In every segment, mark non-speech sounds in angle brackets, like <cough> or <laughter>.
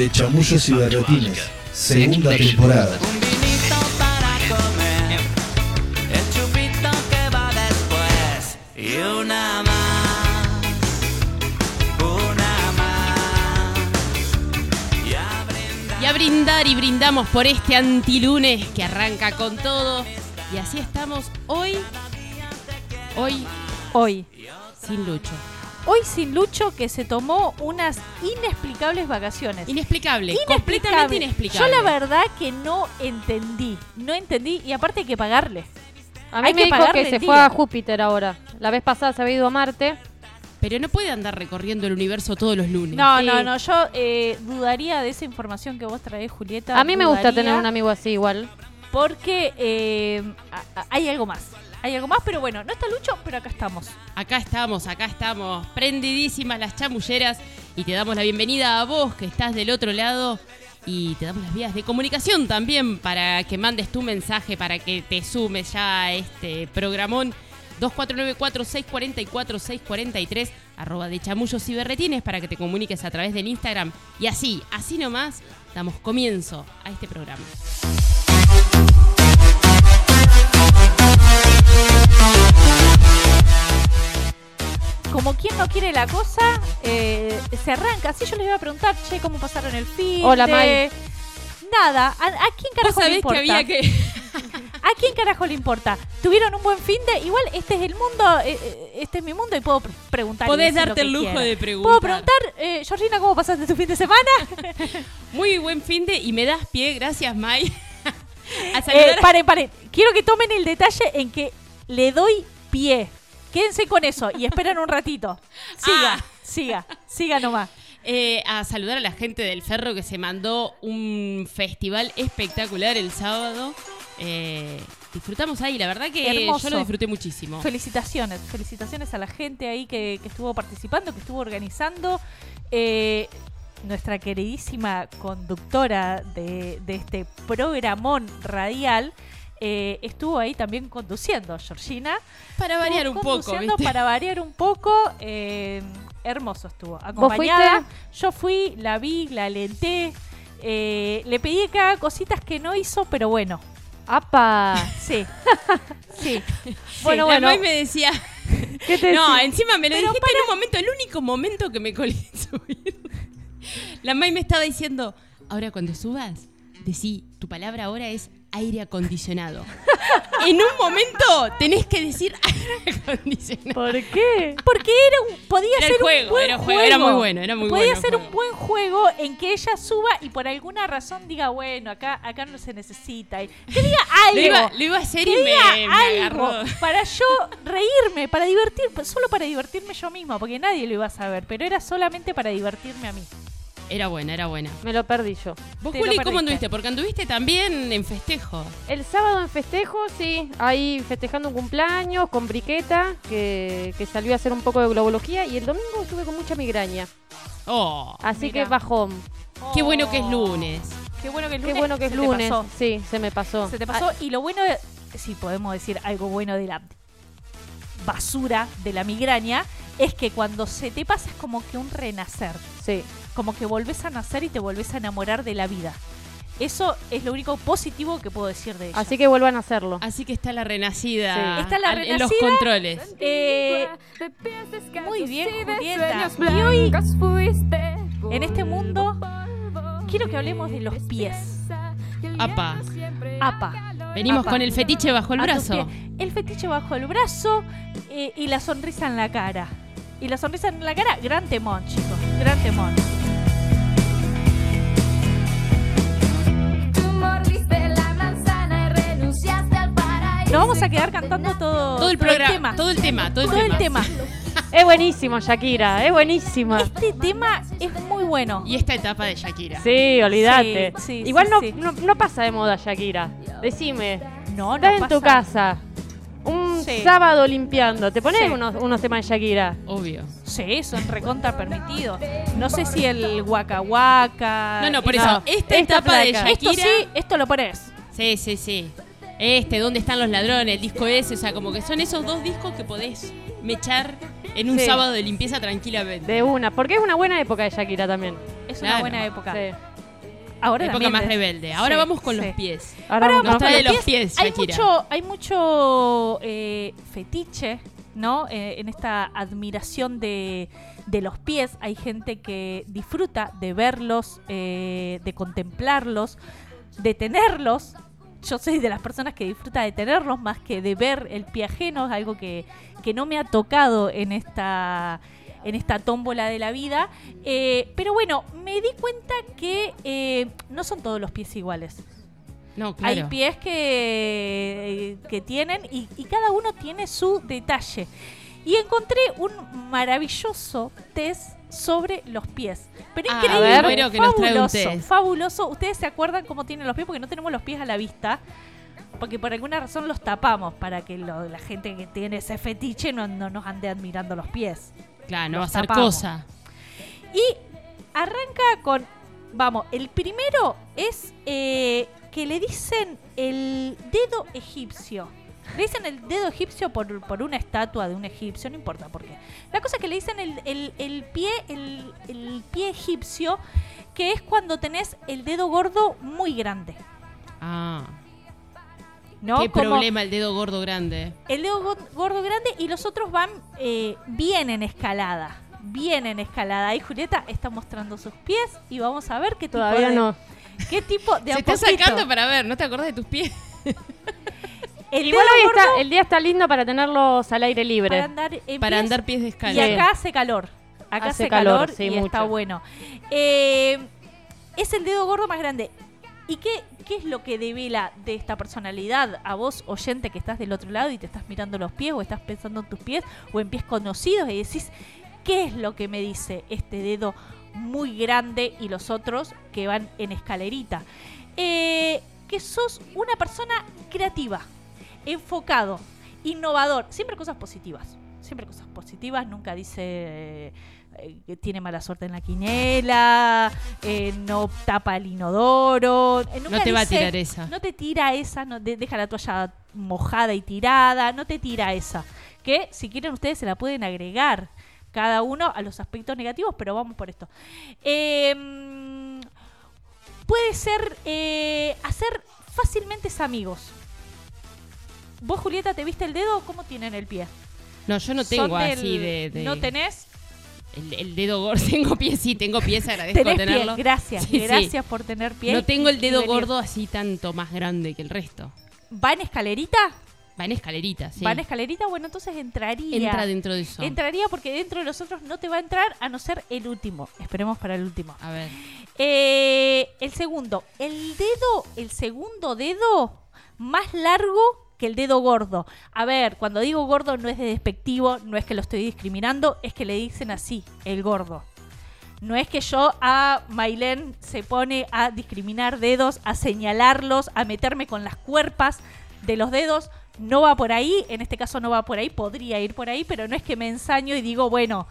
de Chamullos y Berretines, segunda temporada. Y a brindar y brindamos por este antilunes que arranca con todo. Y así estamos hoy, hoy Hoy. sin Lucho. Hoy sin Lucho que se tomó unas inexplicables vacaciones. Inexplicable, Inexplicable. completamente inexplicable. Yo la verdad que no entendí. No entendí y aparte hay que pagarle. A mí Hay me que dijo que se día. fue a Júpiter ahora. La vez pasada se había ido a Marte. Pero no puede andar recorriendo el universo todos los lunes. No, Sí. no, no. Yo eh, dudaría de esa información que vos traés, Julieta. A mí me gusta tener un amigo así igual. Porque eh, hay algo más. Hay algo más, pero bueno, no está Lucho, pero acá estamos. Acá estamos, acá estamos, prendidísimas las chamulleras y te damos la bienvenida a vos que estás del otro lado y te damos las vías de comunicación también para que mandes tu mensaje, para que te sumes ya a este programón 2494-644-643 arroba de chamullos y berretines para que te comuniques a través del Instagram y así, así nomás damos comienzo a este programa. Como quien no quiere la cosa, eh, se arranca. Así yo les iba a preguntar, che, ¿cómo pasaron el fin? Hola, May. Nada, ¿a, a quién carajo le que importa? había que... <laughs> ¿A quién carajo le importa? ¿Tuvieron un buen fin de? Igual este es el mundo, eh, eh, este es mi mundo y puedo pre- preguntar. Podés darte el lujo quiera. de preguntar. ¿Puedo preguntar, eh, Georgina, cómo pasaste tu fin de semana? <laughs> Muy buen fin de y me das pie, gracias May. <laughs> a Eh, paren, paren. Quiero que tomen el detalle en que le doy pie. Quédense con eso y esperen un ratito. <laughs> Siga, Ah. siga, siga nomás. Eh, a saludar a la gente del Ferro que se mandó un festival espectacular el sábado. Eh, disfrutamos ahí, la verdad que Hermoso. yo lo disfruté muchísimo. Felicitaciones, felicitaciones a la gente ahí que, que estuvo participando, que estuvo organizando. Eh, nuestra queridísima conductora de, de este programón radial eh, estuvo ahí también conduciendo, Georgina. Para variar un poco, conduciendo ¿viste? Para variar un poco. eh, hermoso estuvo. Acompañada. Yo fui, la vi, la alenté. eh, le pedí acá cositas que no hizo, pero bueno. ¡Apa! Sí. <laughs> sí. Bueno, Bueno, bueno. bueno. me decía. <laughs> ¿Qué te No, decía? encima me lo Pero dijiste en un momento, el único momento que me colé en subir. La May me estaba diciendo, ahora cuando subas, decí, tu palabra ahora es aire acondicionado. <laughs> en un momento tenés que decir <laughs> aire acondicionado. ¿Por qué? Porque era un, podía Era el ser juego, un buen era juego, era muy bueno, era muy podía bueno el ser un buen juego en que ella suba y por alguna razón diga, bueno, acá acá no se necesita. Y que diga algo. <laughs> Lo iba, lo iba a hacer y me, me algo agarró. para yo reírme, para divertir, solo para divertirme yo misma, porque nadie lo iba a saber, pero era solamente para divertirme a mí. Era buena, era buena. Me lo perdí yo. Vos, Juli, ¿cómo anduviste? Porque anduviste también en festejo. El sábado en festejo, sí, ahí festejando un cumpleaños con Briqueta, que, que salió a hacer un poco de globología, y el domingo estuve con mucha migraña. Oh, Así Mira. que bajón. qué bueno que es lunes. Qué bueno que es Qué lunes. bueno que es se te lunes. pasó. Sí, se me pasó. Se te pasó. Y lo bueno, de- si podemos decir algo bueno de la basura de la migraña, es que cuando se te pasa es como que un renacer. Ah, sí. Como que volvés a nacer y te volvés a enamorar de la vida. Eso es lo único positivo que puedo decir de ella. Así que vuelvan a hacerlo. Así que está la renacida. Sí. Está la al- En los renacida. controles. Eh, muy bien, Julieta. Y hoy, en este mundo, quiero que hablemos de los pies. Apa. Apa. Venimos Apa. con el fetiche bajo el a brazo. El fetiche bajo el brazo eh, y la sonrisa en la cara. Y la sonrisa en la cara, gran temón, chicos. Gran temón. Nos vamos a quedar cantando todo, Todo el todo programa. tema. Todo el tema. Todo el Todo tema. el tema. <laughs> Es buenísimo, Shakira, es buenísima. Este tema es muy bueno. Y esta etapa de Shakira. Sí, olvídate. Sí, sí, Igual sí, no, sí. No, no pasa de moda, Shakira. Decime, No, no estás en tu casa, un Sí. sábado limpiando, ¿te pones Sí. unos, unos temas de Shakira? Obvio. Sí, son recontra permitidos. No sé si el Waka Waka. No, no, por eso. Esta, esta etapa de. Shakira. Esto sí, esto lo pones. Sí, sí, sí. Este, ¿Dónde están los ladrones? El disco ese, o sea, como que son esos dos discos que podés mechar en un Sí. sábado de limpieza tranquilamente. De una, porque es una buena época de Shakira también. Es Claro. una buena época. Sí. Ahora Época también más de- bre- Ahora sí, vamos con sí. los pies. Ahora Ahora vamos con los los pies, hay mucho, hay mucho eh, fetiche, ¿no? Eh, en esta admiración de, de los pies. Hay gente que disfruta de verlos, eh, de contemplarlos, de tenerlos. Yo soy de las personas que disfruta de tenerlos más que de ver el pie ajeno, es algo que, que no me ha tocado en esta en esta tómbola de la vida. Eh, pero bueno, me di cuenta que eh, no son todos los pies iguales. No, claro. Hay pies que, que tienen y, y cada uno tiene su detalle. Y encontré un maravilloso test sobre los pies. Pero Ah, increíble, ver. bueno que nos fabuloso, fabuloso. ¿Ustedes se acuerdan cómo tienen los pies? Porque no tenemos los pies a la vista. Porque por alguna razón los tapamos para que lo- la gente que tiene ese fetiche no, no nos ande admirando los pies. Claro, no va a ser cosa. Y arranca con, vamos, el primero es eh, que le dicen el dedo egipcio. Le dicen el dedo egipcio por, por una estatua de un egipcio, no importa por qué. La cosa es que le dicen el, el- el pie, el, el pie egipcio, que es cuando tenés el dedo gordo muy grande. Ah, ¿no? qué Como problema el dedo gordo grande. El dedo go- gordo grande y los otros van eh, bien en escalada. Bien en escalada. Ahí Julieta está mostrando sus pies y vamos a ver qué tipo Todavía de, no. ¿Qué tipo de Se está sacando para ver, ¿no te acordás de tus pies? <laughs> El Igual hoy gordo está, el día está lindo para tenerlos al aire libre. para andar en Para pies, andar pies de Y acá hace calor. Acá Hace hace, calor, calor, sí, y mucho. está bueno. Eh, es el dedo gordo más grande. ¿Y qué, qué es lo que devela de esta personalidad a vos, oyente, que estás del otro lado y te estás mirando los pies o estás pensando en tus pies o en pies conocidos y decís, ¿qué es lo que me dice este dedo muy grande y los otros que van en escalerita? Eh, que sos una persona creativa, enfocado, innovador, siempre cosas positivas. Siempre cosas positivas, nunca dice eh, que tiene mala suerte en la quinela, eh, no tapa el inodoro. eh, nunca No te va a tirar esa. No te tira esa, no, de- deja la toalla mojada y tirada, no te tira esa. Que si quieren ustedes se la pueden agregar cada uno a los aspectos negativos, pero vamos por esto. Eh, puede ser hacer fácilmente amigos. ¿Vos, Julieta, te viste el dedo? ¿Cómo tienen el pie? No, yo no tengo del- así de, de- ¿No tenés? el, el dedo gordo. <laughs> Tengo pies, sí, tengo pies, agradezco Tenés pie. tenerlo. Gracias, Sí, sí. gracias por tener pie. No tengo el dedo gordo así tanto más grande que el resto. ¿Va en escalerita? Va en escalerita, sí. ¿Va en escalerita? Bueno, entonces entraría. Entra dentro de eso. Entraría porque dentro de los otros no te va a entrar a no ser el último. Esperemos para el último. A ver. Eh, el segundo. El dedo, el segundo dedo más largo que el dedo gordo. A ver, cuando digo gordo no es de despectivo, no es que lo estoy discriminando, es que le dicen así, el gordo. No es que yo a Mailén se pone a discriminar dedos, a señalarlos, a meterme con las cuerpas de los dedos. No va por ahí, en este caso no va por ahí, podría ir por ahí, pero no es que me ensaño y digo, bueno.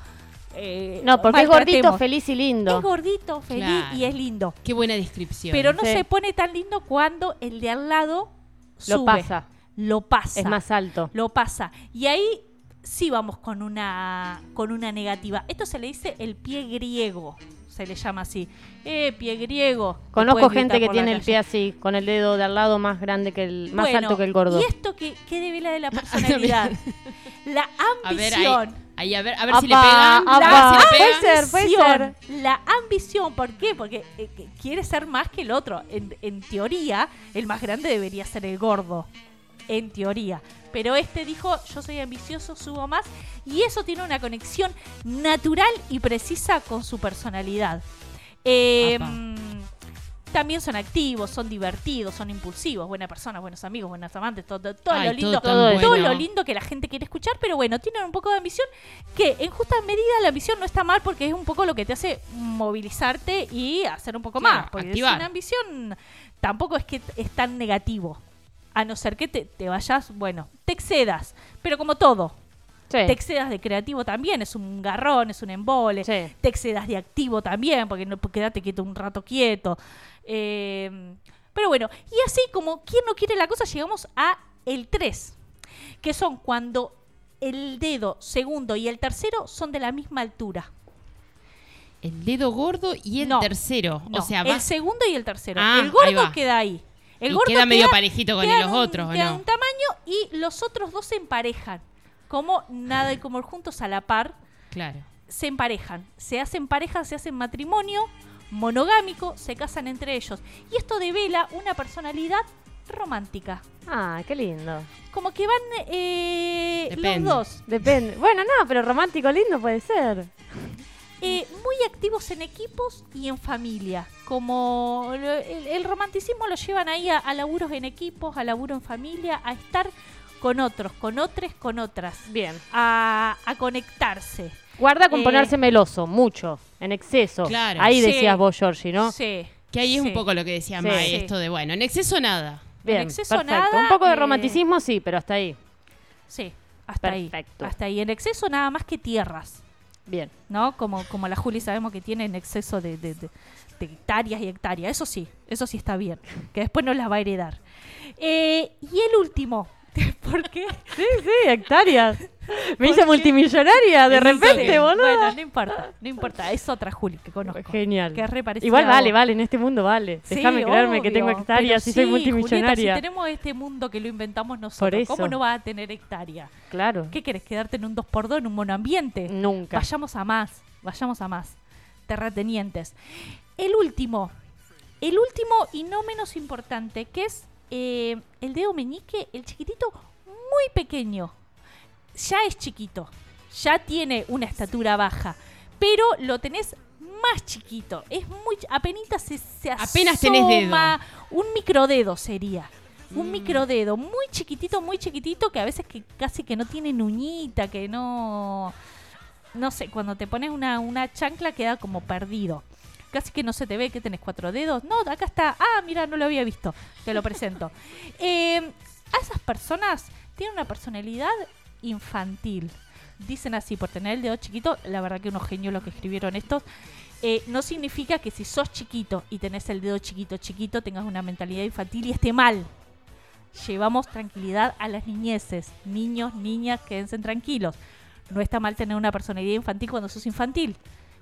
eh, No, porque es gordito, feliz y lindo. Es gordito, feliz Claro. y es lindo. Qué buena descripción. Pero no Sí. se pone tan lindo cuando el de al lado Lo sube. pasa. Lo pasa. Es más alto. Lo pasa. Y ahí sí vamos con una, con una negativa. Esto se le dice el pie griego. Se le llama así. Eh, pie griego. Conozco gente que la tiene el pie así, con el dedo de al lado más grande que el, más Bueno, alto que el gordo. ¿Y esto qué, qué devela de la <laughs> personalidad? la A ver, ahí, ambición. ahí, a ver, a ver si le pegan. apa. A ver si le Puede ser, puede ser. La ambición, ¿por qué? Porque eh, quiere ser más que el otro. En, en teoría, el más grande debería ser el gordo. En teoría. Pero este dijo, yo soy ambicioso, subo más. Y eso tiene una conexión natural y precisa con su personalidad. Eh, mm, también son activos, son divertidos, son impulsivos, buenas personas, buenos amigos, buenas amantes, todo, todo Ay, lo lindo, todo todo bueno. lo lindo que la gente quiere escuchar, pero bueno, tienen un poco de ambición que en justa medida la ambición no está mal porque es un poco lo que te hace movilizarte y hacer un poco Claro, más, porque una ambición tampoco es que es tan negativo, a no ser que te, te vayas, bueno, te excedas, pero como todo, Sí. te excedas de creativo también, es un garrón, es un embole, Sí. te excedas de activo también, porque no pues, quedate quieto un rato quieto. Eh, pero bueno, y así como quien no quiere la cosa, llegamos a el 3, que son cuando el dedo segundo y el tercero son de la misma altura. El dedo gordo y el No, tercero. No, o sea, el va- segundo y el tercero. Ah, el gordo queda ahí. El y gordo queda medio parejito con los un- otros, ¿o queda no? un tamaño y los otros dos se emparejan. Como nada y como juntos a la par, Claro. se emparejan. Se hacen parejas, se hacen matrimonio monogámico, se casan entre ellos. Y esto devela una personalidad romántica. Ah, qué lindo. Como que van eh, los dos Depende. Bueno, no, pero romántico lindo puede ser. Eh, muy activos en equipos y en familia. Como el, el romanticismo lo llevan ahí a, a laburos en equipos, a laburo en familia, a estar con otros, con otros, con otras, Bien. a, a conectarse. Guarda con Eh, ponerse meloso, mucho, en exceso. Claro. Ahí Sí. decías vos, Georgie, ¿no? Sí. Que ahí es Sí. un poco lo que decía Sí. Sí. esto de, bueno, en exceso nada. Bien, exceso perfecto. nada, Un poco de eh, romanticismo sí, pero hasta ahí. Sí, hasta Perfecto. ahí. Hasta ahí. En exceso nada más que tierras. Bien. ¿no? Como, como la Juli sabemos que tiene en exceso de, hectáreas y hectáreas. Eso sí, eso sí está bien. Que después no las va a heredar. Eh, y el último. <laughs> ¿Por qué? Sí, sí, hectáreas. Me hice multimillonaria de repente, boludo. Bueno, no importa, no importa. Es otra Juli que conozco. Genial. Que re Igual vale, vale, en este mundo vale. Sí, Déjame creerme que tengo hectáreas y soy multimillonaria. Julieta, si tenemos este mundo que lo inventamos nosotros, eso. ¿cómo no vas a tener hectárea? Claro. ¿Qué querés? ¿Quedarte en un 2x2 en un monoambiente? Nunca. Vayamos a más, vayamos a más. Terratenientes. El último, el último y no menos importante, que es eh, el dedo meñique, el chiquitito, muy pequeño. Ya es chiquito, ya tiene una estatura baja, pero lo tenés más chiquito. Es muy, apenas se, se Apenas tenés dedo. asoma, Un microdedo sería. Un Mm. microdedo muy chiquitito, muy chiquitito, que a veces que casi que no tiene uñita, que no no sé, cuando te pones una, una chancla queda como perdido. Casi que no se te ve que tenés cuatro dedos. No, acá está. Ah, mira, no lo había visto. Te lo presento. <laughs> Eh, a esas personas tienen una personalidad infantil. Dicen así, por tener el dedo chiquito, la verdad que unos genios los que escribieron estos. eh, no significa que si sos chiquito y tenés el dedo chiquito, chiquito, tengas una mentalidad infantil y esté mal. Llevamos tranquilidad a las niñeces. Niños, niñas, quédense tranquilos. No está mal tener una personalidad infantil cuando sos infantil,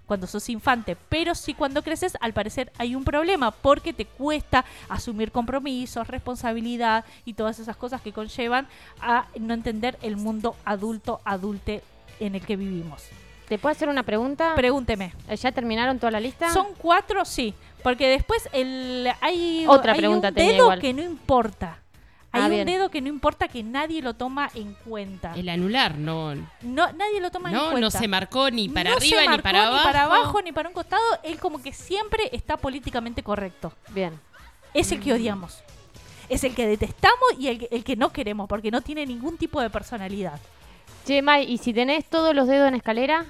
cuando sos infante, pero sí cuando creces, al parecer hay un problema porque te cuesta asumir compromisos, responsabilidad y todas esas cosas que conllevan a no entender el mundo adulto, adulte en el que vivimos. ¿Te puedo hacer una pregunta? Pregúnteme. Eh, ¿Ya terminaron toda la lista? Son cuatro, sí, porque después el, hay, Otra hay pregunta un tenía dedo igual. que no importa. Hay Ah, un bien. dedo que no importa que nadie lo toma en cuenta. El anular, no. No, nadie lo toma en No, cuenta. no se marcó ni para No se arriba ni para abajo. Ni para abajo ni para un costado. Él como que siempre está políticamente correcto. Bien. Es el que odiamos. Es el que detestamos y el, que- el que no queremos porque no tiene ningún tipo de personalidad. Che, Mai, ¿y si tenés todos los dedos en escalera?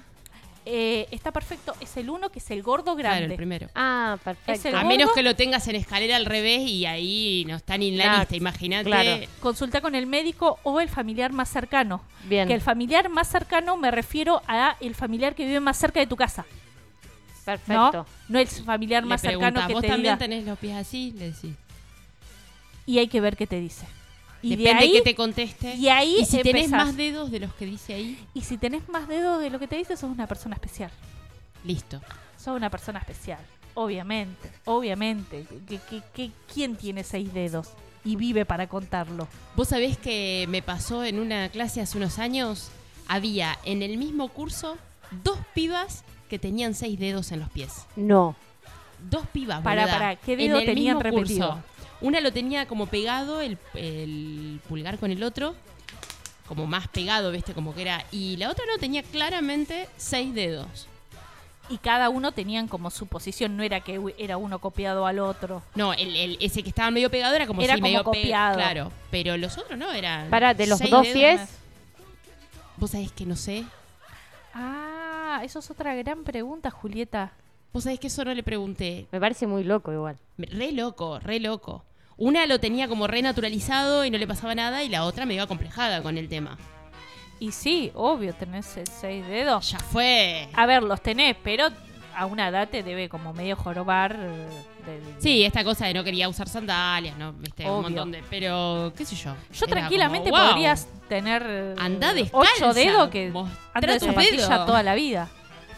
Eh, está perfecto. Es el uno que es el gordo Claro, grande. el primero. Ah, Es perfecto. el A gordo. menos que lo tengas en escalera al revés y ahí no está ni en la Nah, lista, imagínate. claro. Consulta con el médico o el familiar más cercano. Bien. Que el familiar más cercano me refiero a el familiar que vive más cerca de tu casa. Perfecto. ¿No? No el familiar Le más cercano que ¿vos te también diga. tenés los pies así? Le decís. Y hay que ver qué te dice. Y de Depende ahí, que te conteste. y ahí si tenés empezás. más dedos de los que dice ahí, Y si tenés más dedos de lo que te dice, sos una persona especial. listo. Sos una persona especial. Obviamente, obviamente. ¿Qué- qué- qué- quién tiene seis dedos? Y vive para contarlo. Vos sabés que me pasó en una clase hace unos años, había en el mismo curso dos pibas que tenían seis dedos en los pies. No. Dos pibas, Pará, boluda, pará, ¿qué en dedo el tenían mismo repetido? curso. Una lo tenía como pegado, el, el pulgar con el otro, como más pegado, ¿viste? Como que era. Y la otra no tenía claramente seis dedos. Y cada uno tenían como su posición. No era que era uno copiado al otro. No, el, el- ese que estaba medio pegado era como Era si como medio pe- copiado. Claro, pero los otros no eran. Para, de los dos pies, más. Vos sabés que no sé. Ah, eso es otra gran pregunta, Julieta. Vos sabés que eso no le pregunté. me parece muy loco igual. Me- Re loco, re loco. Una lo tenía como re naturalizado y no le pasaba nada, y la otra medio acomplejada con el tema. Y sí, obvio, tenés eh, seis dedos. Ya fue. A ver, los tenés, pero a una edad te debe como medio jorobar. eh, del- Sí, esta cosa de no quería usar sandalias, ¿no? Viste, Obvio. un montón de. Pero, qué sé yo. Yo tranquilamente como, wow, podrías tener eh, Andá descalza. ocho dedos que ando de zapatilla dedos. toda la vida.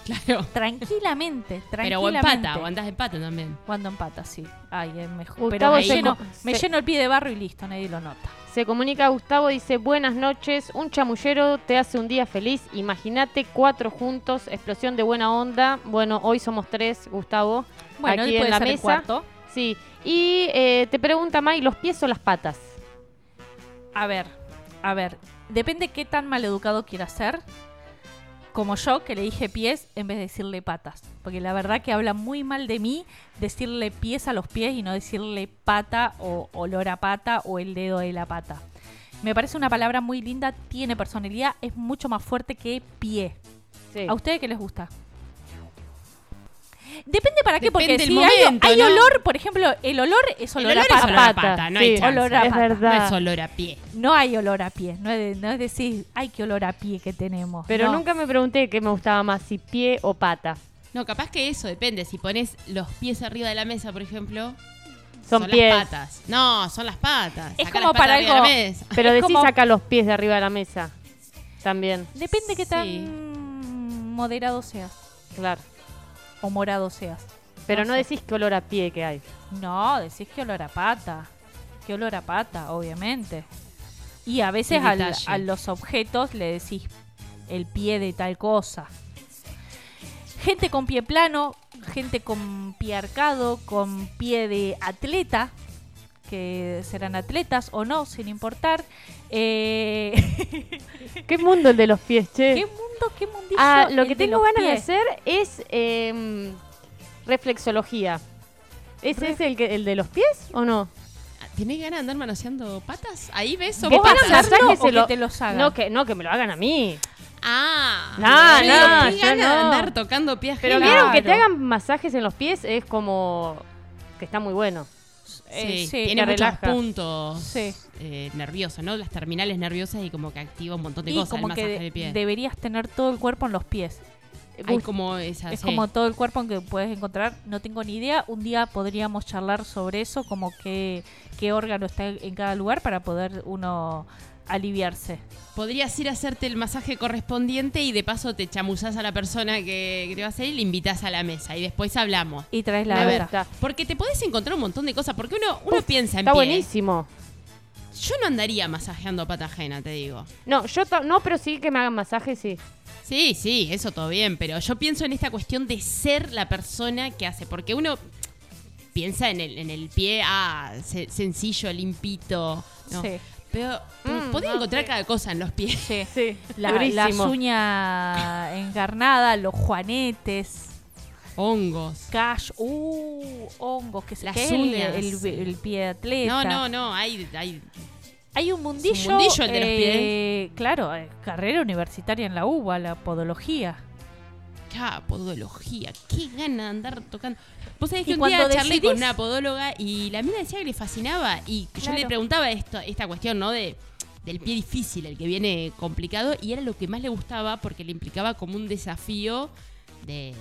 Claro. Tranquilamente, <laughs> tranquilamente. Pero o empata, o andás empata también. Cuando empata, sí. Ay, es mejor. Gustavo Pero me, lleno, me lleno el pie de barro y listo, nadie lo nota. Se comunica Gustavo, dice, buenas noches, un chamullero te hace un día feliz, imagínate cuatro juntos, explosión de buena onda. Bueno, hoy somos tres, Gustavo, Bueno, aquí él en puede la ser mesa. cuarto. Sí, y eh, te pregunta May, ¿los pies o las patas? A ver, a ver. Depende qué tan maleducado quiera ser. Como yo, que le dije pies en vez de decirle patas. Porque la verdad que habla muy mal de mí decirle pies a los pies y no decirle pata o olor a pata o el dedo de la pata. Me parece una palabra muy linda, tiene personalidad, es mucho más fuerte que pie. Sí. ¿A ustedes qué les gusta? Depende para qué, Depende porque si hay, momento, hay ¿no? olor, por ejemplo, el olor es olor olor a es pata. olor a pata, no hay sí. Olor a es pata. verdad. No es olor a pie. No hay olor a pie, no es, de- no es decir, ay, qué olor a pie que tenemos. Pero No. nunca me pregunté qué me gustaba más, si pie o pata. No, capaz que eso depende. Si pones los pies arriba de la mesa, por ejemplo, Son, pies. las patas. No, son las patas. Es Sacá como las patas para arriba de la algo- mesa. Pero decís como- saca los pies de arriba de la mesa. También, Depende qué tan Sí. moderado seas claro. O morado seas. Pero no sé. decís qué olor a pie que hay. No, decís que olor a pata. Que olor a pata, obviamente. Y a veces al- a los objetos le decís el pie de tal cosa. Gente con pie plano, gente con pie arcado, con pie de atleta, que serán atletas o no, sin importar. Eh, ¿Qué mundo el de los pies, che? ¿Qué mundo, qué mundillo? Ah, lo que tengo ganas de hacer es em, reflexología. ¿Ese Re- es el, que, el de los pies o no? ¿Tenés ganas de andar manoseando patas? Ahí ves, ¿Que ¿Vos tengan patas. hacerlo masajes o en que lo- te los hagan? No que, no, que me lo hagan a mí. Ah, No, Yo no, digo, qué yo ganas de no. andar tocando pies Pero vieron que te hagan masajes en los pies es como que está muy bueno. Eh, Sí, sí, tiene muchos relaja. puntos Sí. eh, nerviosos, ¿no? Las terminales nerviosas y como que activa un montón de Y cosas como el que masaje de- de pie. deberías tener todo el cuerpo en los pies. Hay como esa, es como todo el cuerpo que puedes encontrar. No tengo ni idea. Un día podríamos charlar sobre eso, como qué, qué órgano está en cada lugar para poder uno aliviarse. Podrías ir a hacerte el masaje correspondiente y de paso te chamuzás a la persona que, que te va a hacer y le invitas a la mesa y después hablamos. Y traes la verdad. Porque te podés encontrar un montón de cosas. Porque uno, uno Uf, piensa en Está pie. buenísimo. Yo no andaría masajeando pata ajena, te digo. No, yo no, pero sí que me hagan masajes, sí. Sí, sí, eso todo bien, pero yo pienso en esta cuestión de ser la persona que hace, porque uno piensa en el, en el pie, ah, se- sencillo, limpito, ¿no? Sí. Pero, Mm, podés no, encontrar sí. cada cosa en los pies. Sí. <laughs> Sí, La- las uñas encarnadas, los juanetes, Hongos. cash, uh, hongos, que se Las que el- uñas. el, el pie de atleta. No, no, no, hay, hay Hay un mundillo. mundillo el de los eh, Claro, eh, carrera universitaria en la UBA, la podología. Ya, podología. Qué gana de andar tocando. Vos sabés que un día charlé decidís- con una podóloga y la mina decía que le fascinaba y yo le preguntaba esto, esta cuestión, ¿no? De del pie difícil, el que viene complicado, y era lo que más le gustaba porque le implicaba como un desafío de...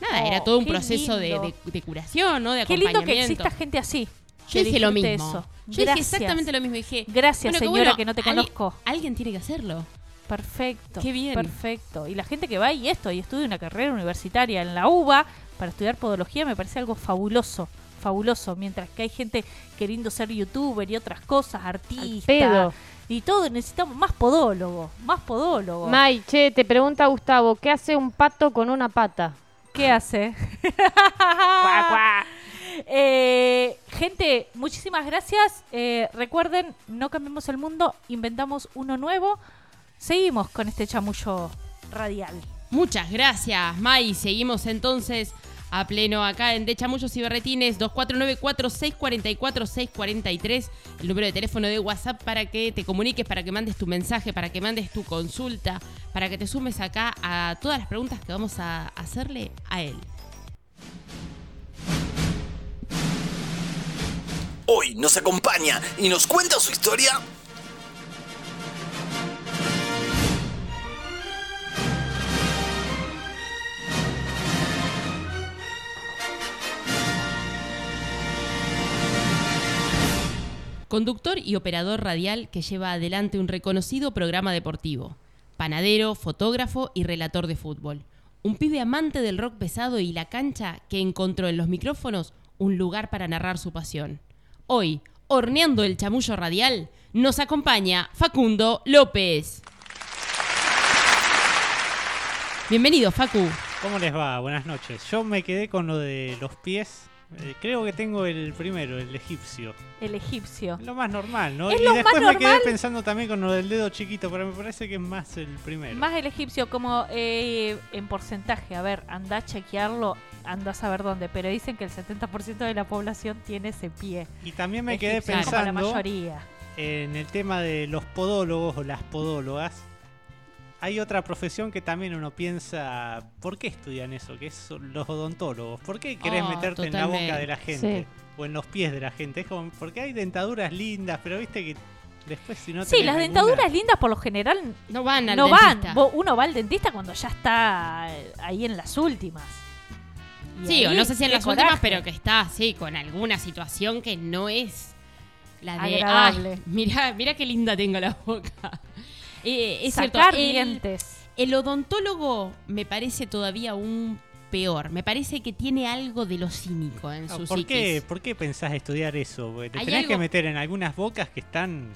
Nada, Oh, era todo un proceso de, de- de curación, ¿no? De Qué lindo que acompañamiento. exista gente así. Yo dije lo mismo. eso. Yo dije exactamente lo mismo. Dije, Gracias, bueno, señora, bueno, que no te conozco. Alguien tiene que hacerlo. Perfecto. Qué bien. Perfecto. Y la gente que va y esto, y estudia una carrera universitaria en la UBA para estudiar podología, me parece algo fabuloso. Fabuloso. Mientras que hay gente queriendo ser youtuber y otras cosas, artista. Y todo, necesitamos más podólogo. Más podólogo. May, che, te pregunta Gustavo, ¿qué hace un pato con una pata? ¿Qué hace? <laughs> Cuá, cuá. Eh, gente, muchísimas gracias. Eh, recuerden, no cambiamos el mundo, inventamos uno nuevo. Seguimos con este chamullo radial. Muchas gracias, May. Seguimos entonces a pleno acá en De Chamullos y Berretines 2494-644-643, el número de teléfono de WhatsApp para que te comuniques, para que mandes tu mensaje, para que mandes tu consulta, para que te sumes acá a todas las preguntas que vamos a hacerle a él. Hoy nos acompaña y nos cuenta su historia. Conductor y operador radial que lleva adelante un reconocido programa deportivo. Panadero, fotógrafo y relator de fútbol. Un pibe amante del rock pesado y la cancha que encontró en los micrófonos un lugar para narrar su pasión. Hoy, horneando el chamullo radial, nos acompaña Facundo López. Bienvenido, Facu. ¿Cómo les va? Buenas noches. Yo me quedé con lo de los pies. Eh, creo que tengo el primero, el egipcio. El egipcio. Lo más normal, ¿no? Es y lo después más me quedé pensando también con lo del dedo chiquito, pero me parece que es más el primero. Más el egipcio, como eh, en porcentaje. A ver, anda a chequearlo, anda a saber dónde. Pero dicen que el 70% de la población tiene ese pie. Y también me quedé egipcio, como la pensando mayoría. en el tema de los podólogos o las podólogas. Hay otra profesión que también uno piensa, ¿por qué estudian eso? Que es los odontólogos. ¿Por qué querés Oh, meterte en la boca de la gente? Sí. O en los pies de la gente. Es como, porque hay dentaduras lindas, pero viste que después si no Sí, las dentaduras lindas por lo general No van al no dentista. van. Uno va al dentista cuando ya está eh, ahí en las últimas. Y Sí, o no sé si en las últimas, pero que está así, con alguna situación que no es la de. Agradable. "Ay, mira, mira qué linda tengo la boca. Eh, es cierto, Sacar el- dientes. El odontólogo me parece todavía un peor. Me parece que tiene algo de lo cínico en Ah, su ¿Por psiquis. qué, ¿Por qué pensás estudiar eso? Porque te tenés que meter en algunas bocas que están...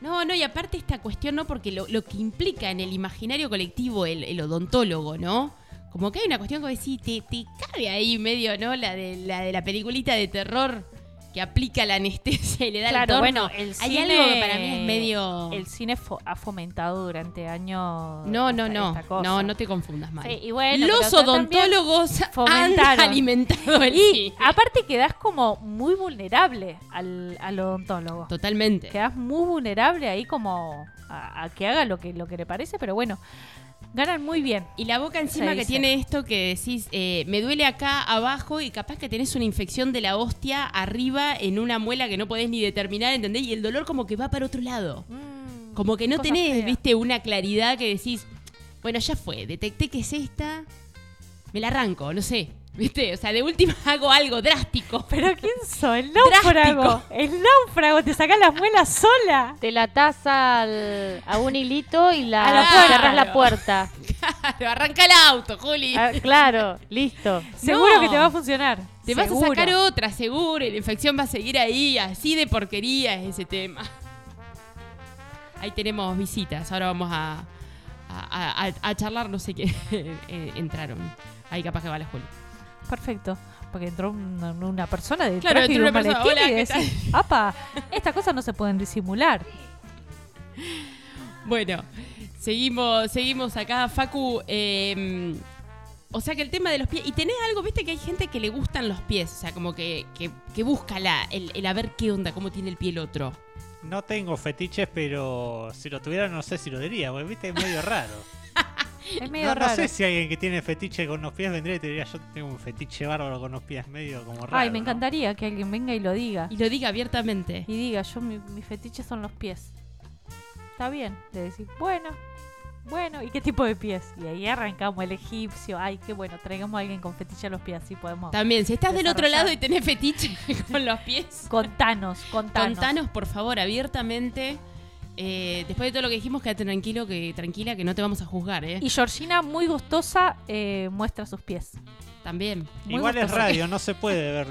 No, no, y aparte esta cuestión, ¿no? Porque lo, lo que implica en el imaginario colectivo el, el odontólogo, ¿no? Como que hay una cuestión que decís, te, te cabe ahí medio, ¿no? La de la, de la peliculita de terror que aplica la anestesia y le da el Claro, torno. bueno, el Hay cine, algo que para mí es medio... El cine fo- ha fomentado durante años. No, no, esta- no, esta no, no te confundas mal. Sí, y bueno, Los odontólogos han alimentado el Y cine. aparte quedás como muy vulnerable al, al odontólogo. Totalmente. Quedás muy vulnerable ahí como a, a que haga lo que, lo que le parece, pero bueno, ganan muy bien. Y la boca encima que tiene esto que decís, eh, me duele acá abajo y capaz que tenés una infección de la hostia arriba en una muela que no podés ni determinar, ¿entendés? Y el dolor como que va para otro lado. Mm, Como que no tenés, fea. viste, una claridad que decís, bueno, ya fue, detecté que es esta, me la arranco, no sé. ¿Viste? O sea, de última <laughs> hago algo drástico. Pero <laughs> ¿quién soy? El náufrago. Drástico. El náufrago, te sacás las muelas sola. Te la atás al- a un hilito y la, A la puerta. cerrás la puerta. Claro, arranca el auto, Juli. Ah, claro, listo. Seguro No. que te va a funcionar. Te vas a sacar otra, seguro, y la infección va a seguir ahí, así de porquería es ese tema. Ahí tenemos visitas, ahora vamos a, a, a- a charlar, no sé qué <laughs> eh, entraron. Ahí capaz que va la Juli. Perfecto. Porque entró una, una persona de Claro, traje y un una persona, "Hola, y ¿qué decís, apa, estas cosas no se pueden disimular. <laughs> Bueno, seguimos, seguimos acá, Facu. eh, o sea que el tema de los pies. Y tenés algo, viste que hay gente que le gustan los pies. O sea, como que, que, que busca la, el, el a ver qué onda, cómo tiene el pie el otro. No tengo fetiches, pero si lo tuviera no sé si lo diría, porque viste, es medio raro. <laughs> Es medio No, sé si alguien que tiene fetiche con los pies vendría y te diría, yo tengo un fetiche bárbaro con los pies, medio como raro. Ay, me ¿no? encantaría que alguien venga y lo diga. Y lo diga abiertamente. Y diga, yo mi, mis fetiches son los pies. Está bien. De decir, bueno, bueno, ¿y qué tipo de pies? Y ahí arrancamos el egipcio. Ay, qué bueno, traigamos a alguien con fetiche a los pies, así podemos. También, si estás del otro lado y tenés fetiche <laughs> con los pies, Contanos, contanos. contanos por favor abiertamente. Eh, después de todo lo que dijimos, quédate tranquilo, que tranquila, que no te vamos a juzgar, ¿eh? Y Georgina, muy gustosa, eh, muestra sus pies. También. Muy Igual es radio, no <laughs> se puede ver,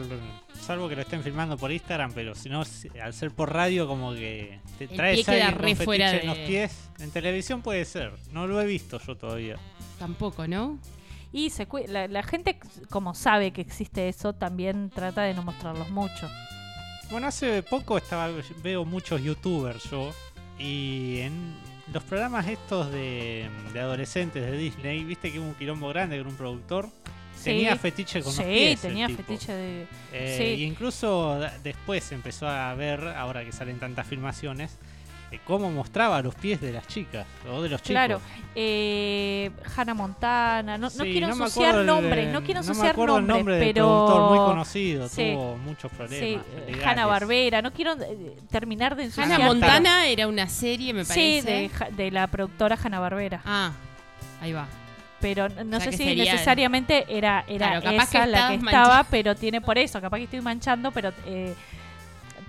salvo que lo estén filmando por Instagram, pero si no, al ser por radio, como que te El traes pie queda re fuera en los pies. En televisión puede ser, no lo he visto yo todavía. Tampoco, ¿no? Y se la, la gente, como sabe que existe eso, también trata de no mostrarlos mucho. Bueno, hace poco estaba veo muchos youtubers yo y en los programas estos de, de adolescentes de Disney, viste que hubo un quilombo grande con un productor. Tenía Sí. fetiche con sí, los pies. el tenía fetiche de... Eh, sí. Y incluso después empezó a ver, ahora que salen tantas filmaciones, cómo mostraba los pies de las chicas o de los chicos. Claro, eh, Hannah Montana, no, no Sí, quiero me ensuciar el- nombres, no quiero no ensuciar el nombres, nombre pero productor muy conocido, Sí. tuvo muchos Sí, problemas. legales. Hanna Barbera, no quiero eh, terminar de ensuciar. Hannah Montana era una serie, me Sí, parece. de, Ja- de la productora Hanna Barbera. Ah, ahí va. Pero no no O sea sé si sería- necesariamente era, era Claro, esa que la que estaba, manchando. pero tiene por eso, capaz que estoy manchando, pero eh,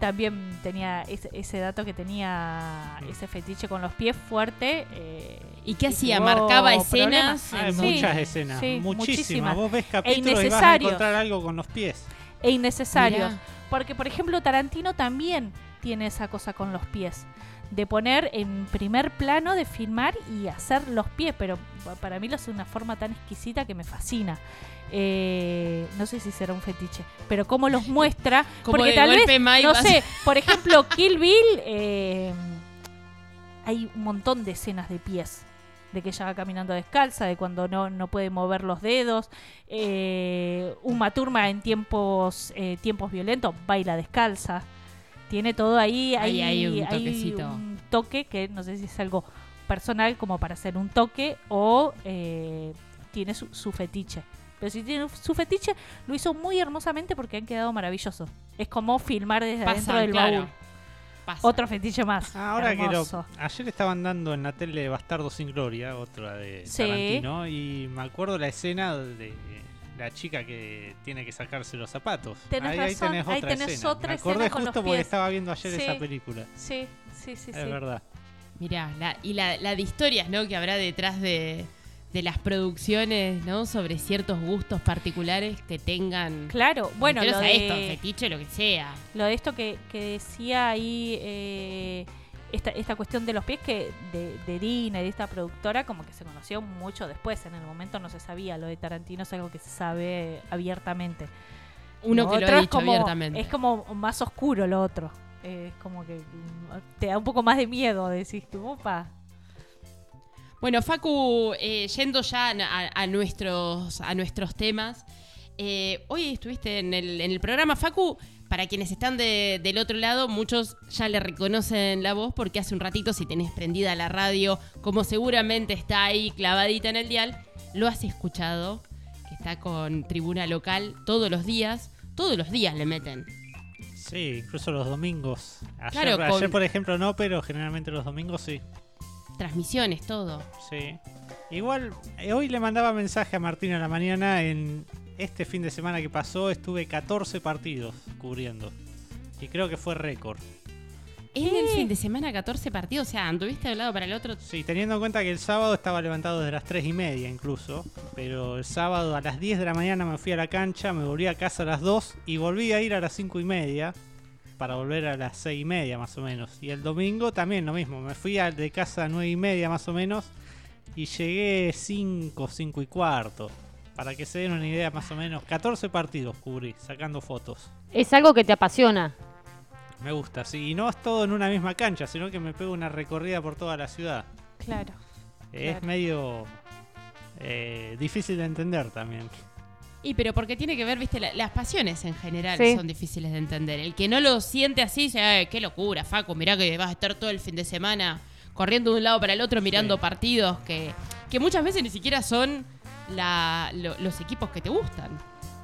también tenía ese, ese dato que tenía Mm. ese fetiche con los pies fuerte. eh, ¿Y qué hacía? tuvo ¿Marcaba escenas? Hay Sí, muchas escenas, sí, muchísimas. muchísimas. Vos ves capítulos y vas a encontrar algo con los pies. E innecesarios. Mirá. Porque, por ejemplo, Tarantino también tiene esa cosa con los pies. De poner en primer plano, de filmar y hacer los pies. Pero pa- para mí lo hace de una forma tan exquisita que me fascina. Eh, no sé si será un fetiche, pero cómo los <laughs> muestra. Como porque de tal golpe vez, no sé, <laughs> por ejemplo, Kill Bill, eh, hay un montón de escenas de pies. De que ella va caminando descalza, de cuando no, no puede mover los dedos. Eh, Uma Thurman en tiempos, eh, tiempos violentos baila descalza. Tiene todo ahí. Ahí Hay, hay un hay toquecito. un toque que no sé si es algo personal como para hacer un toque o eh, tiene su, su fetiche. Pero si tiene su fetiche, lo hizo muy hermosamente porque han quedado maravillosos. Es como filmar desde adentro Pasan, del claro. baúl. Pasa. Otro fetiche más. Ah, Ahora que lo, Hermoso. ayer estaban dando en la tele Bastardo sin Gloria, otra de Sí. Tarantino, y me acuerdo la escena de la chica que tiene que sacarse los zapatos. Tenés ahí, ahí razón, tenés ahí otra tenés escena. otra me acordé escena con los justo porque estaba viendo ayer Sí. esa película. Sí, sí, sí, es sí. verdad. Mirá, la- y la, la de historias, ¿no? Que habrá detrás de, de las producciones, ¿no? Sobre ciertos gustos particulares que tengan. Claro, bueno, Bueno, lo a de, esto, fetiche, lo que sea. lo de esto que, que decía ahí, eh, esta, esta cuestión de los pies que de, de Dina y de esta productora, como que se conoció mucho después. En el momento no se sabía. Lo de Tarantino es algo que se sabe abiertamente. Uno Lo que lo otro ha dicho como- abiertamente. Es como más oscuro lo otro. Es como que te da un poco más de miedo, decís tú, opa. Bueno, Facu, eh, yendo ya a, a nuestros, a nuestros temas, eh, hoy estuviste en el, en el programa, Facu. Para quienes están de- del otro lado, muchos ya le reconocen la voz porque hace un ratito, si tenés prendida la radio, como seguramente está ahí clavadita en el dial, lo has escuchado, que está con tribuna local todos los días. Todos los días le meten. Sí, incluso los domingos. Ayer, Claro, ayer, con- por ejemplo, no, pero generalmente los domingos sí. Transmisiones, todo. Sí. Igual, eh, hoy le mandaba mensaje a Martín a la mañana. En este fin de semana que pasó, estuve 14 partidos cubriendo. Y creo que fue récord. En el fin de semana, 14 partidos, o sea, anduviste de un lado para el otro. Sí, teniendo en cuenta que el sábado estaba levantado desde las 3 y media incluso. Pero el sábado a las 10 de la mañana me fui a la cancha, me volví a casa a las 2 y volví a ir a las 5 y media. Para volver a las 6 y media más o menos. Y el domingo también lo mismo. Me fui de casa a 9 y media más o menos. Y llegué 5, 5 y cuarto. Para que se den una idea más o menos. 14 partidos cubrí, sacando fotos. Es algo que te apasiona. Me gusta, sí. Y no es todo en una misma cancha, sino que me pego una recorrida por toda la ciudad. Claro. Es Claro. medio eh, difícil de entender también. Y pero porque tiene que ver, viste, la- las pasiones en general Sí. son difíciles de entender. El que no lo siente así dice, "Ay, qué locura, Facu, mirá que vas a estar todo el fin de semana corriendo de un lado para el otro mirando Sí. partidos que, que muchas veces ni siquiera son la- lo- los equipos que te gustan.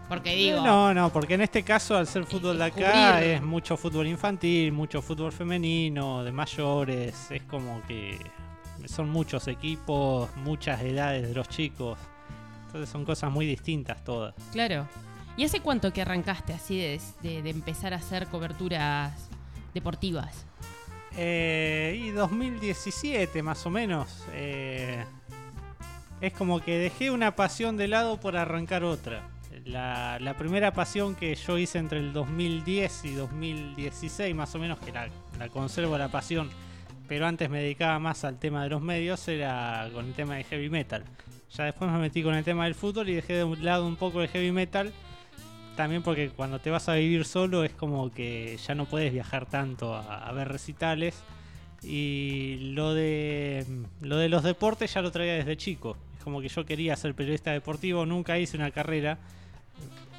Porque digo, No, no, porque en este caso, al ser fútbol de acá, es mucho fútbol infantil, mucho fútbol femenino, de mayores. Es como que son muchos equipos, muchas edades de los chicos. Entonces son cosas muy distintas todas. claro. ¿Y hace cuánto que arrancaste así de, de- de empezar a hacer coberturas deportivas? Eh, y 2017 más o menos. eh, es como que dejé una pasión de lado por arrancar otra. La, la primera pasión que yo hice entre el 2010 y 2016 más o menos, que la, conservo la pasión, pero antes me dedicaba más al tema de los medios, era con el tema de heavy metal. Ya después me metí con el tema del fútbol y dejé de un lado un poco el heavy metal. También porque cuando te vas a vivir solo es como que ya no puedes viajar tanto a, a ver recitales. Y lo de lo de los deportes ya lo traía desde chico. Como que yo quería ser periodista deportivo, nunca hice una carrera.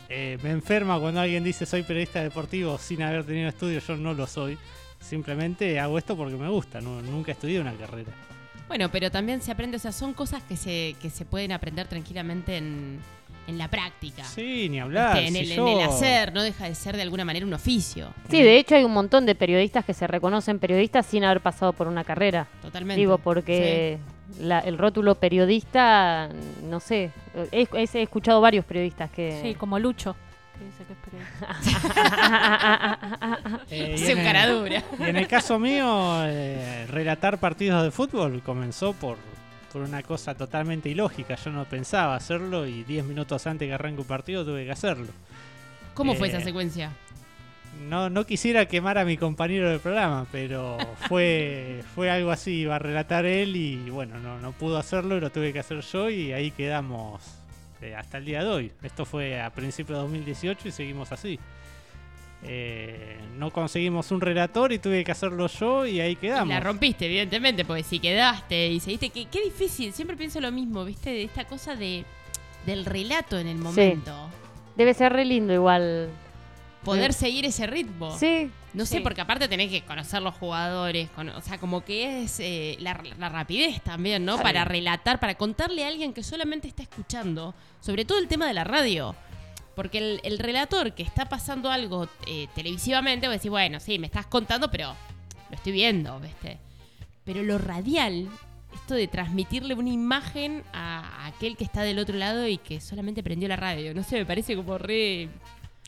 Eh, me enferma cuando alguien dice soy periodista deportivo sin haber tenido estudios, yo no lo soy. Simplemente hago esto porque me gusta, no- nunca estudié una carrera. Bueno, pero también se aprende, o sea, son cosas que se, que se pueden aprender tranquilamente en, en la práctica. Sí, ni hablar. Este, en, si el, en yo- el hacer, no deja de ser de alguna manera un oficio. Sí, de hecho hay un montón de periodistas que se reconocen periodistas sin haber pasado por una carrera. Totalmente. Digo, porque la- el rótulo periodista, no sé, he, he- he escuchado varios periodistas que... Sí, como Lucho. que dice que es periodista. <laughs> Eh, en el- cara dura. Y en el caso mío, eh, relatar partidos de fútbol comenzó por, por una cosa totalmente ilógica. Yo no pensaba hacerlo y 10 minutos antes que arranque un partido tuve que hacerlo. ¿Cómo fue Eh, esa secuencia? No, no quisiera quemar a mi compañero del programa, pero fue, <laughs> fue algo así, iba a relatar él y bueno, no, no pudo hacerlo y lo tuve que hacer yo y ahí quedamos eh, hasta el día de hoy. Esto fue a principios de 2018 y seguimos así. Eh, no conseguimos un relator y tuve que hacerlo yo y ahí Y quedamos. la rompiste, evidentemente, porque si quedaste y seguiste. Qué, qué difícil, siempre pienso lo mismo, ¿viste? De esta cosa de del relato en el momento. Debe ser re lindo igual. Poder Sí. seguir ese ritmo. Sí. No sé, Sí. porque aparte tenés que conocer los jugadores, con- o sea, como que es eh, la, la rapidez también, ¿no? Para relatar, para contarle a alguien que solamente está escuchando, sobre todo el tema de la radio. Porque el, el relator que está pasando algo eh, televisivamente, va a decir, bueno, sí, me estás contando, pero lo estoy viendo, ¿viste? Pero lo radial, esto de transmitirle una imagen a, a aquel que está del otro lado y que solamente prendió la radio, no sé, me parece como re...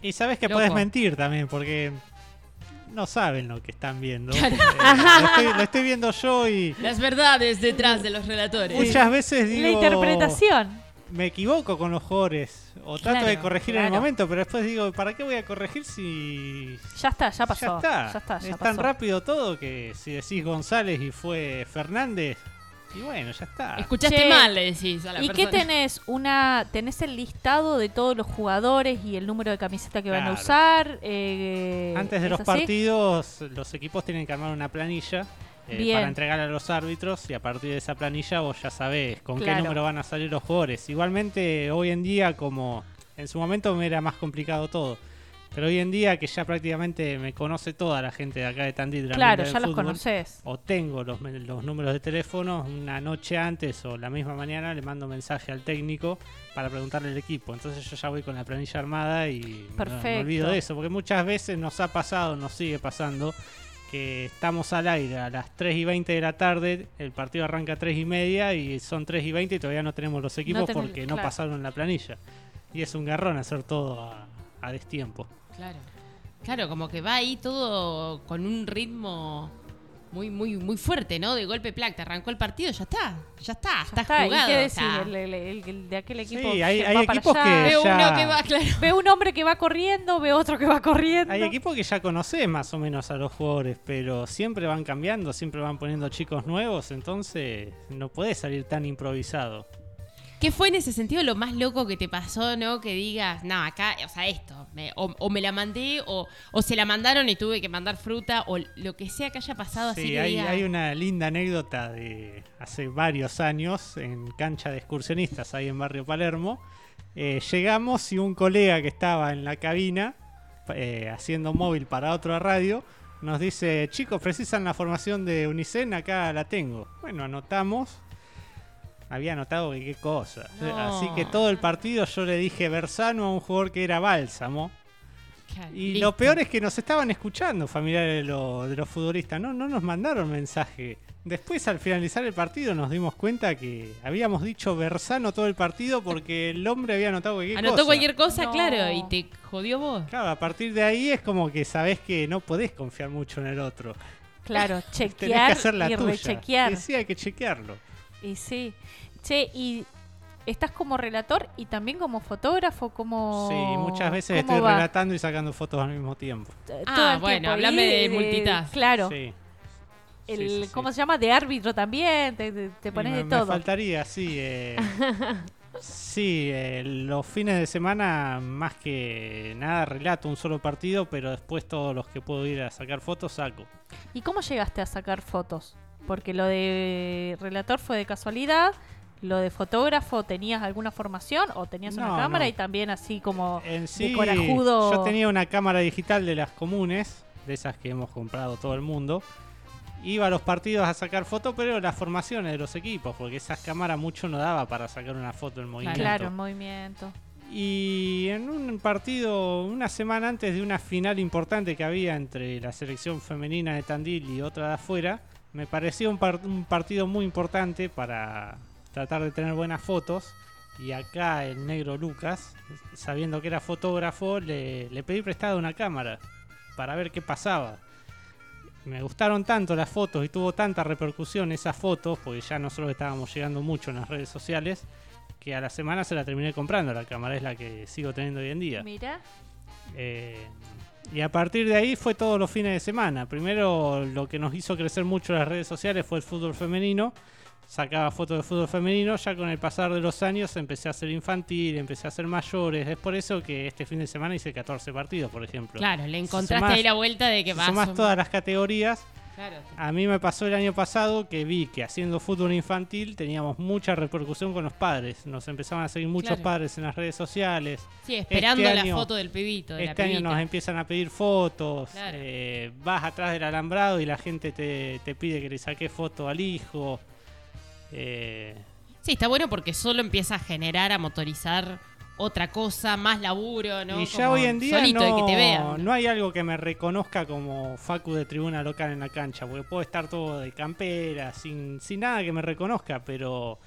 Y sabes que Loco. puedes mentir también, porque no saben lo que están viendo. Claro. Eh, lo, estoy, lo estoy viendo yo y Las verdades detrás de los relatores. muchas veces digo... La interpretación. Me equivoco con los jugadores, o trato Claro, de corregir en el momento, pero después digo, ¿para qué voy a corregir si Ya está, ya pasó. ya está? Ya está, ya es tan rápido todo que si decís González y fue Fernández, y bueno, ya está. Escuchaste Che, mal, le decís a la ¿Y qué tenés? Una, ¿Tenés el listado de todos los jugadores y el número de camiseta que van a usar? Eh, Antes de ¿es los así? partidos, los equipos tienen que armar una planilla eh, Bien. para entregar a los árbitros y a partir de esa planilla vos ya sabés con Claro. qué número van a salir los jugadores. Igualmente, hoy en día, como en su momento me era más complicado todo, pero hoy en día que ya prácticamente me conoce toda la gente de acá de Tandil, Claro, ya los conoces. O tengo los, los números de teléfono, una noche antes o la misma mañana le mando mensaje al técnico para preguntarle al equipo. Entonces yo ya voy con la planilla armada y me olvido de eso, porque muchas veces nos ha pasado, nos sigue pasando, que estamos al aire a las 3 y 20 de la tarde, el partido arranca a 3 y media y son 3 y 20 y todavía no tenemos los equipos tenés- porque no pasaron la planilla. Y es un garrón hacer todo a, a destiempo. Claro. Claro, como que va ahí todo con un ritmo muy, muy, muy fuerte, ¿no? De golpe plac, te arrancó el partido, ya está. Ya está, Ya está, está, ¿y jugado. qué sea, El, el- el- el de aquel Sí, equipo hay- que hay va para equipos allá. que- Ve uno que va, claro. Ve un hombre que va corriendo, ve otro que va corriendo. Hay equipos que ya conoces más o menos a los jugadores, pero siempre van cambiando, siempre van poniendo chicos nuevos, entonces no puedes salir tan improvisado. ¿Qué fue en ese sentido lo más loco que te pasó, no? Que digas, no, acá, o sea, esto, me- o, o me la mandé, o, o se la mandaron y tuve que mandar fruta, o lo que sea que haya pasado así Sí, que hay, hay una linda anécdota de hace varios años en cancha de excursionistas ahí en Barrio Palermo. Eh, llegamos y un colega que estaba en la cabina eh, haciendo móvil para otra radio nos dice, chicos, precisan la formación de Unicen, acá la tengo. Bueno, anotamos. Había anotado que qué cosa. No. Así que todo el partido yo le dije Bersano a un jugador que era Bálsamo. Y listo. lo peor es que nos estaban escuchando familiares de, lo- de los futbolistas, no, no nos mandaron mensaje. Después al finalizar el partido nos dimos cuenta que habíamos dicho Bersano todo el partido porque el hombre había anotado cualquier Anotó cosa. cualquier cosa, No. claro, y te jodió vos. Claro, a partir de ahí es como que sabés que no podés confiar mucho en el otro. Claro, <laughs> Tenés que chequear hacer la y tuya. rechequear. Y sí, hay que chequearlo. Y sí. Che, y estás como relator y también como fotógrafo, como... Sí, muchas veces ¿cómo estoy va? relatando y sacando fotos al mismo tiempo. Ah, bueno, tiempo hablame de multitask. Claro. Sí. El, Sí, sí, sí. ¿Cómo se llama? De árbitro también. Te, te- te Y pones me, de me todo. faltaría, sí. eh, <laughs> sí, eh, los fines de semana, más que nada, relato un solo partido, pero después todos los que puedo ir a sacar fotos, saco. ¿Y cómo llegaste a sacar fotos? Porque lo de relator fue de casualidad. Lo de fotógrafo, ¿tenías alguna formación o tenías una cámara no. y también así como En sí, de corajudo? yo tenía una cámara digital de las comunes, de esas que hemos comprado todo el mundo. Iba a los partidos a sacar fotos, pero las formaciones de los equipos, porque esas cámaras mucho no daba para sacar una foto en movimiento. Claro, en movimiento. Y en un partido, una semana antes de una final importante que había entre la selección femenina de Tandil y otra de afuera, me pareció un, par- un partido muy importante para tratar de tener buenas fotos. Y acá el negro Lucas, sabiendo que era fotógrafo, le, le pedí prestada una cámara para ver qué pasaba. Me gustaron tanto las fotos y tuvo tanta repercusión esas fotos, porque ya nosotros estábamos llegando mucho en las redes sociales, que a la semana se la terminé comprando. La cámara es la que sigo teniendo hoy en día. Mira. Eh, y a partir de ahí fue todos los fines de semana. Primero lo que nos hizo crecer mucho las redes sociales fue el fútbol femenino. Sacaba fotos de fútbol femenino. Ya con el pasar de los años empecé a hacer infantil, empecé a hacer mayores. Es por eso que este fin de semana hice 14 partidos, por ejemplo. Claro, le encontraste sumás- ahí la vuelta de que vas. sumás todas las categorías, Claro. a mí me pasó el año pasado que vi que haciendo fútbol infantil teníamos mucha repercusión con los padres. Nos empezaban a seguir muchos Claro. padres en las redes sociales. Sí, esperando Este la año- foto del pibito. De Este la año nos empiezan a pedir fotos. Claro. eh, vas atrás del alambrado y la gente te, te pide que le saques foto al hijo. Eh, Sí, está bueno porque solo empieza a generar, a motorizar otra cosa, más laburo, ¿no? y ya Como hoy en día solito no, que te vean. no hay algo que me reconozca como Facu de tribuna local en la cancha, porque puedo estar todo de campera, sin, sin nada que me reconozca, pero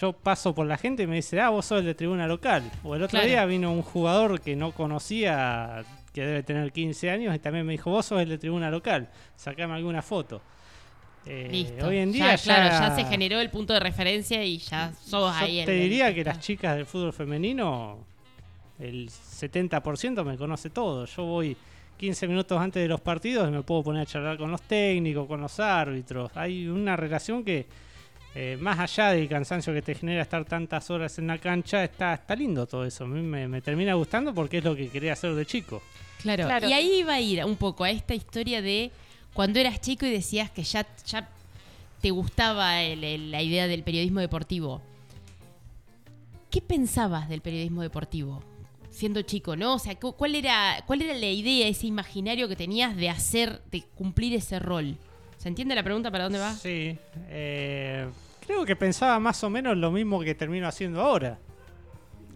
yo paso por la gente y me dice, ah, vos sos el de tribuna local. O el otro Claro. día vino un jugador que no conocía, que debe tener 15 años, y también me dijo, vos sos el de tribuna local, sacame alguna foto. Eh, Listo. Hoy en día ya, claro, ya se generó el punto de referencia y ya sos yo ahí. el- te el diría que las chicas del fútbol femenino, el 70% me conoce todo. Yo voy 15 minutos antes de los partidos y me puedo poner a charlar con los técnicos, con los árbitros. Hay una relación que, eh, más allá del cansancio que te genera estar tantas horas en la cancha, está, está lindo todo eso. A mí me, me termina gustando porque es lo que quería hacer de chico. Claro. Claro. Y ahí iba a ir un poco a esta historia de cuando eras chico y decías que ya, ya te gustaba el- el- la idea del periodismo deportivo. ¿Qué pensabas del periodismo deportivo? Siendo chico, ¿no? O sea, cu- ¿cuál era, ¿cuál era la idea, ese imaginario que tenías de hacer, de cumplir ese rol? ¿Se entiende la pregunta para dónde va? Sí, eh, creo que pensaba más o menos lo mismo que termino haciendo ahora.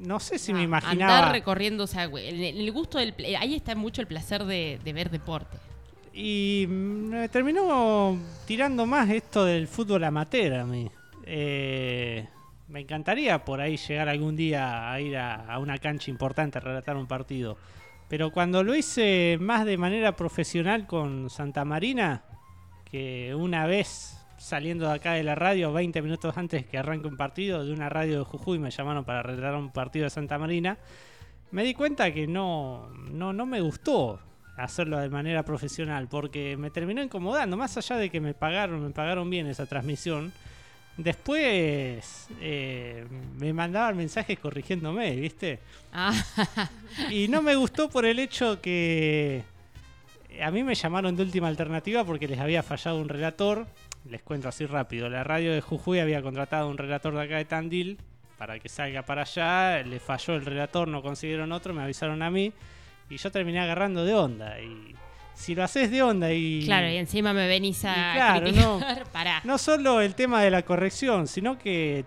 No sé si me Ah, imaginaba. Andar recorriendo, o sea, el, el gusto del... Ahí está mucho el placer de, de ver deporte. Y me terminó tirando más esto del fútbol amateur a mí. Eh, me encantaría por ahí llegar algún día a ir a, a una cancha importante a relatar un partido. Pero cuando lo hice más de manera profesional con Santa Marina, que una vez saliendo de acá de la radio, 20 minutos antes que arranque un partido, de una radio de Jujuy me llamaron para relatar un partido de Santa Marina, me di cuenta que no, no, no me gustó hacerlo de manera profesional porque me terminó incomodando, más allá de que me pagaron, me pagaron bien esa transmisión. Después eh, me mandaban mensajes corrigiéndome, ¿viste? Ah, Y no me gustó por el hecho que a mí me llamaron de última alternativa porque les había fallado un relator. Les cuento así rápido. La radio de Jujuy había contratado un relator de acá de Tandil para que salga para allá. Le falló el relator, no consiguieron otro, me avisaron a mí. Y yo terminé agarrando de onda. Y si lo haces de onda y... claro, y encima me venís a claro, criticar. <laughs> Pará. No solo el tema de la corrección, sino que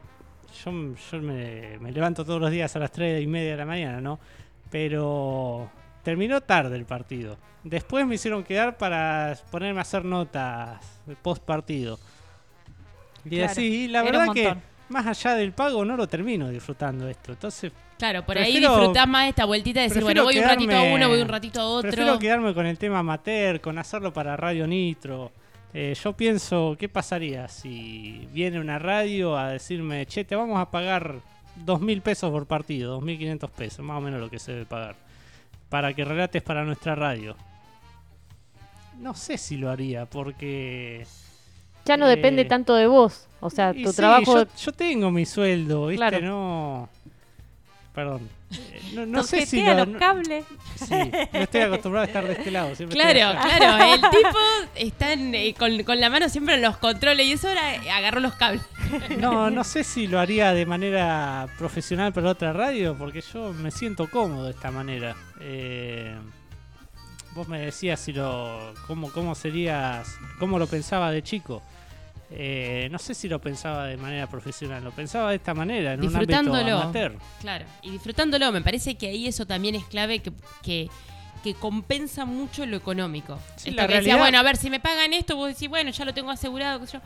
yo, yo me, me levanto todos los días a las 3 y media de la mañana, ¿no? Pero terminó tarde el partido. Después me hicieron quedar para ponerme a hacer notas post partido. Y Claro, así, la verdad que. Más allá del pago no lo termino disfrutando esto. Entonces Claro, por ahí disfrutás más esta vueltita de decir, bueno, voy un ratito a uno, voy un ratito a otro. Prefiero quedarme con el tema amateur, con hacerlo para Radio Nitro. Eh, yo pienso, ¿qué pasaría si viene una radio a decirme, che, te vamos a pagar dos mil pesos por partido, dos mil quinientos pesos, más o menos lo que se debe pagar, para que relates para nuestra radio? No sé si lo haría, porque... Ya no Eh, depende tanto de vos. O sea, tu sí, trabajo. Yo, yo tengo mi sueldo, ¿viste? Claro. No... Perdón. Eh, No, no sé si lo- los no- cables. Sí, no estoy acostumbrado a estar de este lado. siempre Claro, claro, el <laughs> tipo está en, eh, con, con la mano siempre en los controles y eso ahora eh, agarró los cables. No, no sé si lo haría de manera profesional para otra radio, porque yo me siento cómodo de esta manera. Eh, vos me decías si lo, cómo, cómo serías, cómo lo pensaba de chico. Eh, no sé si lo pensaba de manera profesional, lo pensaba de esta manera, en un ámbito Disfrutándolo. amateur. Claro, y disfrutándolo, me parece que ahí eso también es clave que, que, que compensa mucho lo económico. Sí, Esto la que decía, bueno, a ver, si me pagan esto, vos decís, bueno, ya lo tengo asegurado, qué sé yo.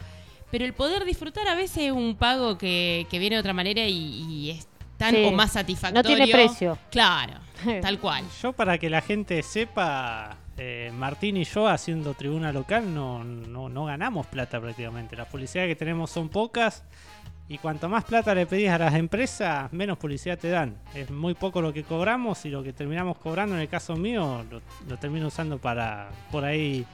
Pero el poder disfrutar a veces es un pago que, que viene de otra manera y, y es tan Sí. o más No satisfactorio. tiene precio. Claro, <laughs> tal cual. Yo para que la gente sepa, eh, Martín y yo haciendo tribuna local no, no, no ganamos plata prácticamente. Las publicidades que tenemos son pocas y cuanto más plata le pedís a las empresas, menos publicidad te dan. Es muy poco lo que cobramos y lo que terminamos cobrando en el caso mío lo, lo termino usando para por ahí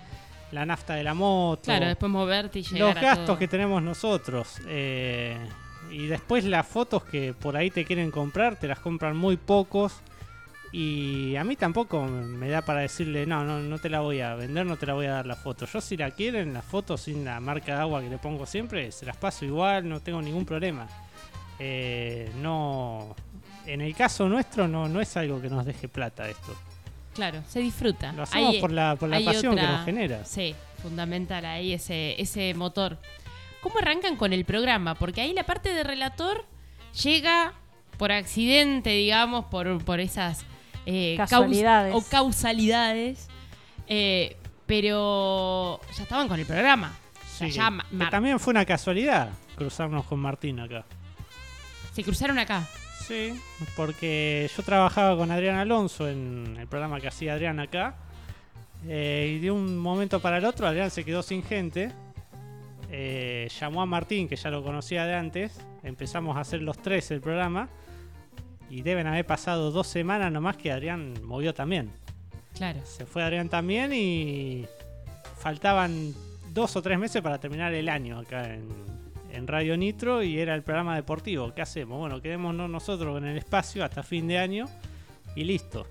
la nafta de la moto. Claro, después moverte y llegar los a gastos todo. que tenemos nosotros. eh, y después las fotos que por ahí te quieren comprar, te las compran muy pocos. Y a mí tampoco me da para decirle, no, no, no te la voy a vender, no te la voy a dar la foto. Yo si la quieren, la foto sin la marca de agua que le pongo siempre, se las paso igual, no tengo ningún problema. Eh, no, en el caso nuestro no, no es algo que nos deje plata esto. Claro, se disfruta. Lo hacemos Hay- por la, por la pasión que nos genera. Sí, fundamental ahí ese, ese motor. ¿Cómo arrancan con el programa? Porque ahí la parte de relator llega por accidente, digamos, por, por esas eh, caus- o causalidades. eh, pero ya estaban con el programa. O sea, Sí, ya que también fue una casualidad cruzarnos con Martín acá. se cruzaron acá. Sí, porque yo trabajaba con Adrián Alonso en el programa que hacía Adrián acá. eh, y de un momento para el otro, Adrián se quedó sin gente. eh, llamó a Martín, que ya lo conocía de antes. Empezamos a hacer los tres el programa. Y deben haber pasado dos semanas nomás que Adrián movió también. Claro. Se fue Adrián también y faltaban dos o tres meses para terminar el año acá en, en Radio Nitro y era el programa deportivo. ¿Qué hacemos? Bueno, quedémonos nosotros en el espacio hasta fin de año y listo.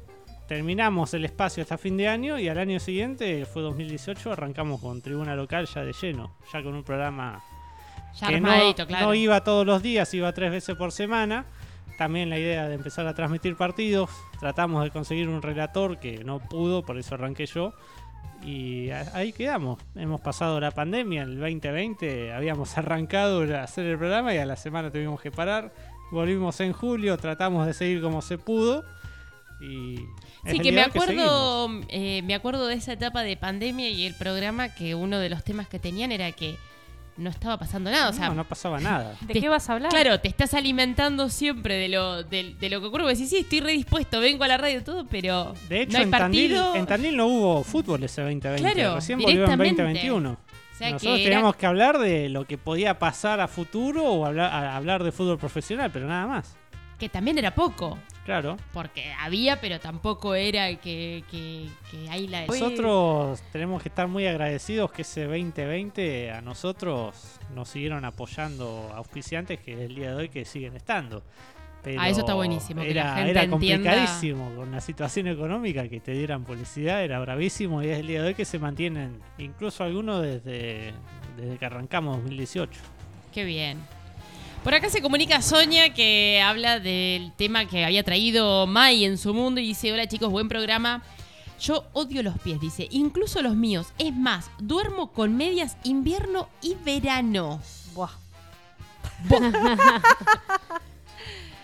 Terminamos el espacio hasta fin de año y al año siguiente, fue 2018, arrancamos con Tribuna Local ya de lleno, ya con un programa Ya que no, armadito, claro. no iba todos los días, iba tres veces por semana. También la idea de empezar a transmitir partidos. Tratamos de conseguir un relator que no pudo, por eso arranqué yo. Y ahí quedamos. Hemos pasado la pandemia, el 2020 habíamos <laughs> arrancado a hacer el programa y a la semana tuvimos que parar. Volvimos en julio, tratamos de seguir como se pudo. Y Sí, que me acuerdo, eh, me acuerdo de esa etapa de pandemia y el programa que uno de los temas que tenían era que no estaba pasando nada. O sea, no, no pasaba nada. ¿De Te- qué vas a hablar? claro, te estás alimentando siempre de lo, de, de lo que ocurre. Decís, sí, estoy redispuesto, vengo a la radio y todo, pero De hecho, no hay en, Tandil, partido. en Tandil no hubo fútbol ese 2020. Claro, Recién volvió en directamente. 2021. O sea, Nosotros que era- teníamos que hablar de lo que podía pasar a futuro o hablar, a- hablar de fútbol profesional, pero nada más. que también era poco. Claro. Porque había, pero tampoco era que, que, que hay la... Nosotros tenemos que estar muy agradecidos que ese 2020 a nosotros nos siguieron apoyando auspiciantes que el día de hoy que siguen estando. Pero Ah, eso está buenísimo, que la Era, gente era entienda- complicadísimo con la situación económica que te dieran publicidad, era bravísimo y es el día de hoy que se mantienen, incluso algunos desde, desde que arrancamos 2018. Qué bien. Por acá se comunica Sonia que habla del tema que había traído Mai en su mundo y dice, hola chicos, buen programa. Yo odio los pies, dice, incluso los míos. Es más, duermo con medias invierno y verano. Buah. <laughs>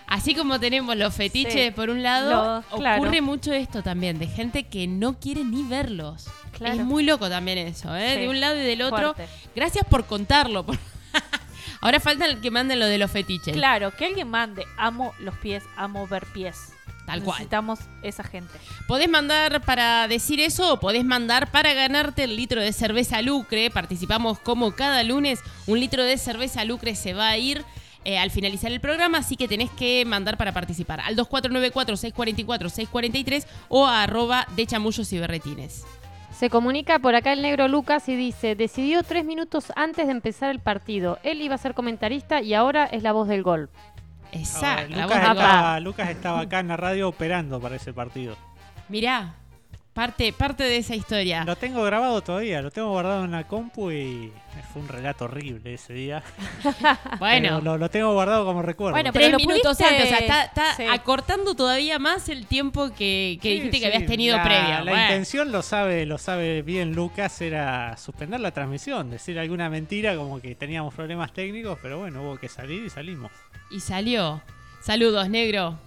Así como tenemos los fetiches Sí. por un lado, Los- claro. ocurre mucho esto también, de gente que no quiere ni verlos. Claro. Es muy loco también eso, ¿eh? Sí. De un lado y del otro. Fuerte. Gracias por contarlo. por- Ahora falta el que manden lo de los fetiches. Claro, que alguien mande. Amo los pies, amo ver pies. Tal cual. Necesitamos esa gente. Podés mandar para decir eso o podés mandar para ganarte el litro de cerveza Lucre. Participamos como cada lunes. Un litro de cerveza Lucre se va a ir eh, al finalizar el programa, así que tenés que mandar para participar al 2494-644-643 o a arroba de chamullos y berretines. Se comunica por acá el negro Lucas y dice, decidió tres minutos antes de empezar el partido. Él iba a ser comentarista y ahora es la voz del gol. Exacto. Lucas, estaba, Lucas estaba acá en la radio operando para ese partido. Mirá, parte, parte de esa historia. Lo tengo grabado todavía, lo tengo guardado en la compu y fue un relato horrible ese día. <laughs> Bueno. Pero lo, lo tengo guardado como recuerdo. Bueno, Tres pero lo minutos pudiste- antes, o sea, está, está Sí. acortando todavía más el tiempo que, que Sí, dijiste sí, que habías tenido la, previo. La Bueno. intención lo sabe, lo sabe bien Lucas, era suspender la transmisión, decir alguna mentira como que teníamos problemas técnicos, pero bueno, hubo que salir y salimos. Y salió. Saludos, negro.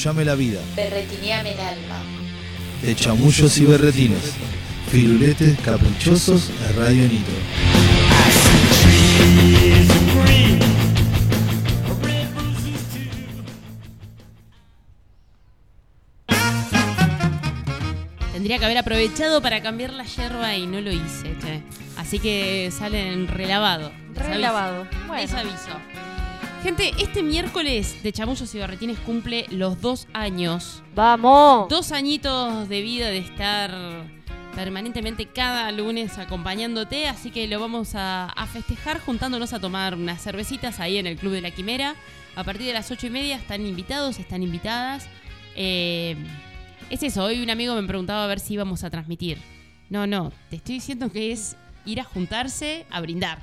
Chamullame la vida. Berretineame el alma. De chamullos y berretines. Firuletes caprichosos de Radio Nitro. Tendría que haber aprovechado para cambiar la yerba y no lo hice, che. Así que salen relavado. Les aviso. Relavado. Bueno. Les aviso. Gente, este miércoles de Chamullos y Barretines cumple los dos años. ¡Vamos! Dos añitos de vida de estar permanentemente cada lunes acompañándote, así que lo vamos a, a festejar juntándonos a tomar unas cervecitas ahí en el Club de la Quimera. A partir de las ocho y media están invitados, están invitadas. Eh, es eso, hoy un amigo me preguntaba a ver si íbamos a transmitir. No, no, te estoy diciendo que es ir a juntarse a brindar.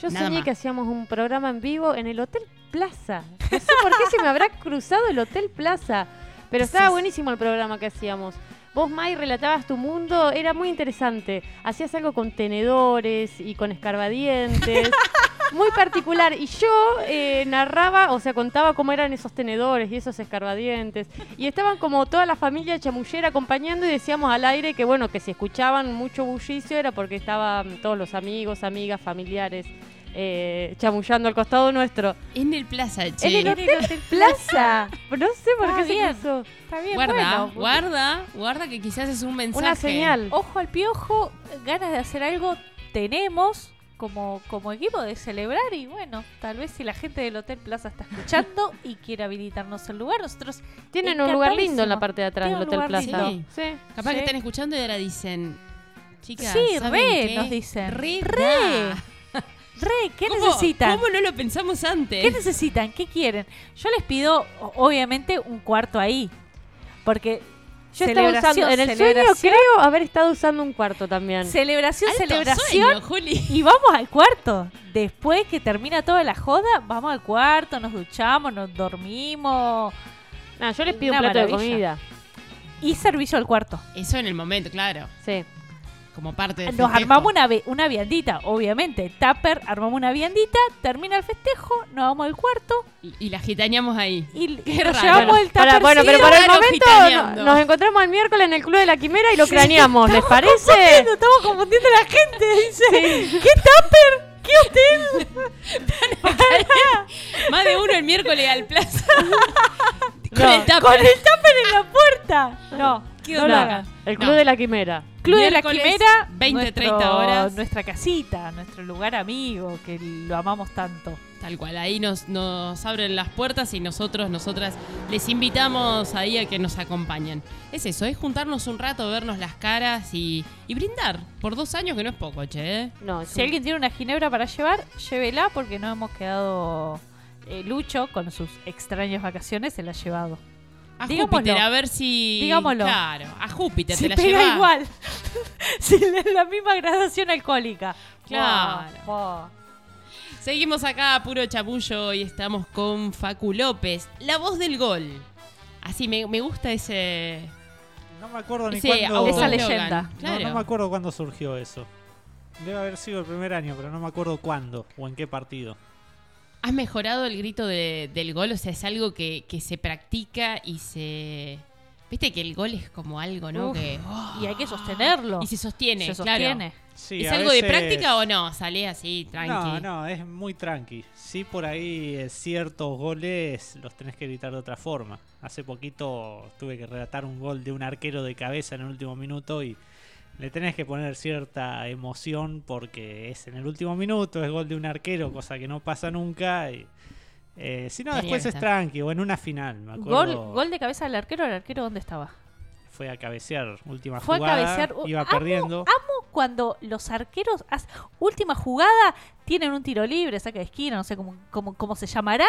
Yo Nada soñé más. que hacíamos un programa en vivo en el Hotel Plaza. No sé por qué se me habrá cruzado el Hotel Plaza. Pero estaba buenísimo el programa que hacíamos. Vos, Mai, relatabas tu mundo, era muy interesante. Hacías algo con tenedores y con escarbadientes. <laughs> muy particular. Y yo eh, narraba, o sea, contaba cómo eran esos tenedores y esos escarbadientes. Y estaban como toda la familia chamullera acompañando y decíamos al aire que, bueno, que si escuchaban mucho bullicio era porque estaban todos los amigos, amigas, familiares eh, chamullando al costado nuestro. En el Plaza, En che. el Hotel <laughs> Plaza. No sé por qué se cruzó. Está bien, Guarda, bueno. guarda, guarda que quizás es un mensaje. Una señal. Ojo al piojo, ganas de hacer algo tenemos como, como equipo de celebrar y bueno, tal vez si la gente del Hotel Plaza está escuchando <laughs> y quiere habilitarnos el lugar, nosotros Tienen un lugar lindo en la parte de atrás del Hotel Plaza. Sí. Capaz Sí. que están escuchando y ahora dicen, chicas, Sí, ¿saben re, qué? nos dicen. Re, Re. Re, ¿qué ¿Cómo- necesitan? ¿Cómo no lo pensamos antes? ¿Qué necesitan? ¿Qué quieren? Yo les pido, obviamente, un cuarto ahí. Porque Yo estaba usando, en el sueño creo haber estado usando un cuarto también. celebración, Alto celebración. sueño, Juli. Y vamos al cuarto. Después que termina toda la joda, vamos al cuarto, nos duchamos, nos dormimos. Nah, yo les pido Una un plato de comida. Y servicio al cuarto. Eso en el momento, claro. Sí. Como parte del Nos festejo. armamos una, ve- una viandita, obviamente. Tupper, armamos una viandita, termina el festejo, nos vamos al cuarto Y, y la gitañamos ahí. y Qué nos raro. llevamos el Para- tupper. bueno, pero para el momento no- nos encontramos el miércoles en el Club de la Quimera y lo craneamos, ¿les parece? Estamos confundiendo a la gente, dice. ¿Qué tupper? ¿Qué hotel? Más de uno el miércoles al plaza. <laughs> con No, el tupper. Con el tupper en la puerta. No, ¿Qué no onda? El Club No. de la Quimera. Club de la Quimera, 20, nuestro- 30 horas. Nuestra casita, nuestro lugar amigo, que lo amamos tanto. Tal cual, ahí nos, nos abren las puertas y nosotros, nosotras les invitamos ahí a que nos acompañen. Es eso, es juntarnos un rato, vernos las caras y, y brindar. Por dos años que no es poco, che. ¿eh? No, Si alguien tiene una ginebra para llevar, llévela porque no hemos quedado... eh, Lucho, con sus extrañas vacaciones, se la ha llevado. A Digámoslo. Júpiter, a ver si. Digámoslo. Claro, a Júpiter Se te la pega lleva. igual. <laughs> si le- la misma gradación alcohólica. Claro. Seguimos acá, puro chapullo, y estamos con Facu López, la voz del gol. Así, me, me gusta ese. No me acuerdo ni cuándo. autoeslogan. Esa leyenda. No me acuerdo cuándo surgió eso. Debe haber sido el primer año, pero no me acuerdo cuándo o en qué partido. ¿Has mejorado el grito de- del gol? O sea, es algo que, que se practica y se. Viste que el gol es como algo, ¿no? Uf, que. Y hay que sostenerlo. Y se sostiene, Se claro. sostiene. Sí, ¿Es algo de práctica o no? Salé así, tranqui. No, no, es muy tranqui. Sí, por ahí eh, ciertos goles los tenés que gritar de otra forma. Hace poquito tuve que relatar un gol de un arquero de cabeza en el último minuto y le tenés que poner cierta emoción porque es en el último minuto, es gol de un arquero, cosa que no pasa nunca. Y, eh, si no, después que es tranqui o en una final, me Gol, acuerdo. gol de cabeza del arquero, ¿el arquero dónde estaba? Fue a cabecear, última Fue a jugada, cabecear. uh, iba amo- perdiendo. Amo cuando los arqueros, haz- última jugada, tienen un tiro libre, saca de esquina, no sé cómo, cómo, cómo se llamará.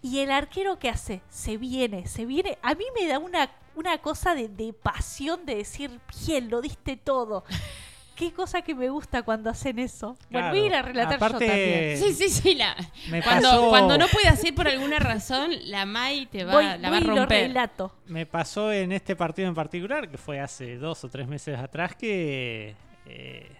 Y el arquero, ¿qué hace? Se viene, se viene. A mí me da una, una cosa de, de pasión de decir, bien, lo diste todo. <laughs> Qué cosa que me gusta cuando hacen eso. Bueno, voy a ir a relatar Aparte, yo también. Sí, sí, sí. La, Me cuando, pasó- cuando no puedas ir por alguna razón, la Mai te va, Voy, la voy va a y lo romper. relato. Me pasó en este partido en particular, que fue hace dos o tres meses atrás, que eh,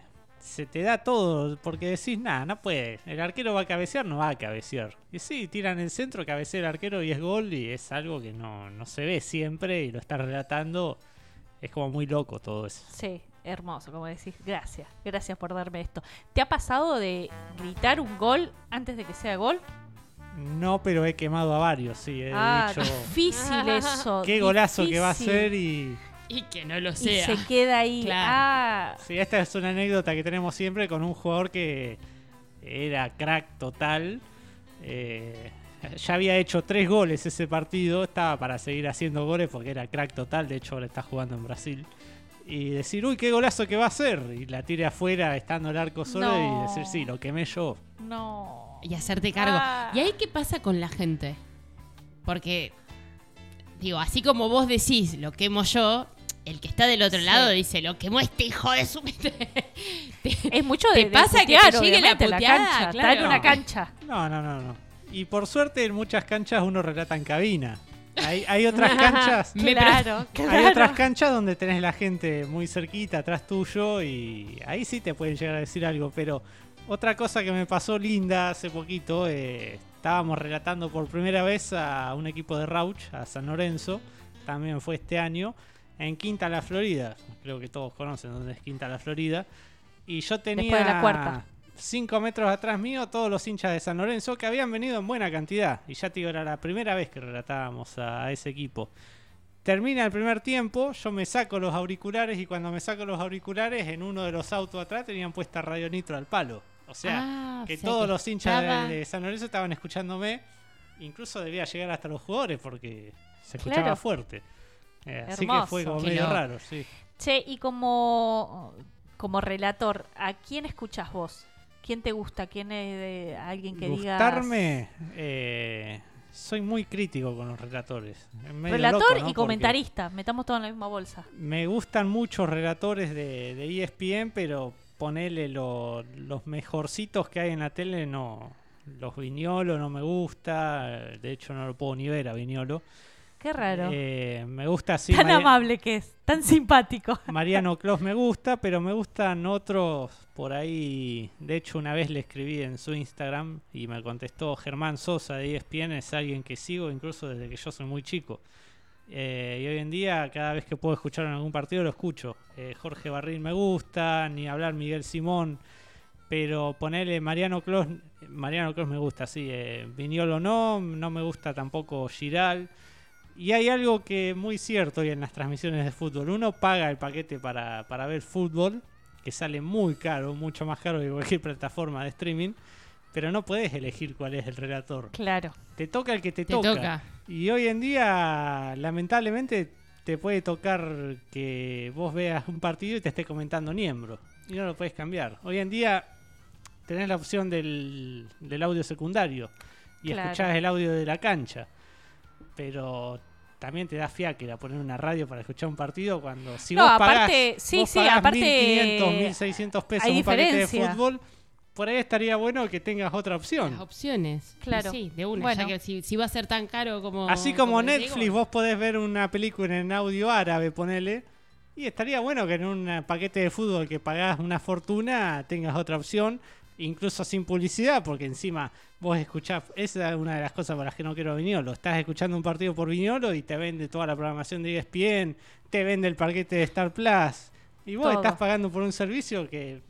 se te da todo, porque decís, nada, no puede. El arquero va a cabecear, no va a cabecear. Y sí, tiran el centro, cabecea el arquero y es gol, y es algo que no, no se ve siempre, y lo está relatando. Es como muy loco todo eso. Sí, hermoso, como decís. Gracias, gracias por darme esto. ¿Te ha pasado de gritar un gol antes de que sea gol? No, pero he quemado a varios, sí. He ah, dicho, difícil <laughs> eso. qué golazo que va a ser y... Y que no lo Y sea. se queda ahí. Claro. Ah, Sí, esta es una anécdota que tenemos siempre con un jugador que era crack total. Eh, ya había hecho tres goles ese partido, estaba para seguir haciendo goles porque era crack total, de hecho ahora está jugando en Brasil. Y decir, uy, qué golazo que va a hacer. Y la tire afuera estando el arco solo No. y decir, sí, lo quemé yo. no. y hacerte cargo. Ah. ¿Y ahí qué pasa con la gente? Porque, digo, así como vos decís, lo quemo yo, el que está del otro Sí. lado dice, lo quemó este hijo de su... <laughs> Es mucho ¿Te de, que te putear, llegue la obviamente, a puteada? cancha. Está en Claro. una cancha. No, no, no, no. Y por suerte en muchas canchas uno relata en cabina. Hay, hay otras <laughs> canchas Me claro, Hay claro. otras canchas donde tenés la gente muy cerquita, atrás tuyo, y ahí sí te pueden llegar a decir algo. Pero otra cosa que me pasó linda hace poquito, eh, estábamos relatando por primera vez a un equipo de Rauch, a San Lorenzo, también fue este año, en Quinta La Florida. Creo que todos conocen dónde es Quinta La Florida. Y yo tenía Después de la cuarta. 5 metros atrás mío todos los hinchas de San Lorenzo que habían venido en buena cantidad. Y ya te digo, era la primera vez que relatábamos a, a ese equipo. Termina el primer tiempo, yo me saco los auriculares y cuando me saco los auriculares, en uno de los autos atrás tenían puesta Radio Nitro al palo. O sea, Ah, que o sea todos que los hinchas de- estaba- de, San Lorenzo estaban escuchándome. Incluso debía llegar hasta los jugadores porque se escuchaba Claro. fuerte. Eh, así que Hermoso. fue como medio raro, sí. Che, y como, como relator, ¿a quién escuchás vos? ¿Quién te gusta? ¿Quién es de alguien que digas? Gustarme, eh, soy muy crítico con los relatores. Relator loco, ¿no? y Porque comentarista. Metamos todo en la misma bolsa. Me gustan muchos relatores de, de E ESPN, pero ponele lo- los mejorcitos que hay en la tele, no. Los Viñolo no me gusta, de hecho no lo puedo ni ver a Viñolo. Qué raro. Eh, me gusta así. tan amable que es, tan simpático. <laughs> Mariano Clos me gusta, pero me gustan otros por ahí. De hecho, una vez le escribí en su Instagram y me contestó Germán Sosa de ESPN, es alguien que sigo incluso desde que yo soy muy chico. Eh, y hoy en día, cada vez que puedo escuchar en algún partido, lo escucho. Eh, Jorge Barril me gusta, ni hablar Miguel Simón. Pero ponerle Mariano Clos, Mariano Clos me gusta, sí. Eh, Viñolo no, no me gusta tampoco Giral. Y hay algo que es muy cierto hoy en las transmisiones de fútbol. Uno paga el paquete para, para ver fútbol, que sale muy caro, mucho más caro que cualquier plataforma de streaming, pero no puedes elegir cuál es el relator. Claro. Te toca el que te, Te toca. toca. Y hoy en día, lamentablemente, te puede tocar que vos veas un partido y te esté comentando Niembro. Y no lo puedes cambiar. Hoy en día tenés la opción del, del audio secundario y Claro. escuchás el audio de la cancha. Pero también te da fiaquera poner una radio para escuchar un partido cuando si No, vos aparte- pagás, sí, vos sí, pagás aparte, 1500, 1600 pesos un paquete de fútbol, por ahí estaría bueno que tengas otra opción. Las opciones. Claro. Sí, de una. Bueno. Ya que si, si va a ser tan caro como. Así como Netflix, digo, vos podés ver una película en audio árabe, ponele. Y estaría bueno que en un paquete de fútbol que pagás una fortuna tengas otra opción, incluso sin publicidad, porque encima vos escuchás. Esa es una de las cosas para las que no quiero Viñolo. Estás escuchando un partido por Viñolo y te vende toda la programación de ESPN, te vende el paquete de Star Plus. Y vos Todo. estás pagando por un servicio que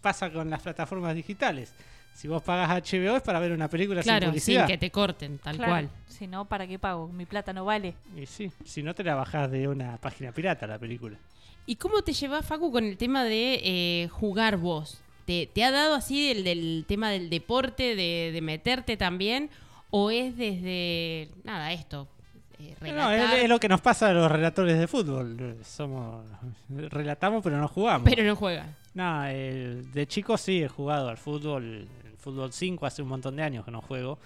pasa con las plataformas digitales. Si vos pagas HBO es para ver una película sin Claro, sin publicidad. que te corten, tal claro. cual. Si no, ¿para qué pago? Mi plata no vale. Y sí, si no te la bajás de una página pirata la película. ¿Y cómo te llevas, Facu, con el tema de eh, jugar vos? ¿Te, te ha dado así el del tema del deporte, de, de meterte también? ¿O es desde, nada, esto? eh, No, es, es lo que nos pasa a los relatores de fútbol. Somos relatamos pero no jugamos. pero no juega? No, el- de chico sí he jugado al fútbol, el fútbol 5 hace un montón de años que no juego.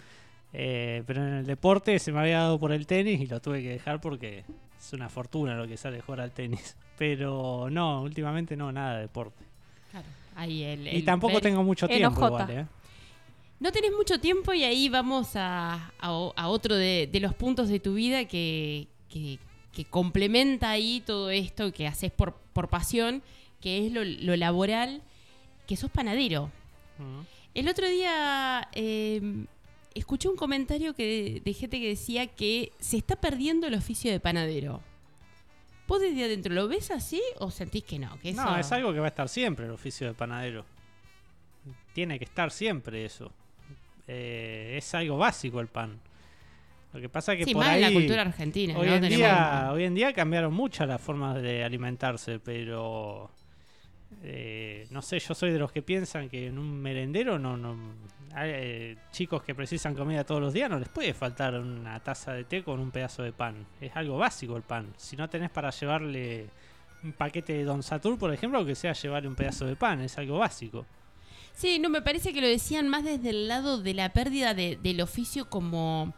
Eh, pero en el deporte se me había dado por el tenis y lo tuve que dejar porque es una fortuna lo que sale jugar al tenis. <laughs> Pero no, últimamente no, nada de deporte. Claro. Ahí el, Y el tampoco tengo mucho tiempo igual, ¿eh? No tenés mucho tiempo y ahí vamos a, a otro de, de los puntos de tu vida que, que- que complementa ahí todo esto que haces por, por pasión, que es lo, lo laboral. que sos panadero. El otro día eh, escuché un comentario que, de gente que decía que se está perdiendo el oficio de panadero. ¿Vos desde adentro lo ves así o sentís que no? Que No, eso- es algo que va a estar siempre el oficio de panadero. Tiene que estar siempre eso. Eh, es algo básico el pan. Lo que pasa es que Sí, por más ahí... en la cultura argentina. Hoy, ¿no? en Tenemos- día, hoy en día cambiaron muchas las formas de alimentarse, pero eh, no sé, yo soy de los que piensan que en un merendero no, no eh, chicos que precisan comida todos los días no les puede faltar una taza de té con un pedazo de pan. Es algo básico el pan. Si no tenés para llevarle un paquete de Don Satur, por ejemplo, que sea llevarle un pedazo de pan, es algo básico. Sí, no, me parece que lo decían más desde el lado de la pérdida de- del oficio como,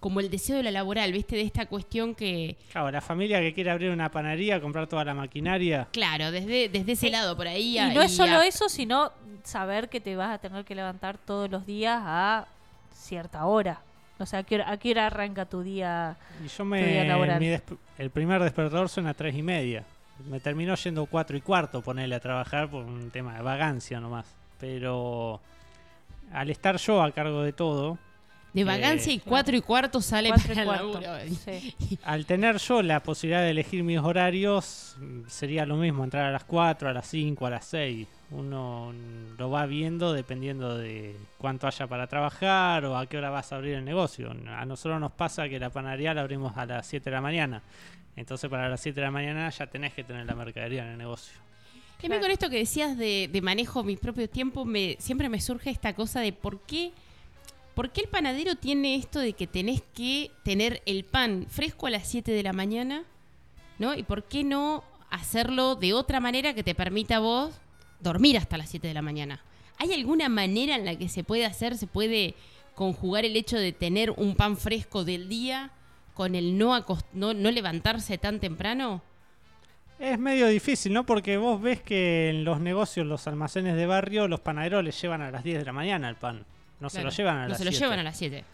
como el deseo de la laboral, ¿viste? De esta cuestión que, Claro, la familia que quiere abrir una panadería, comprar toda la maquinaria, claro, desde, desde ese Sí. lado por ahí. Y a- no es solo a- eso, sino saber que te vas a tener que levantar todos los días a cierta hora. O sea, ¿a qué hora, a qué hora arranca tu día? Y yo Tu día me. laboral. mi desp- el primer despertador suena a tres y media. Me terminó yendo cuatro y cuarto ponerle a trabajar por un tema de vagancia nomás. Pero al estar yo a cargo de todo, De vagancia Eh, y cuatro y cuarto sale Cuatro para el cuarto. laburo. Sí. <laughs> al tener yo la posibilidad de elegir mis horarios, sería lo mismo entrar a las 4, a las 5, a las 6. Uno lo va viendo dependiendo de cuánto haya para trabajar o a qué hora vas a abrir el negocio. A nosotros nos pasa que la panadería la abrimos a las 7 de la mañana. Entonces para las 7 de la mañana ya tenés que tener la mercadería en el negocio. Y a mí con esto que decías de, de manejo mis propios tiempos, me, siempre me surge esta cosa de por qué, por qué el panadero tiene esto de que tenés que tener el pan fresco a las 7 de la mañana, ¿no? Y por qué no hacerlo de otra manera que te permita a vos dormir hasta las 7 de la mañana. ¿Hay alguna manera en la que se puede hacer, se puede conjugar el hecho de tener un pan fresco del día con el no, no levantarse tan temprano? Es medio difícil, ¿no? Porque vos ves que en los negocios, los almacenes de barrio, los panaderos les llevan a las 10 de la mañana el pan. No se Claro, lo llevan a no las se lo 7. llevan a las 7.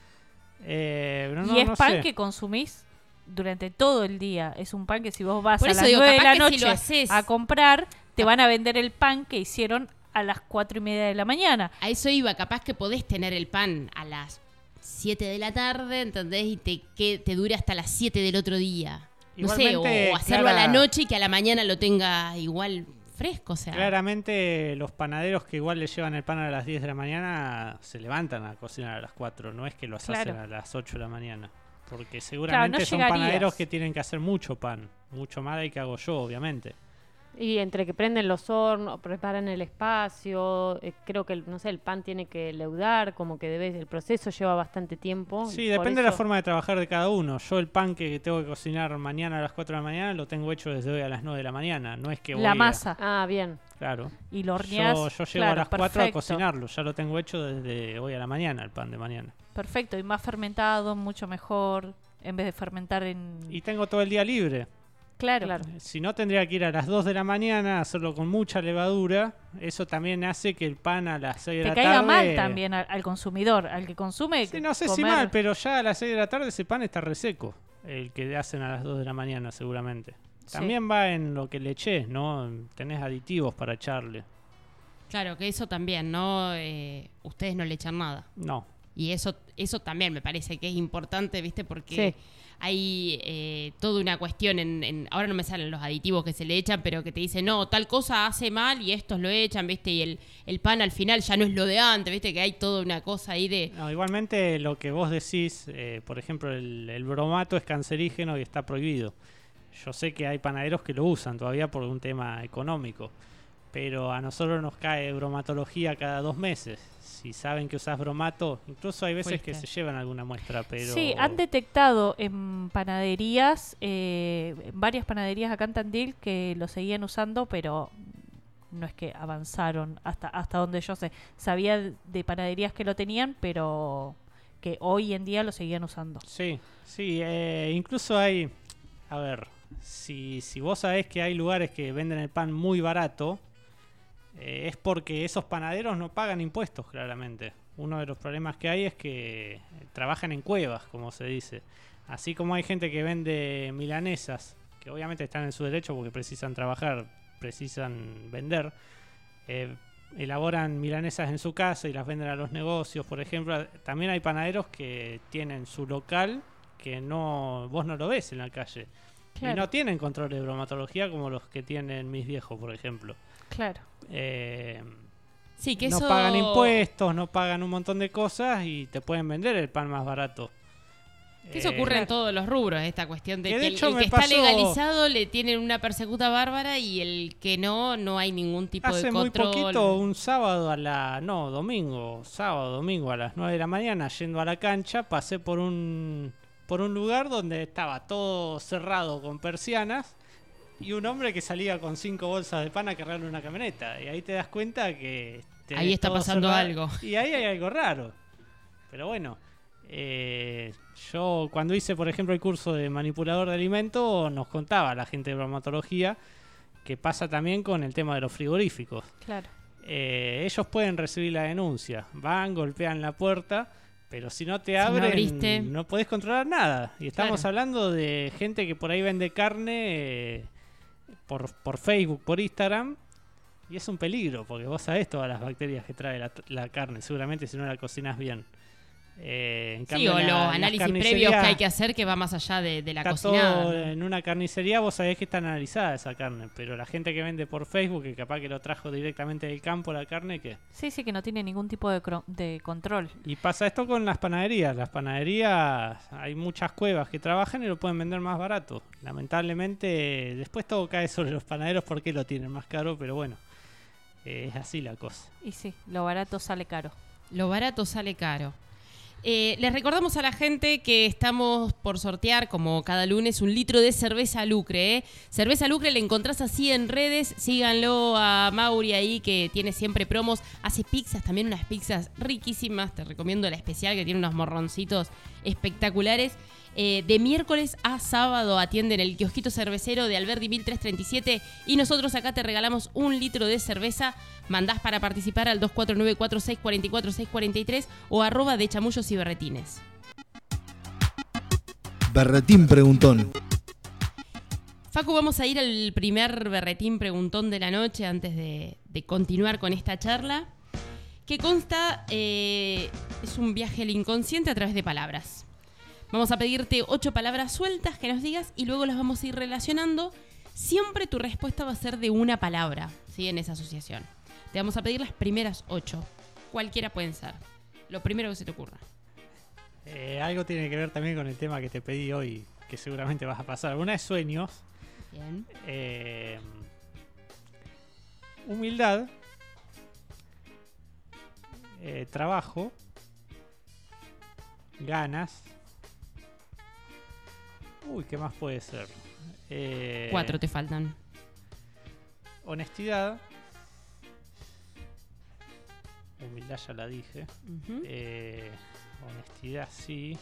Eh, y no- es no pan sé. que consumís durante todo el día. Es un pan que si vos vas Por a eso las digo, 9 de la que si lo noche haces- a comprar, te van a vender el pan que hicieron a las 4 y media de la mañana. A eso iba, capaz que podés tener el pan a las 7 de la tarde, ¿entendés? Y te, que te dure hasta las 7 del otro día. No sé, o, Igualmente, o hacerlo a la Clara- noche y que a la mañana lo tenga igual fresco, o sea. Claramente los panaderos que igual le llevan el pan a las 10 de la mañana se levantan a cocinar a las 4, no es que los Claro. hacen a las 8 de la mañana. Porque seguramente son llegarías. panaderos que tienen que hacer mucho pan, mucho más del que hago yo, obviamente. Y entre que prenden los hornos, preparan el espacio, eh, creo que, el- no sé, el pan tiene que leudar, como que debe, el proceso lleva bastante tiempo. Sí, depende de la eso- forma de trabajar de cada uno. Yo el pan que tengo que cocinar mañana a las 4 de la mañana lo tengo hecho desde hoy a las 9 de la mañana. No es que voy La a- masa. Ah, bien. Claro. Y lo horneás. Yo, yo llego claro, a las 4 a perfecto. cocinarlo. Ya lo tengo hecho desde hoy a la mañana, el pan de mañana. Perfecto, y más fermentado, mucho mejor, en vez de fermentar en... Y tengo todo el día libre. Claro, claro. Si no, tendría que ir a las 2 de la mañana a hacerlo con mucha levadura. Eso también hace que el pan a las 6 de te la caiga tarde... mal también al, al consumidor, al que consume. Sí, no sé si mal, pero ya a las 6 de la tarde ese pan está reseco. El que hacen a las 2 de la mañana seguramente. Sí. También va en lo que le eché, ¿no? Tenés aditivos para echarle. Claro, que eso también, ¿no? Eh, ustedes no le echan nada. No. Y eso, eso también me parece que es importante, ¿viste? Porque Sí. Hay eh, toda una cuestión en, Ahora no me salen los aditivos que se le echan, pero que te dicen, no, tal cosa hace mal y estos lo echan, ¿viste? Y el, el pan al final ya no es lo de antes, ¿viste? Que hay toda una cosa ahí de... No, igualmente lo que vos decís, eh, por ejemplo, el, el bromato es cancerígeno y está prohibido. Yo sé que hay panaderos que lo usan todavía por un tema económico, pero a nosotros nos cae bromatología cada dos meses. Si saben que usás bromato, incluso hay veces que se llevan alguna muestra, pero... Sí, han detectado en panaderías, eh, en varias panaderías acá en Tandil que lo seguían usando, pero no es que avanzaron hasta, hasta donde yo sé. Sabía de panaderías que lo tenían, pero que hoy en día lo seguían usando. Sí, sí, eh, incluso hay, a ver, si, si vos sabés que hay lugares que venden el pan muy barato, eh, es porque esos panaderos no pagan impuestos, claramente. Uno de los problemas que hay es que eh, trabajan en cuevas, como se dice. Así como hay gente que vende milanesas, que obviamente están en su derecho porque precisan trabajar, precisan vender. eh, elaboran milanesas en su casa y las venden a los negocios, por ejemplo. También hay panaderos que tienen su local que no vos no lo ves en la calle. Y no tienen control de bromatología como los que tienen mis viejos, por ejemplo. Claro. Eh, Sí, que no eso... pagan impuestos, no pagan un montón de cosas y te pueden vender el pan más barato. Que eso Eh, ocurre en todos los rubros, esta cuestión de Que que, de hecho el, que está legalizado le tienen una persecuta bárbara y el que no, no hay ningún tipo Hace de muy control. poquito, un sábado a la. No, domingo, sábado, domingo a las 9 de la mañana, yendo a la cancha, pasé por un, por un lugar donde estaba todo cerrado con persianas y un hombre que salía con cinco bolsas de pan a cargarle una camioneta. Y ahí te das cuenta que. tenés Ahí está pasando cerrado. algo. Y ahí hay algo raro. Pero bueno. eh, yo cuando hice, por ejemplo, el curso de manipulador de alimentos, nos contaba la gente de bromatología que pasa también con el tema de los frigoríficos. Claro. Eh, ellos pueden recibir la denuncia, van, golpean la puerta, pero si no te no abren, abriste. no podés controlar nada. Y estamos Claro. hablando de gente que por ahí vende carne eh, por, por Facebook, por Instagram, y es un peligro, porque vos sabés todas las bacterias que trae la, la carne, seguramente si no la cocinas bien. Eh, en Sí, o los análisis previos que hay que hacer que va más allá de, de la Está cocinada. todo en una carnicería, vos sabés que está analizada esa carne, pero la gente que vende por Facebook, que capaz que lo trajo directamente del campo la carne, que Sí, sí, que no tiene ningún tipo de, cro- de control. Y pasa esto con las panaderías. Las panaderías, hay muchas cuevas que trabajan y lo pueden vender más barato. Lamentablemente, después todo cae sobre los panaderos porque lo tienen más caro, pero bueno, eh, es así la cosa. Y sí, lo barato sale caro. Lo barato sale caro. Eh, les recordamos a la gente que estamos por sortear, como cada lunes, un litro de cerveza Lucre. ¿eh? Cerveza Lucre la encontrás así en redes. Síganlo a Mauri ahí, que tiene siempre promos. Hace pizzas, también unas pizzas riquísimas. Te recomiendo la especial, que tiene unos morroncitos espectaculares. Eh, de miércoles a sábado atienden el kiosquito cervecero de Alberdi 1337 y nosotros acá te regalamos un litro de cerveza. Mandás para participar al 249-4644-643 o arroba de chamullos y berretines. Berretín Preguntón. Facu, vamos a ir al primer berretín preguntón de la noche antes de, de continuar con esta charla, que consta, eh, es un viaje al inconsciente a través de palabras. Vamos a pedirte ocho palabras sueltas que nos digas y luego las vamos a ir relacionando. Siempre tu respuesta va a ser de una palabra, ¿sí? En esa asociación. Te vamos a pedir las primeras ocho. Cualquiera pueden ser. Lo primero que se te ocurra. Eh, algo tiene que ver también con el tema que te pedí hoy, que seguramente vas a pasar. Una es sueños, Bien. eh, humildad, eh, trabajo, ganas. Uy, ¿qué más puede ser? Eh, Cuatro te faltan. Honestidad. Humildad ya la dije. Eh, honestidad sí.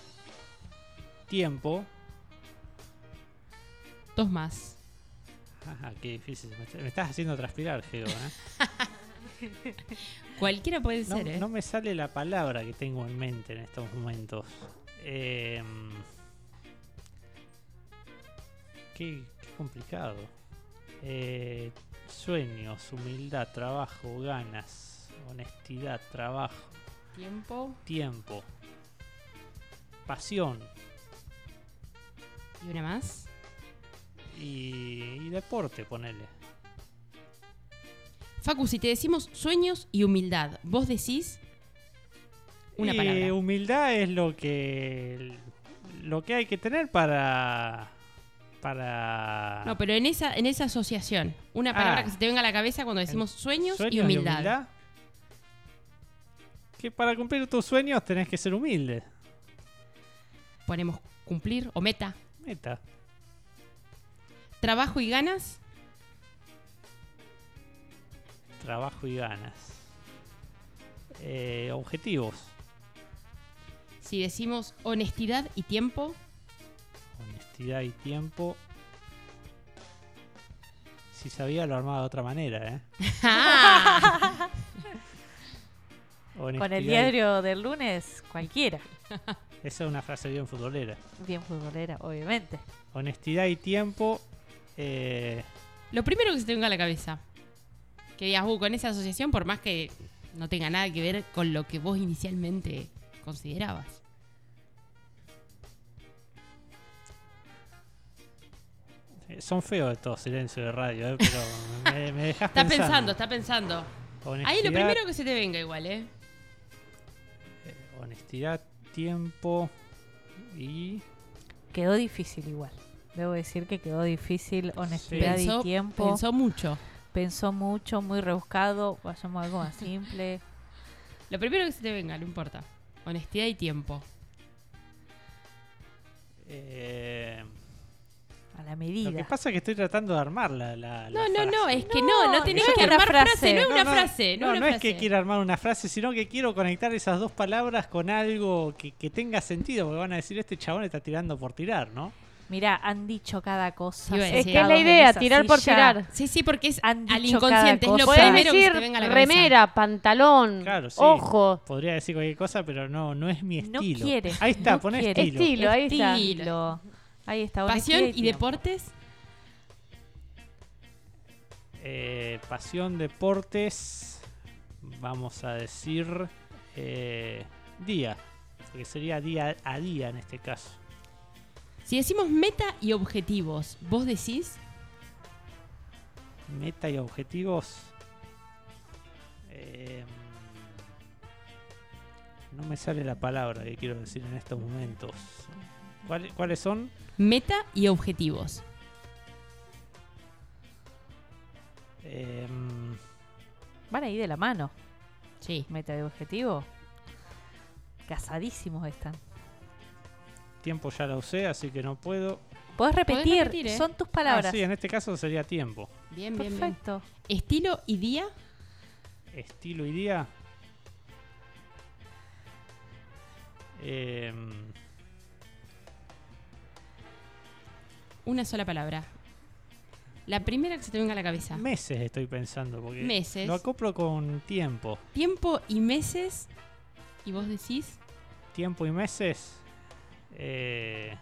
Tiempo. Dos más. Ajá, qué difícil. Me, est- me estás haciendo transpirar, Geo. ¿eh? <laughs> Cualquiera puede No, ser, ¿eh? no me sale la palabra que tengo en mente en estos momentos. Eh, qué, qué complicado. Eh, sueños, humildad, trabajo, ganas, honestidad, trabajo, Tiempo tiempo, pasión y una más. y, y deporte, ponele. Facu, si te decimos sueños y humildad, vos decís una y palabra. humildad es lo que lo que hay que tener para para No, pero en esa, en esa asociación, una palabra Ah. que se te venga a la cabeza cuando decimos sueños, sueños y humildad. Que para cumplir tus sueños tenés que ser humilde. Ponemos cumplir o meta. Meta. Trabajo y ganas. Trabajo y ganas. Eh, objetivos. Si decimos honestidad y tiempo, Honestidad y tiempo. Si sabía lo armaba de otra manera, ¿eh? <laughs> Con el y- diario del lunes, cualquiera. <laughs> Esa es una frase bien futbolera. Bien futbolera, obviamente. Honestidad y tiempo. eh, lo primero que se te venga a la cabeza. Que digas, uh, con esa asociación, por más que no tenga nada que ver con lo que vos inicialmente considerabas. Son feos estos silencios de radio, eh, pero me, me dejas <laughs> Está pensando, está pensando. Ahí lo Honestidad, primero que se te venga igual, ¿eh? eh, honestidad, tiempo y Quedó difícil igual. Debo decir que quedó difícil honestidad Pensó, y tiempo. Pensó, pensó mucho. mucho, muy rebuscado. Vayamos a algo más simple. Lo primero que se te venga, no importa. Honestidad y tiempo. eh, A la lo que medida. pasa es que estoy tratando de armar la, la- la No, no, no, frase. es que no, no, No, tenés que armar frase. frase. no es una No, no, frase, no, no, una es que frase. quiera armar una frase, sino que quiero conectar esas dos palabras con algo que, que tenga sentido, porque van a decir, este chabón está tirando por tirar, ¿no? Mira, han dicho cada cosa. A Es decir. que es la idea, tirar por tirar. Sí, sí, porque es Han al dicho inconsciente, es cada lo cosa. Podés que decir te venga a la cabeza. remera, pantalón, Claro, sí. ojo. Podría decir cualquier cosa, pero no, no es mi No estilo. quiere. Ahí está, no poné quiere. estilo. Estilo, ahí está. Estilo. Ahí está. Pasión y deportes. Eh, pasión, deportes, vamos a decir eh, día, porque sería día a día en este caso. Si decimos meta y objetivos, vos decís Meta y objetivos. eh, no me sale la palabra que quiero decir en estos momentos. ¿Cuál- ¿Cuáles son? Meta y objetivos. Eh, Van ahí de la mano. Sí. Meta de objetivo. Casadísimos están. tiempo ya la usé, así que no puedo. Podés repetir. repetir, ¿eh? Son tus Ah, palabras. sí, en este caso sería tiempo. Bien, bien, bien. Perfecto. Estilo y día. Estilo y día. Eh, Una sola palabra. La primera que se te venga a la cabeza. meses estoy pensando, porque Meses. lo acoplo con tiempo. Tiempo y meses. Y vos decís Tiempo y meses. Eh,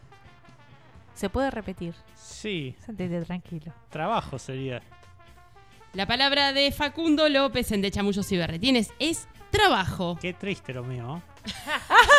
Se puede repetir. sí, Sentite tranquilo. trabajo sería. la palabra de Facundo López en De Chamullos y Berretines es trabajo. Qué triste lo mío. <laughs>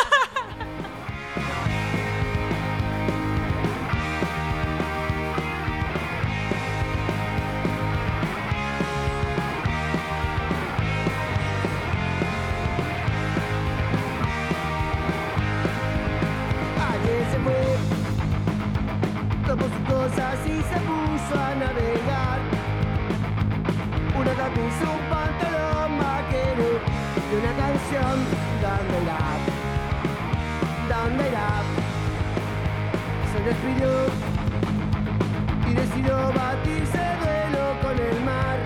Despidió y decidió batirse duelo con el mar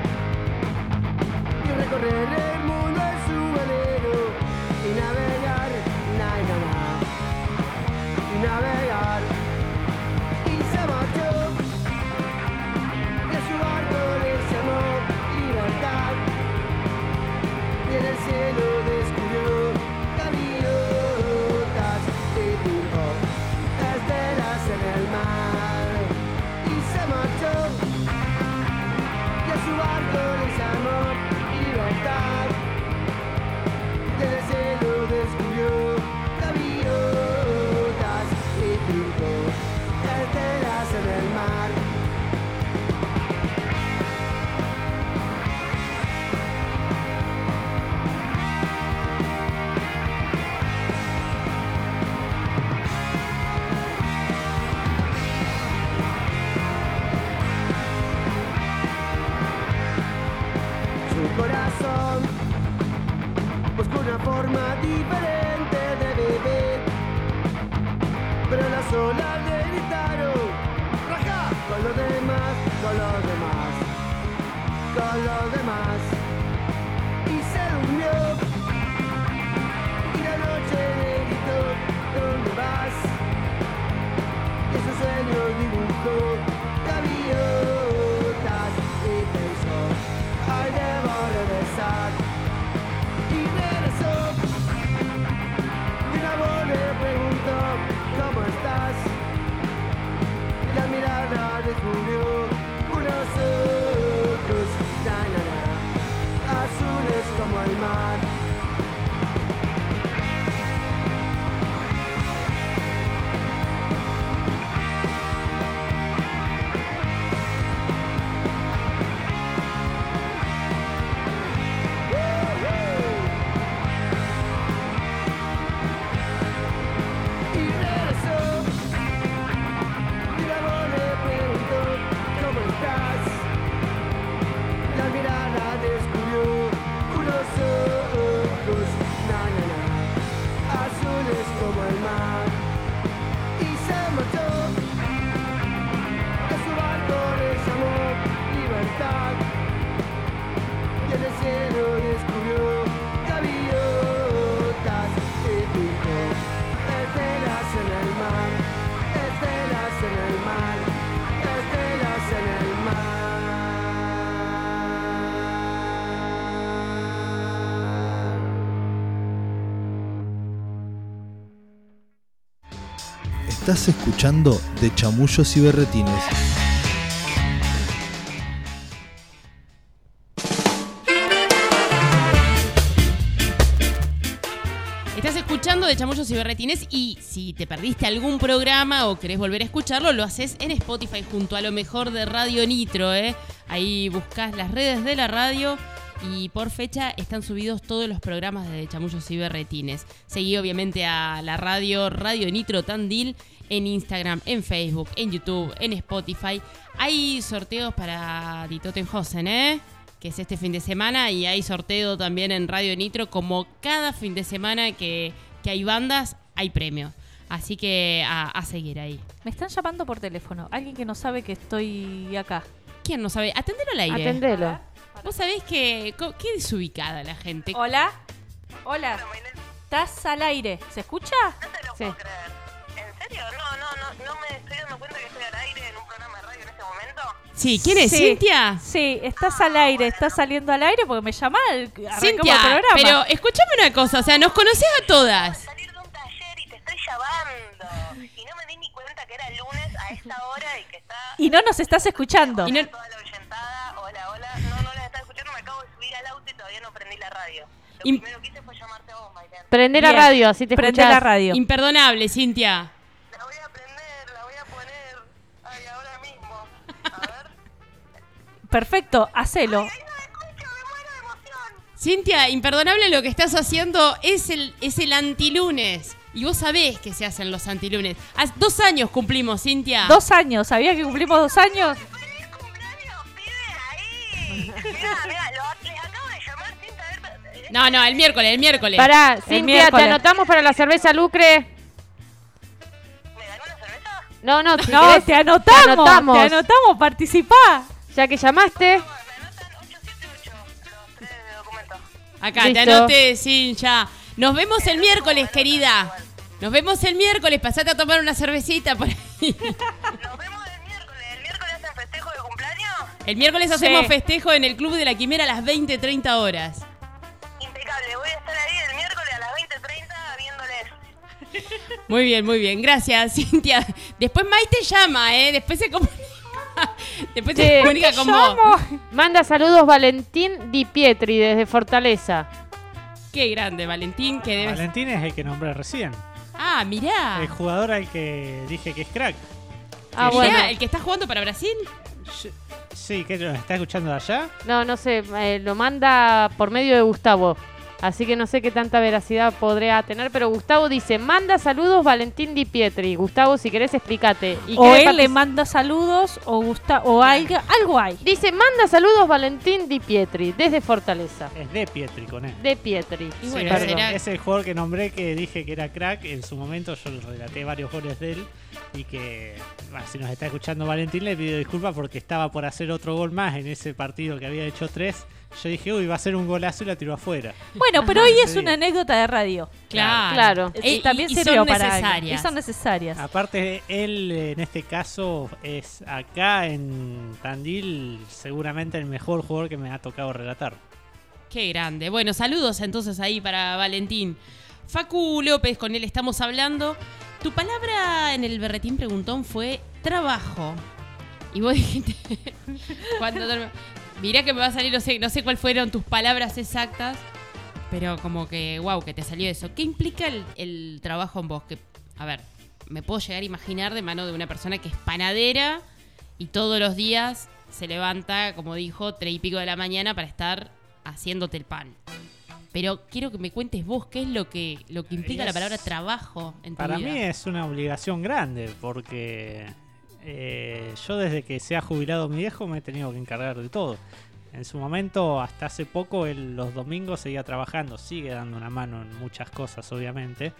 y recorrer demás Estás escuchando De Chamullos y Berretines. Estás escuchando de Chamullos y Berretines y si te perdiste algún programa o querés volver a escucharlo, lo haces en Spotify junto a lo mejor de Radio Nitro, ¿eh? Ahí buscas las redes de la radio y por fecha están subidos todos los programas de Chamullos y Berretines. Seguí obviamente a la radio Radio Nitro Tandil en Instagram, en Facebook, en YouTube, en Spotify. Hay sorteos para Die Totenhausen, ¿eh? que es este fin de semana, y hay sorteo también en Radio Nitro, como cada fin de semana que, que hay bandas, hay premios. Así que a, a seguir ahí. Me están llamando por teléfono. Alguien que no sabe que estoy acá. ¿Quién no sabe? Atendelo al aire. Atendelo. Vos sabés que qué desubicada la gente. Hola. Hola. ¿Estás al aire? ¿Se escucha? Sí. ¿En serio? No, no, no, no me estoy dando cuenta que estoy al aire en un programa de radio en este momento. Sí, ¿quién es? Sí. ¿Cintia? Sí, estás al aire, estás saliendo al aire porque me llama el Cintia, pero escuchame una cosa, o sea, nos conoces a todas. Salir de un taller y te estoy llamando. Y no me di ni cuenta que era lunes a esta hora y que está Y no nos estás escuchando. Y no- toda la oyentada. Hola, hola. No, no la estás escuchando. Me acabo de subir al auto y todavía no prendí la radio. Lo Y- primero que hice fue llamarte a vos, Maiten. Prende la Bien. radio, así te Prende escuchás. la radio. Imperdonable, Cintia. La voy a prender, la voy a poner. Ay, ahora mismo. A ver. Perfecto, hacelo. Ay. Cintia, imperdonable lo que estás haciendo es el, es el antilunes. Y vos sabés que se hacen los antilunes. Hace dos años cumplimos, Cintia. Dos años, ¿sabías que cumplimos dos años? ¡Feliz cumpleaños, pibe! Ahí. Mira, mira, lo, No, no, el miércoles, el miércoles. Pará, Cintia, te anotamos para la cerveza Lucre. ¿Me ganó una cerveza? No, no, si No, querés, te anotamos, te anotamos. anotamos, participá. Ya que llamaste, Me anotan 878 los tres documentos. Acá, te Listo. anoté, Cintia. Nos vemos el miércoles, querida. Nos vemos el miércoles. Pasate a tomar una cervecita por ahí. Nos vemos el miércoles. ¿El miércoles hacen festejo de cumpleaños? El miércoles Sí. hacemos festejo en el Club de la Quimera a las 20, 30 horas. Muy bien, muy bien. Gracias, Cintia. Después Maite llama, ¿eh? Después se comunica. Después se comunica con vos. manda saludos Valentín Di Pietri desde Fortaleza. Qué grande, Valentín, que debes. Valentín es el que nombré recién. Ah, mirá. El jugador al que dije que es crack. Ah, Mirá, bueno. el que está jugando para Brasil. yo- Sí, que está escuchando de allá. No, no sé, eh, lo manda por medio de Gustavo. Así que no sé qué tanta veracidad podría tener, pero Gustavo dice, manda saludos Valentín Di Pietri. Gustavo, si querés, explícate. ¿Y O él le manda saludos o gusta o algo, algo hay. Dice, manda saludos Valentín Di Pietri, desde Fortaleza. Es de Pietri con él. De Pietri. Y Sí, bueno, perdón. será- Es el jugador que nombré que dije que era crack. En su momento yo le relaté varios goles de él. Y que, bueno, si nos está escuchando Valentín, le pido disculpas porque estaba por hacer otro gol más en ese partido que había hecho tres. Yo dije, uy, va a ser un golazo y la tiró afuera. Bueno, pero hoy es Sí. una anécdota de radio. Claro. Claro. Eh, Y también y sirvió son para algo. necesarias. Y son necesarias. Aparte, él en este caso es acá en Tandil seguramente el mejor jugador que me ha tocado relatar. Qué grande. Bueno, saludos entonces ahí para Valentín. Facu López, con él estamos hablando. Tu palabra en el berretín preguntón fue trabajo. Y vos <laughs> dijiste. cuando <laughs> Mirá que me va a salir, no sé, no sé cuáles fueron tus palabras exactas. Pero como que, wow, que te salió eso. ¿Qué implica el, el trabajo en vos? Que, a ver, me puedo llegar a imaginar de mano de una persona que es panadera y todos los días se levanta, como dijo, tres y pico de la mañana para estar haciéndote el pan. Pero quiero que me cuentes vos qué es lo que, lo que implica la palabra trabajo en tu Para vida. mí es una obligación grande porque eh, yo desde que se ha jubilado mi viejo me he tenido que encargar de todo. En su momento, hasta hace poco, él los domingos seguía trabajando, sigue dando una mano en muchas cosas, obviamente.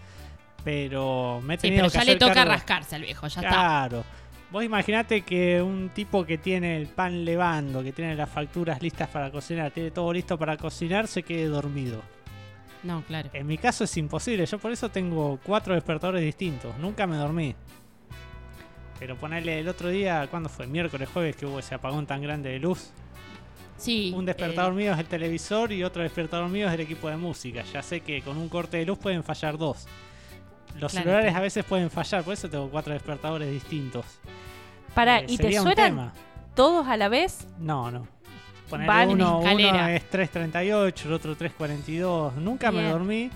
Pero me he Sí, tenido pero que ya le toca cargo- rascarse al viejo, ya está. Claro. Vos imaginate que un tipo que tiene el pan levando, que tiene las facturas listas para cocinar, tiene todo listo para cocinar, se quede dormido. No, claro. En mi caso es imposible, yo por eso tengo cuatro despertadores distintos, nunca me dormí. Pero ponerle el otro día, ¿cuándo fue? Miércoles, jueves, que hubo ese apagón tan grande de luz. Sí. Un despertador eh, mío es el televisor y otro despertador mío es el equipo de música. Ya sé que con un corte de luz pueden fallar dos. los Claro, celulares a veces pueden fallar, por eso tengo cuatro despertadores distintos. Para, Eh, ¿y te suenan todos a la vez? No, no. En uno, uno es 3.38, el otro 3.42. Nunca me Bien. dormí.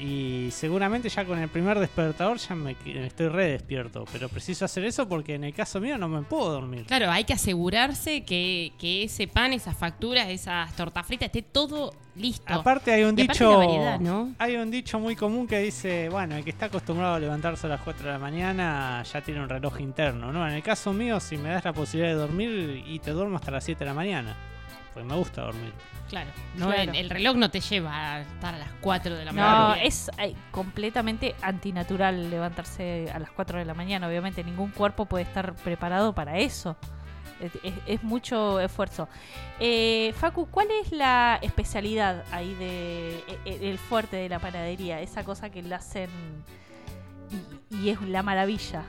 Y seguramente ya con el primer despertador ya me estoy re despierto. Pero preciso hacer eso porque en el caso mío no me puedo dormir. Claro, hay que asegurarse que, que ese pan, esas facturas, esas tortas fritas, esté todo listo. Aparte hay un Y dicho variedad, ¿no? hay un dicho muy común que dice, bueno, el que está acostumbrado a levantarse a las 4 de la mañana ya tiene un reloj interno, ¿no? En el caso mío, si me das la posibilidad de dormir y te duermo hasta las 7 de la mañana, pues me gusta dormir. Claro, no, Claro. El, el reloj no te lleva a estar a las 4 de la No, mañana. es ay, completamente antinatural levantarse a las 4 de la mañana. Obviamente ningún cuerpo puede estar preparado para eso. Es, es- es mucho esfuerzo. Eh, Facu, ¿cuál es la especialidad ahí de e- e- el fuerte de la panadería? Esa cosa que la hacen y, y es la maravilla.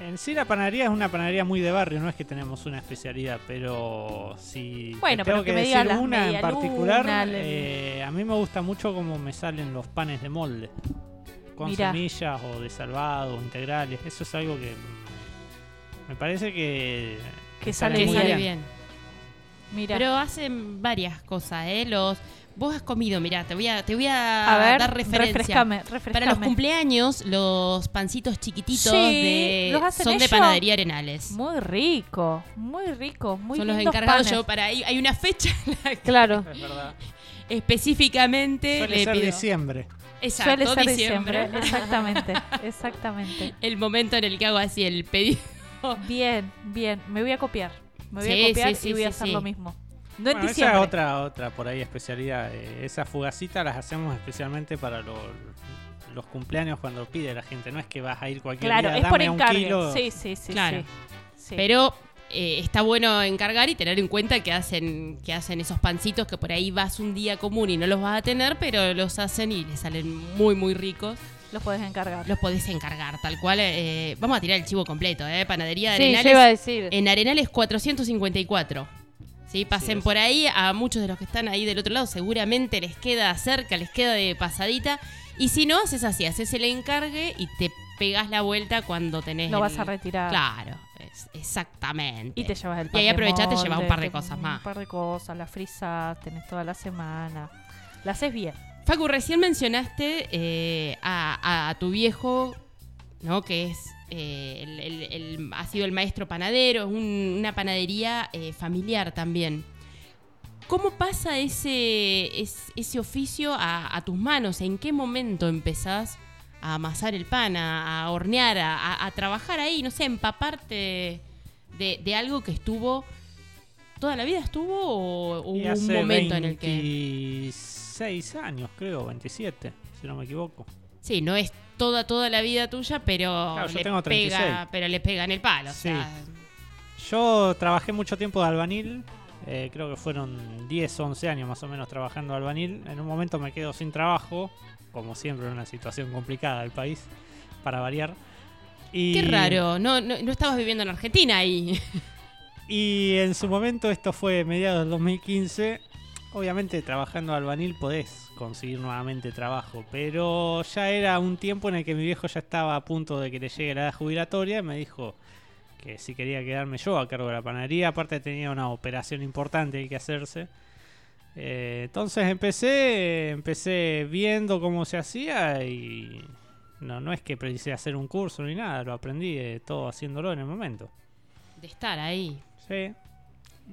En sí la panadería es una panadería muy de barrio, no es que tenemos una especialidad, pero si te Bueno, tengo pero que que me digas decir una en particular, el- eh, a mí me gusta mucho cómo me salen los panes de molde, con Mirá. semillas o de salvado, integrales, eso es algo que me parece que, Que sale sale que muy sale bien. bien. Mira, Pero hacen varias cosas, ¿eh? Los, vos has comido, mirá, te voy a, te voy a, a ver, dar referencia. refrescame, Para los cumpleaños, los pancitos chiquititos Sí, de, ¿los hacen son de panadería Arenales. Muy rico, muy rico, muy son los encargados. panes. Yo para hay, hay una fecha en la que Claro. es verdad. específicamente Suele le ser pido. diciembre. Exacto, Suele ser diciembre. diciembre, exactamente, exactamente. <laughs> El momento en el que hago así el pedido. Bien, bien, me voy a copiar. Me voy Sí, a copiar sí, sí, y voy a hacer sí. lo mismo. No en Bueno, esa es otra, otra por ahí especialidad. eh, esas fugacitas las hacemos especialmente para lo- los cumpleaños cuando pide la gente. No es que vas a ir cualquier Claro, día, es por un kilo. Sí, sí, sí, Claro. sí. Sí. Pero eh, está bueno encargar y tener en cuenta que hacen, que hacen esos pancitos que por ahí vas un día común y no los vas a tener, pero los hacen y les salen muy, muy ricos. los puedes encargar. Los podés encargar, tal cual. eh, vamos a tirar el chivo completo, ¿eh? Panadería de Sí, Arenales. yo iba a decir. En Arenales 454. ¿Sí? Pasen por ahí. A muchos de los que están ahí del otro lado seguramente les queda cerca, les queda de pasadita. Y si no, haces así, haces el encargue y te pegas la vuelta cuando tenés Lo el- vas a retirar. Claro, es- exactamente. Y te llevas el Y ahí de aprovechás, te llevas un par de cosas más. Un par de cosas, las frisas, tenés toda la semana. La haces bien. Facu, recién mencionaste eh, a, a tu viejo, ¿no? Que es eh, el- el- el- ha sido el maestro panadero, es un- una panadería eh, familiar también. ¿Cómo pasa ese, es- ese oficio a, a tus manos? ¿En qué momento empezás a amasar el pan, a, a hornear, a, trabajar ahí? No sé, empaparte de, de algo que estuvo... ¿Toda la vida estuvo o, o hubo un momento en el que... 26 años, creo, 27, si no me equivoco. Sí, no es toda toda la vida tuya, pero Claro, yo le tengo 36. pega, pero le pega en el palo. o Sí. sea, Yo trabajé mucho tiempo de albanil, eh, creo que fueron 10, 11 años más o menos trabajando de albanil. En un momento me quedo sin trabajo, como siempre en una situación complicada del país, para variar. Y, Qué raro, no, no, no estabas viviendo en Argentina ahí. <laughs> Y en su momento, esto fue mediados del 2015, obviamente trabajando de albanil podés conseguir nuevamente trabajo, pero ya era un tiempo en el que mi viejo ya estaba a punto de que le llegue la edad jubilatoria y me dijo que si quería quedarme yo a cargo de la panadería, aparte tenía una operación importante que hacerse. Eh, entonces empecé, empecé viendo cómo se hacía y no, no es que precisé hacer un curso ni nada, lo aprendí eh, todo haciéndolo en el momento. De estar ahí. Sí.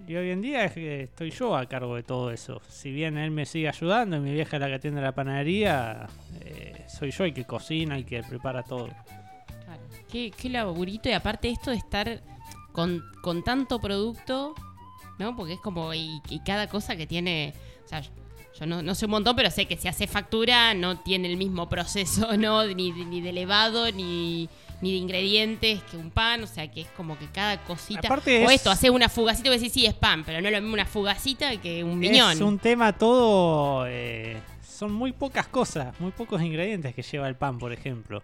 Y hoy en día es que estoy yo a cargo de todo eso. Si bien él me sigue ayudando y mi vieja es la que atiende la panadería, eh, soy yo el que cocina y que prepara todo. Qué, qué laburito y aparte esto de estar con, con tanto producto, ¿no? Porque es como, y, cada cosa que tiene, yo no, no sé un montón, pero sé que si hace factura no tiene el mismo proceso, <laughs> ¿no? Ni, ni de elevado, ni, ni de ingredientes que un pan, o sea, que es como que cada cosita... Aparte o es- esto, hace una fugacita vos decís, sí, es pan, pero no es lo mismo una fugacita que un miñón. Es un tema todo... eh, son muy pocas cosas, muy pocos ingredientes que lleva el pan, por ejemplo.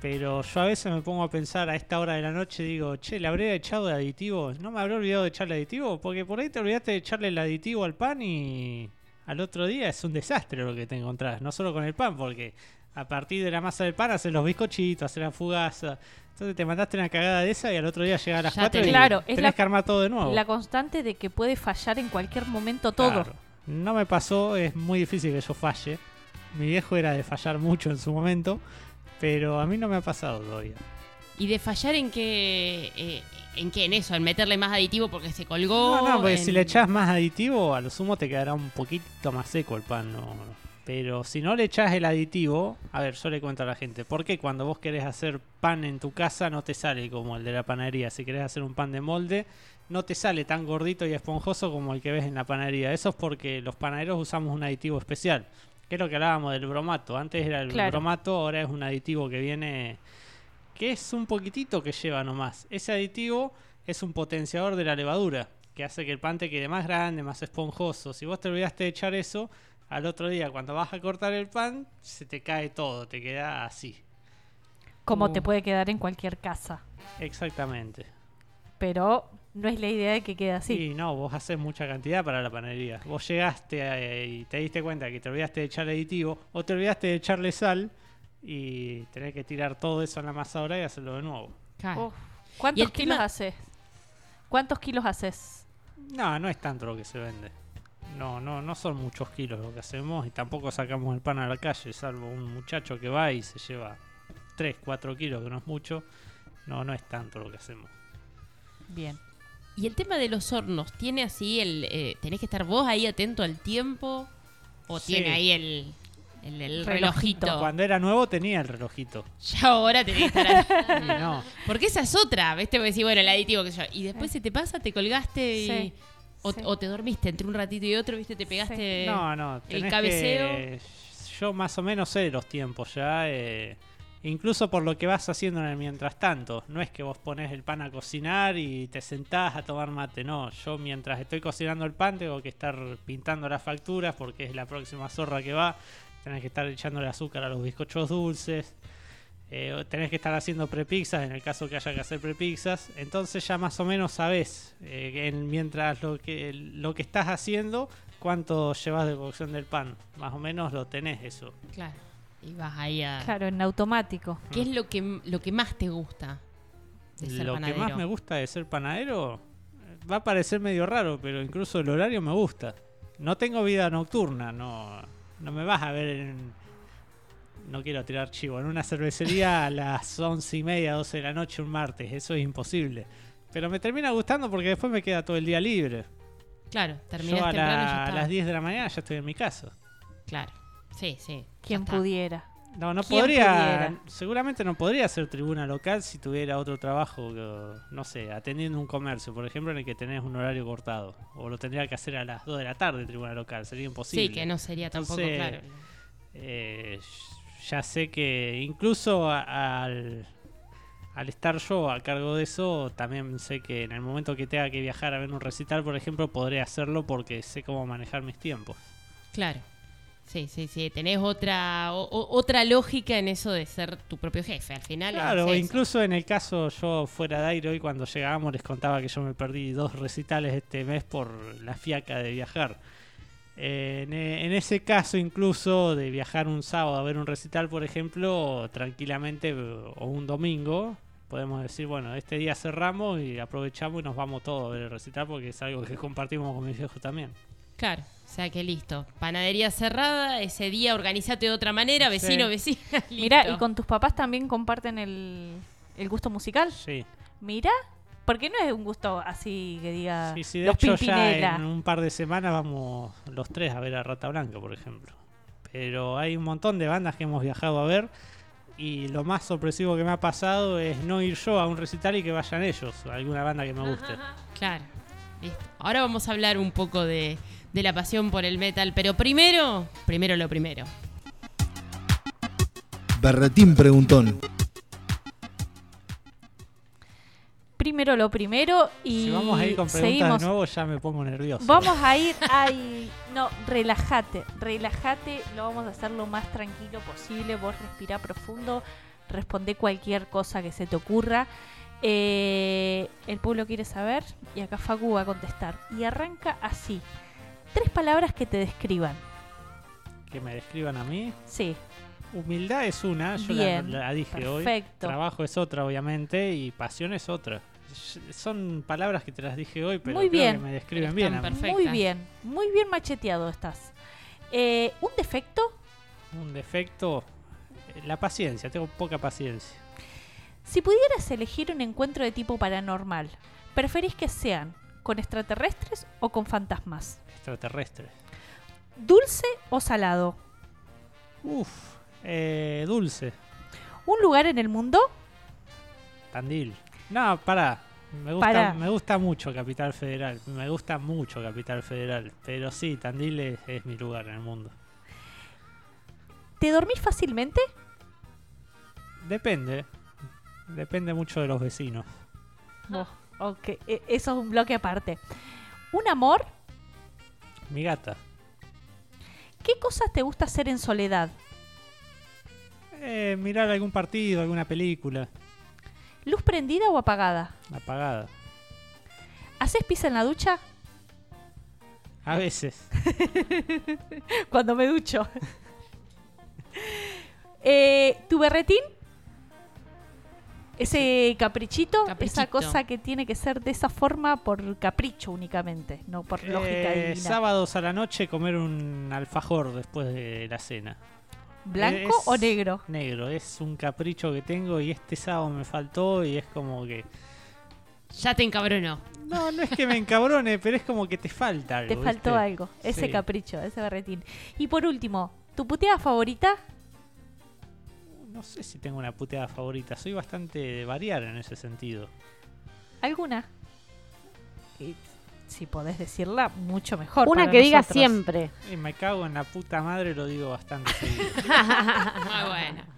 Pero yo a veces me pongo a pensar a esta hora de la noche, digo, che, ¿le habré echado de aditivo? ¿No me habré olvidado de echarle aditivo? Porque por ahí te olvidaste de echarle el aditivo al pan y al otro día es un desastre lo que te encontrás. No solo con el pan, porque A partir de la masa del pan hacer los bizcochitos, hacer la fugaza. Entonces te mandaste una cagada de esa y al otro día llega a las Ya 4 y tenés- Claro, es tenés la- que armar todo de nuevo. La constante de que puede fallar en cualquier momento todo. Claro. No me pasó, es muy difícil que yo falle. Mi viejo era de fallar mucho en su momento, pero a mí no me ha pasado todavía. ¿Y de fallar en qué? eh, ¿En qué? En eso, en meterle más aditivo porque se colgó. No, no, porque en- si le echas más aditivo, a lo sumo te quedará un poquito más seco el pan. No, no. Pero si no le echas el aditivo, a ver, yo le cuento a la gente, ¿por qué cuando vos querés hacer pan en tu casa no te sale como el de la panadería? Si querés hacer un pan de molde, no te sale tan gordito y esponjoso como el que ves en la panadería. Eso es porque los panaderos usamos un aditivo especial. Que es lo que hablábamos del bromato. Antes era el Claro. bromato, ahora es un aditivo que viene que es un poquitito que lleva nomás. Ese aditivo es un potenciador de la levadura, que hace que el pan te quede más grande, más esponjoso. Si vos te olvidaste de echar eso, al otro día cuando vas a cortar el pan, se te cae todo, te queda así. Como Uh. te puede quedar en cualquier casa. Exactamente. Pero no es la idea de que quede así. Y no, vos haces mucha cantidad para la panadería. Vos llegaste eh, y te diste cuenta que te olvidaste de echar aditivo o te olvidaste de echarle sal y tenés que tirar todo eso en la amasadora y hacerlo de nuevo. Claro. ¿Cuántos kilos tema- haces? ¿Cuántos kilos haces? No, no es tanto lo que se vende. No, no, no son muchos kilos lo que hacemos y tampoco sacamos el pan a la calle, salvo un muchacho que va y se lleva 3, 4 kilos, que no es mucho. No, no es tanto lo que hacemos. Bien. Y el tema de los hornos, ¿tiene así el. eh, ¿Tenés que estar vos ahí atento al tiempo? ¿O Sí. tiene ahí el, el, el Relojito. relojito? Cuando era nuevo tenía el relojito. <laughs> Ya ahora tenés que estar <laughs> no, Porque esa es otra, ¿viste? Porque decís, bueno, el aditivo que yo. Y después se te pasa, te colgaste y. Sí, O, sí. o te dormiste entre un ratito y otro, ¿viste? Te pegaste. no, no. el cabeceo. que- Yo más o menos sé los tiempos ya. eh, incluso por lo que vas haciendo en el mientras tanto. No es que vos pones el pan a cocinar y te sentás a tomar mate. No, yo mientras estoy cocinando el pan tengo que estar pintando las facturas porque es la próxima zorra que va. Tenés que estar echándole azúcar a los bizcochos dulces. Eh, tenés que estar haciendo prepizzas en el caso que haya que hacer prepizzas. Entonces ya más o menos sabés eh, en- mientras lo que, lo que estás haciendo cuánto llevas de cocción del pan. Más o menos lo tenés eso. Claro. Y vas ahí a. Claro, en automático. ¿Qué es lo que, lo que más te gusta de ser Lo panadero? que más me gusta de ser panadero va a parecer medio raro, pero incluso el horario me gusta. No tengo vida nocturna, no, no me vas a ver en... No quiero tirar chivo, en una cervecería a las once y media, 12 de la noche un martes, eso es imposible. Pero me termina gustando porque después me queda todo el día libre. Claro, terminás Yo a, temprano y ya la- a está. las 10 de la mañana ya estoy en mi casa. Claro. Sí, sí. Quien está. pudiera. No, no ¿Quién podría. pudiera? Seguramente no podría ser tribuna local si tuviera otro trabajo, no sé, atendiendo un comercio, por ejemplo, en el que tenés un horario cortado. O lo tendría que hacer a las 2 de la tarde, tribuna local. Sería imposible. Sí, que no sería tampoco, Entonces, claro. Eh, ya sé que incluso a- al, al estar yo a cargo de eso, también sé que en el momento que tenga que viajar a ver un recital, por ejemplo, podré hacerlo porque sé cómo manejar mis tiempos. Claro. Sí, sí, sí. Tenés otra, o- otra lógica en eso de ser tu propio jefe. Al final. Claro, incluso en el caso yo fuera de aire hoy cuando llegábamos les contaba que yo me perdí dos recitales este mes por la fiaca de viajar. Eh, en, e- en ese caso incluso de viajar un sábado a ver un recital, por ejemplo, tranquilamente eh, o un domingo, podemos decir, bueno, este día cerramos y aprovechamos y nos vamos todos a ver el recital porque es algo que compartimos con mis viejos también. Claro. O sea que listo. Panadería cerrada. Ese día organizate de otra manera. Vecino, vecina. <laughs> Mira, listo. ¿y con tus papás también comparten el, el gusto musical? Sí. Mira, porque no es un gusto así que diga Sí, sí, de los hecho ya en un par de semanas vamos los tres a ver a Rata Blanca, por ejemplo. Pero hay un montón de bandas que hemos viajado a ver y lo más sorpresivo que me ha pasado es no ir yo a un recital y que vayan ellos, alguna banda que me guste. Claro. Listo. Ahora vamos a hablar un poco de, de la pasión por el metal. Pero primero, primero lo primero. Berretín Preguntón. Primero lo primero y Si vamos a ir con preguntas seguimos. de nuevo ya me pongo nervioso. Vamos a ir ahí. No, relájate, relájate. Lo vamos a hacer lo más tranquilo posible. Vos respirá profundo, responde cualquier cosa que se te ocurra. Eh, el pueblo quiere saber y acá Facu va a contestar. Y arranca así. Tres palabras que te describan. Que me describan a mí. Sí. Humildad es una, yo la- Bien, la, dije hoy. Trabajo es otra, obviamente, y pasión es otra. Son palabras que te las dije hoy, pero Muy creo bien. que me describen bien. Muy bien, muy bien macheteado estás. Eh, ¿Un defecto? Un defecto, eh, la paciencia, tengo poca paciencia. Si pudieras elegir un encuentro de tipo paranormal, ¿preferís que sean con extraterrestres o con fantasmas? Extraterrestre. ¿Dulce o salado? Uf, eh, dulce, ¿Un lugar en el mundo? Tandil. No, pará. Me gusta, me gusta mucho Capital Federal. Me gusta mucho Capital Federal. Pero sí, Tandil es, es mi lugar en el mundo. ¿Te dormís fácilmente? Depende. Depende mucho de los vecinos. Oh, ok, e- eso es un bloque aparte. ¿Un amor? Mi gata. ¿Qué cosas te gusta hacer en soledad? Eh, mirar algún partido, alguna película. ¿Luz prendida o apagada? Apagada. ¿Haces pis en la ducha? A veces. <laughs> Cuando me ducho. <laughs> Eh, ¿Tu berretín? Ese caprichito, esa Caprichito. cosa que tiene que ser de esa forma por capricho únicamente, no por lógica Eh, divina. sábados a la noche comer un alfajor después de la cena. ¿Blanco es- o negro? Negro, es un capricho que tengo y este sábado me faltó y es como que... Ya te encabronó. No, no es que me encabrone, pero es como que te falta algo. Te faltó ¿viste? algo, ese Sí. capricho, ese berretín. Y por último, ¿tu puteada favorita? No sé si tengo una puteada favorita, soy bastante de variar en ese sentido. ¿Alguna? Si podés decirla, mucho mejor. Una para que diga nosotros. siempre. Y me cago en la puta madre, lo digo bastante seguido. <laughs> Muy bueno.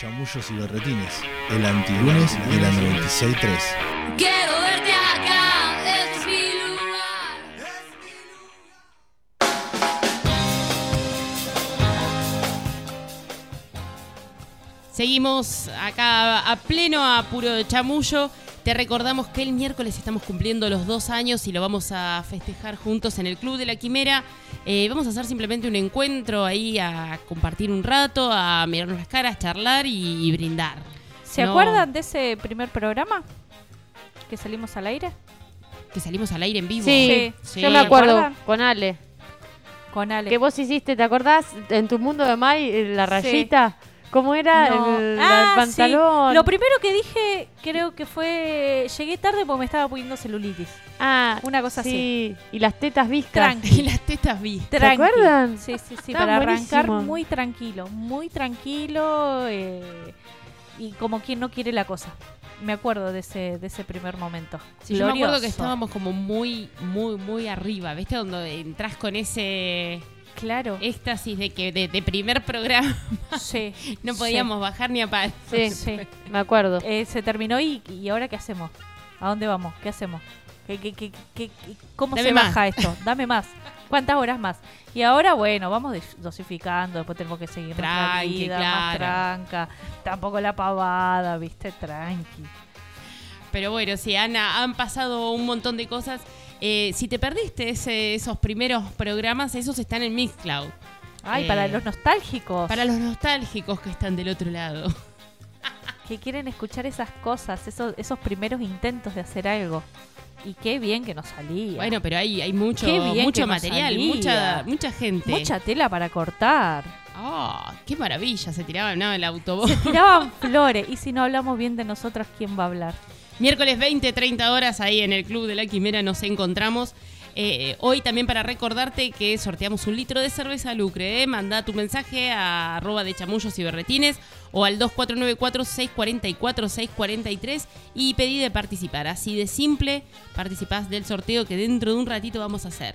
Chamullos y berretines. El antilunes de la 96.3. Quiero verte acá, este es mi lugar. Seguimos acá a pleno a puro chamullo. Te recordamos que el miércoles estamos cumpliendo los dos años y lo vamos a festejar juntos en el Club de la Quimera. Eh, vamos a hacer simplemente un encuentro ahí a compartir un rato, a mirarnos las caras, charlar y, y brindar. ¿Se No- acuerdan de ese primer programa? Que salimos al aire. Que salimos al aire en vivo. Sí, Sí. yo me acuerdo ¿Recuerdan? con Ale. Con Ale. Que vos hiciste, ¿te acordás? En tu mundo de Mai, eh, la rayita. ¿Cómo era No. el, Ah, el pantalón? sí. Lo primero que dije, creo que fue. Llegué tarde porque me estaba poniendo celulitis. ah, Una cosa sí. Y las tetas viscas. Tranqui. Y las tetas vi. ¿Te Tranqui. acuerdan? Sí, sí, sí. Para arrancar muy tranquilo. Muy tranquilo. eh, y como quien no quiere la cosa. Me acuerdo de ese, de ese primer momento. Sí, yo me acuerdo que estábamos como muy, muy, muy arriba. ¿Viste? Donde entras con ese Claro. éxtasis de que de, de primer programa Sí. <laughs> no podíamos bajar ni a par. Sí, Sí. me acuerdo. Eh, se terminó y, y ahora qué hacemos? ¿A dónde vamos? ¿Qué hacemos? ¿Qué, qué, qué, qué- qué- cómo Dame se más. baja esto? Dame más. ¿Cuántas horas más? Y ahora, bueno, vamos dosificando, después tenemos que seguir Tranqui, vida, más tranca. Tampoco la pavada, viste, tranqui. Pero bueno, sí, Ana, han pasado un montón de cosas. Eh, si te perdiste ese- esos primeros programas, esos están en Mixcloud. Ay, Eh, para los nostálgicos Para los nostálgicos que están del otro lado. <laughs> que quieren escuchar esas cosas, esos, esos primeros intentos de hacer algo. Y qué bien que nos salía. Bueno, pero hay, hay mucho, mucho material, mucha, mucha gente. Mucha tela para cortar. Ah, qué maravilla, se tiraba no, el autobús. Tiraban <laughs> flores. Y si no hablamos bien de nosotros, ¿quién va a hablar? Miércoles 20, 30 horas ahí en el Club de la Quimera nos encontramos. Eh, hoy también para recordarte que sorteamos un litro de cerveza Lucre. ¿eh? Manda tu mensaje a arroba de chamullos y berretines o al 2494-644-643 y pedí de participar. Así de simple, participás del sorteo que dentro de un ratito vamos a hacer.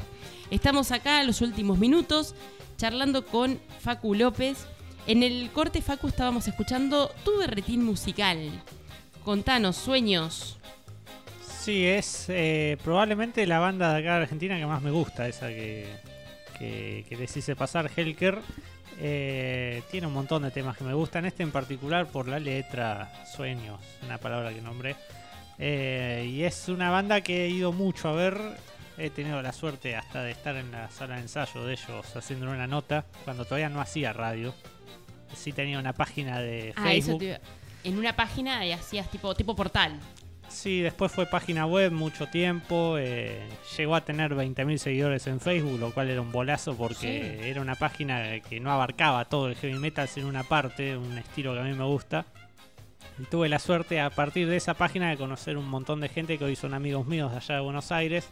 Estamos acá en los últimos minutos charlando con Facu López. En el corte, Facu, estábamos escuchando tu berretín musical. Contanos, sueños. Sí, es eh, probablemente la banda de acá de Argentina que más me gusta, esa que, que, que les hice pasar, Helker. Eh, tiene un montón de temas que me gustan, este en particular por la letra, Sueños, una palabra que nombré. Eh, y es una banda que he ido mucho a ver, he tenido la suerte hasta de estar en la sala de ensayo de ellos haciendo una nota, cuando todavía no hacía radio. Sí tenía una página de Ah, Facebook. En una página y hacías tipo, tipo portal. Sí, después fue página web mucho tiempo. eh, llegó a tener 20.000 seguidores en Facebook, lo cual era un bolazo porque era una página que no abarcaba todo el heavy metal, sino una parte, un estilo que a mí me gusta. Y tuve la suerte a partir de esa página de conocer un montón de gente que hoy son amigos míos de allá de Buenos Aires.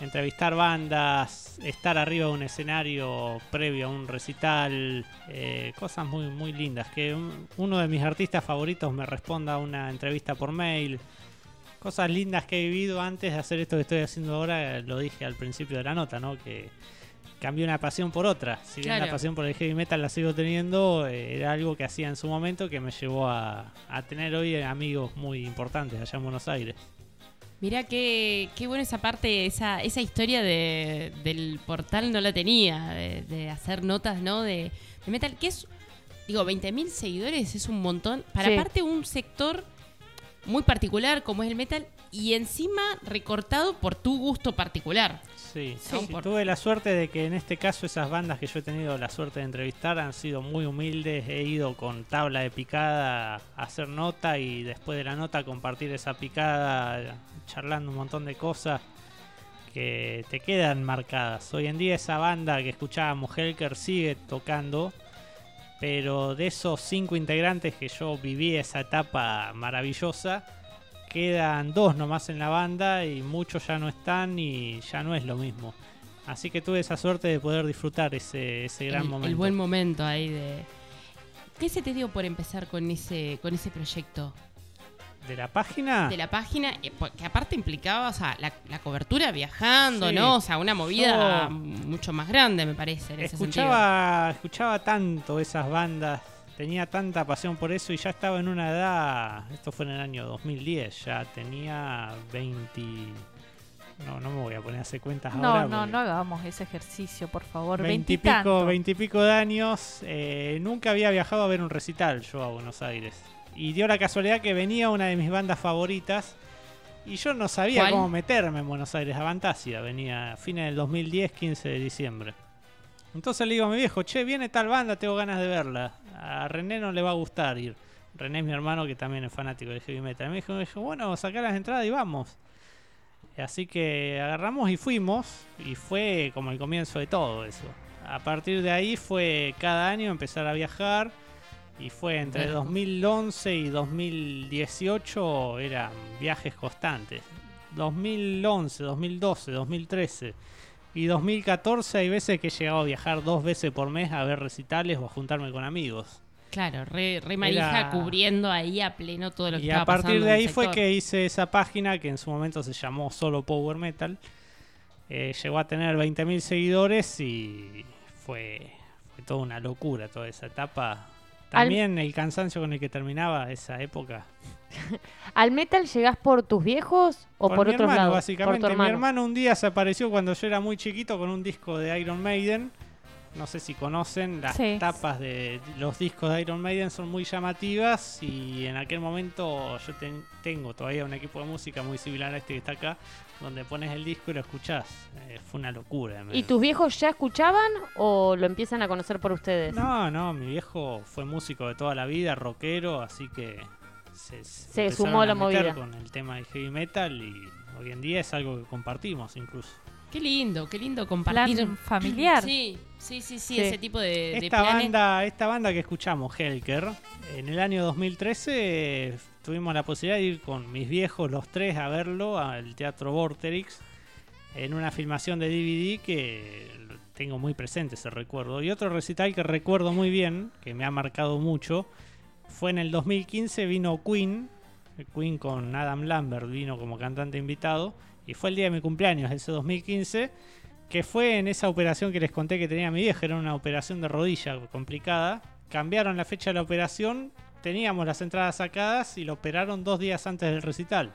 Entrevistar bandas, estar arriba de un escenario previo a un recital, eh, cosas muy, muy lindas. Que un- uno de mis artistas favoritos me responda a una entrevista por mail. Cosas lindas que he vivido antes de hacer esto que estoy haciendo ahora, lo dije al principio de la nota, ¿no? Que cambié una pasión por otra. Si bien Claro. la pasión por el heavy metal la sigo teniendo, eh, era algo que hacía en su momento que me llevó a, a tener hoy amigos muy importantes allá en Buenos Aires. Mirá qué, qué buena esa parte, esa, esa historia de, del portal no la tenía, de, de hacer notas, ¿no? De, de metal, que es, digo, 20.000 seguidores es un montón. Para Sí. aparte un sector muy particular como es el metal y encima recortado por tu gusto particular. Sí, Sí. sí, tuve la suerte de que en este caso esas bandas que yo he tenido la suerte de entrevistar han sido muy humildes. He ido con tabla de picada a hacer nota y después de la nota compartir esa picada charlando un montón de cosas que te quedan marcadas. Hoy en día esa banda que escuchábamos Helker sigue tocando, pero de esos cinco integrantes que yo viví esa etapa maravillosa, quedan dos nomás en la banda y muchos ya no están y ya no es lo mismo. Así que tuve esa suerte de poder disfrutar ese, ese gran el, momento. el buen momento ahí de... ¿Qué se te dio por empezar con ese, con ese proyecto? ¿De la página? de la página, eh, que aparte implicaba, o sea, la, la cobertura viajando, Sí. ¿no? O sea, una movida Yo- mucho más grande, me parece, en ese. Escuchaba, escuchaba tanto esas bandas tenía tanta pasión por eso y ya estaba en una edad, esto fue en el año 2010, ya tenía 20... No, no me voy a poner a hacer cuentas No, ahora. no, porque- no hagamos ese ejercicio, por favor. Veintipico, Veintitantos. veintipico de años, eh, nunca había viajado a ver un recital yo a Buenos Aires. Y dio la casualidad que venía una de mis bandas favoritas y yo no sabía ¿Cuál? cómo meterme en Buenos Aires. Avantasia venía a fines del 2010, 15 de diciembre. Entonces le digo a mi viejo, che, viene tal banda, tengo ganas de verla. A René no le va a gustar ir. René es mi hermano que también es fanático de heavy metal. Me dijo, me dijo, bueno, sacar las entradas y vamos. Así que agarramos y fuimos y fue como el comienzo de todo eso. A partir de ahí fue cada año empezar a viajar y fue entre Claro. 2011 y 2018 eran viajes constantes. 2011, 2012, 2013 y 2014 hay veces que he llegado a viajar dos veces por mes a ver recitales o a juntarme con amigos. Claro, re, re manija Era- cubriendo ahí a pleno todo lo que Y estaba a partir de ahí fue que hice esa página que en su momento se llamó solo Power Metal. Eh, llegó a tener 20.000 seguidores y fue, fue toda una locura toda esa etapa. También el cansancio con el que terminaba esa época. <laughs> ¿Al metal llegás por tus viejos o por, mi otros hermano, lados? básicamente. Por tu Mi hermano. hermano un día se apareció cuando yo era muy chiquito con un disco de Iron Maiden. No sé si conocen, las Sí. tapas de los discos de Iron Maiden son muy llamativas y en aquel momento yo ten- tengo todavía un equipo de música muy similar a este que está acá, donde pones el disco y lo escuchás. Eh, fue una locura. ¿Y tus viejos ya escuchaban o lo empiezan a conocer por ustedes? No, no, mi viejo fue músico de toda la vida, rockero, así que se, Se sumó a la movida. con el tema del heavy metal y hoy en día es algo que compartimos incluso. Qué lindo, qué lindo compartir. Plan familiar. Sí, sí, sí, sí, Sí. ese tipo de, Esta banda, esta banda que escuchamos, Helker, en el año 2013 eh, tuvimos la posibilidad de ir con mis viejos los tres a verlo al Teatro Vorterix en una filmación de DVD que tengo muy presente ese recuerdo. Y otro recital que recuerdo muy bien, que me ha marcado mucho, fue en el 2015, vino Queen, Queen con Adam Lambert, vino como cantante invitado, y fue el día de mi cumpleaños, ese 2015, que fue en esa operación que les conté que tenía mi vieja, era una operación de rodilla complicada. Cambiaron la fecha de la operación, teníamos las entradas sacadas y lo operaron dos días antes del recital.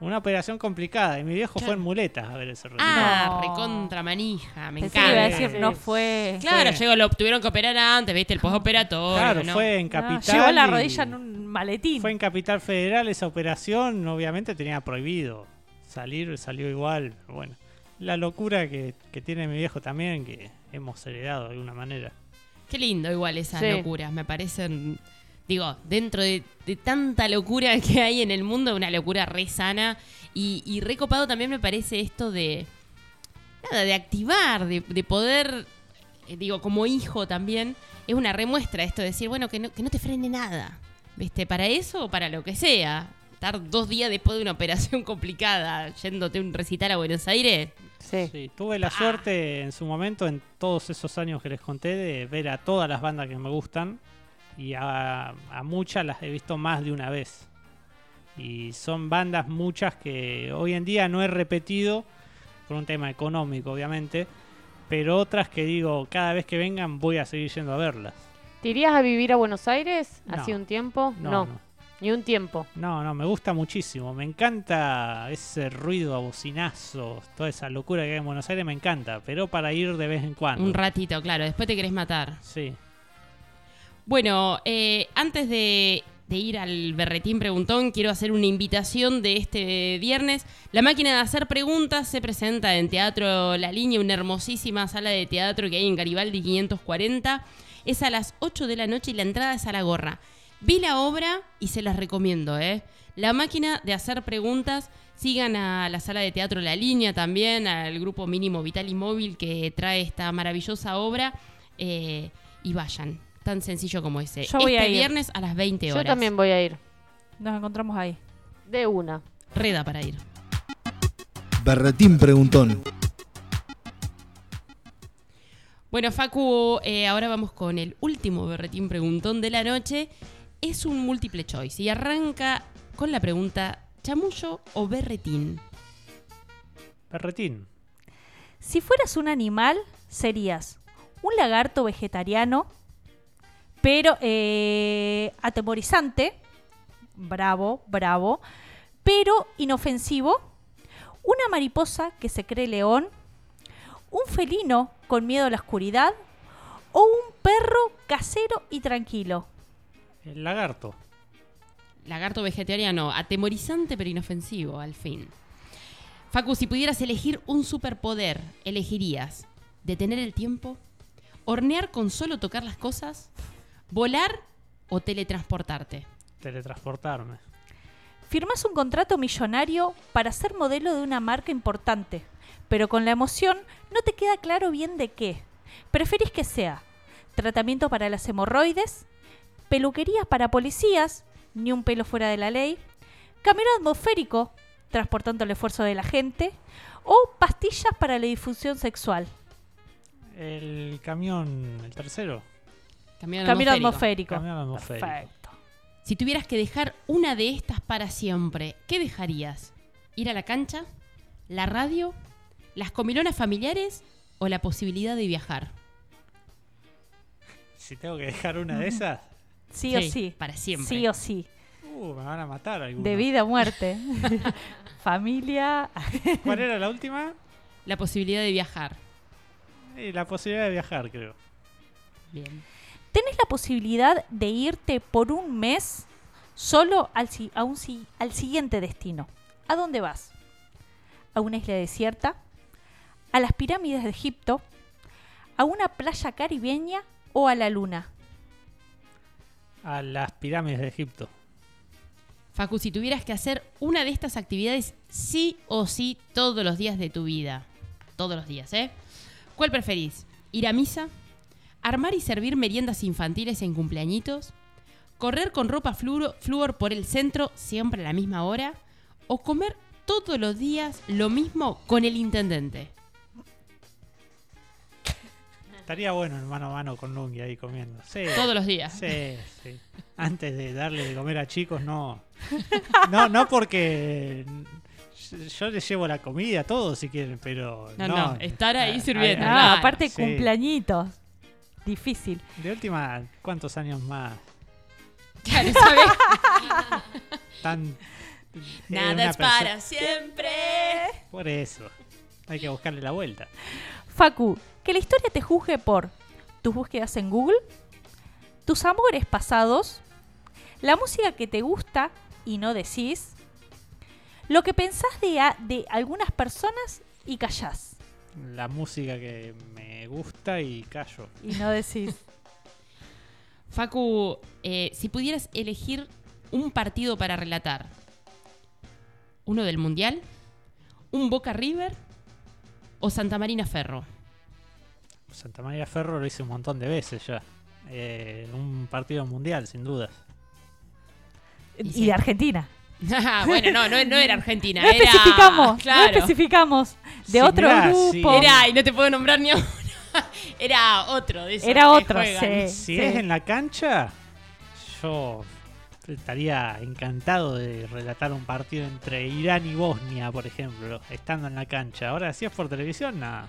Una operación complicada y mi viejo fue en muletas a ver ese recital. Ah, No. recontra manija, me Pensé que iba a encanta. decir, no fue. Claro, Fue- llegó, lo tuvieron que operar antes, viste, el postoperatorio. Claro, ¿no? fue en Ah, Capital. Llevó la y- rodilla en un maletín. Fue en Capital Federal esa operación, obviamente tenía prohibido salir, salió igual. Bueno, la locura que, que tiene mi viejo también, que hemos heredado de alguna manera. Qué lindo igual esas Sí. locuras, me parecen, digo, dentro de, de tanta locura que hay en el mundo, una locura re sana y, y re copado también me parece esto de, nada, de activar, de, de poder, eh, digo, como hijo también, es una remuestra esto de decir, bueno, que no, que no te frene nada, ¿viste? Para eso o para lo que sea. Estar dos días después de una operación <laughs> complicada yéndote a un recital a Buenos Aires, Sí. Sí, tuve la suerte en su momento, en todos esos años que les conté, de ver a todas las bandas que me gustan y a, a muchas las he visto más de una vez. Y son bandas muchas que hoy en día no he repetido por un tema económico, obviamente, pero otras que digo, cada vez que vengan voy a seguir yendo a verlas. ¿Te irías a vivir a Buenos Aires No. hace un tiempo? No, No, no. Ni un tiempo. No, no, me gusta muchísimo. Me encanta ese ruido a bocinazos, toda esa locura que hay en Buenos Aires, me encanta. Pero para ir de vez en cuando. un ratito, claro, después te querés matar. Sí. Bueno, eh, antes de, de ir al berretín preguntón, quiero hacer una invitación de este viernes. La máquina de hacer preguntas se presenta en Teatro La Línea, una hermosísima sala de teatro que hay en Garibaldi 540. Es a las 8 de la noche y la entrada es a la gorra. Vi la obra y se las recomiendo, ¿eh? La máquina de hacer preguntas. Sigan a la sala de teatro La Línea también, al grupo mínimo Vital y Móvil que trae esta maravillosa obra. eh, y vayan. Tan sencillo como ese. Yo voy este a ir. viernes a las 20 Yo horas. también voy a ir. Nos encontramos ahí. De una. Reda para ir. Berretín Preguntón. Bueno, Facu, eh, ahora vamos con el último berretín preguntón de la noche. Es un múltiple choice y arranca con la pregunta: ¿chamullo o berretín? Perretín. Si fueras un animal, serías un lagarto vegetariano, pero eh, atemorizante, bravo, bravo, pero inofensivo, una mariposa que se cree león, un felino con miedo a la oscuridad o un perro casero y tranquilo. El lagarto. Lagarto vegetariano, atemorizante pero inofensivo, al fin. Facu, si pudieras elegir un superpoder, ¿elegirías detener el tiempo? ¿Hornear con solo tocar las cosas? ¿Volar o teletransportarte? Teletransportarme. Firmas un contrato millonario para ser modelo de una marca importante, pero con la emoción no te queda claro bien de qué. Preferís que sea tratamiento para las hemorroides, peluquería para policías, ni un pelo fuera de la ley, camión atmosférico, transportando el esfuerzo de la gente, o pastillas para la difusión sexual. El camión, el tercero. Camión Camión atmosférico. atmosférico. Camión atmosférico. Perfecto. Si tuvieras que dejar una de estas para siempre, ¿qué dejarías? ¿Ir a la cancha? ¿La radio? ¿Las comilonas familiares? ¿O la posibilidad de viajar? Si tengo que dejar una de esas, Sí, o Sí, para siempre. Sí o sí. uh, me van a matar algunos. De vida o muerte. <laughs> Familia. <laughs> ¿Cuál era la última? La posibilidad de viajar. Eh, la posibilidad de viajar, creo. Bien. Tenés la posibilidad de irte por un mes solo al, si- a un si- al siguiente destino. ¿A dónde vas? ¿A una isla desierta? ¿A las pirámides de Egipto? ¿A una playa caribeña o a la luna? A las pirámides de Egipto. Facu, si tuvieras que hacer una de estas actividades sí o sí todos los días de tu vida, todos los días, ¿eh? ¿Cuál preferís? ¿Ir a misa? ¿Armar y servir meriendas infantiles en cumpleañitos? ¿Correr con ropa fluoro- flúor por el centro siempre a la misma hora? ¿O comer todos los días lo mismo con el intendente? Estaría bueno en mano a mano con Lungi ahí comiendo. Sí. Todos los días. Sí, sí. Antes de darle de comer a chicos, no. No, no porque yo les llevo la comida, todo si quieren, pero. No, No, no, estar ahí Ah, sirviendo. ah, Ah, claro. aparte sí. cumpleañitos. Difícil. De última, ¿cuántos años más? Claro, ¿sabes? <laughs> Tan. eh, Nada es para siempre. Por eso. Hay que buscarle la vuelta. Facu, que la historia te juzgue por tus búsquedas en Google, tus amores pasados, la música que te gusta y no decís, lo que pensás de, a- de algunas personas y callás La música que me gusta y callo. y no decís. <laughs> Facu, eh, si pudieras elegir un partido para relatar, uno del Mundial, un Boca River o Santa Marina Ferro. Santa María Ferro lo hice un montón de veces ya. Eh, un partido mundial, sin dudas. Y y sí. de Argentina. <laughs> Ah, bueno, no, no, no era Argentina. <laughs> No era, especificamos, Claro. no especificamos. De Sí, otro mirá, grupo. sí. Era, y no te puedo nombrar ni a uno. <laughs> Era otro de esos Era que otro, sí. Si es en la cancha, yo estaría encantado de relatar un partido entre Irán y Bosnia, por ejemplo, estando en la cancha. Ahora, si es por televisión, nada.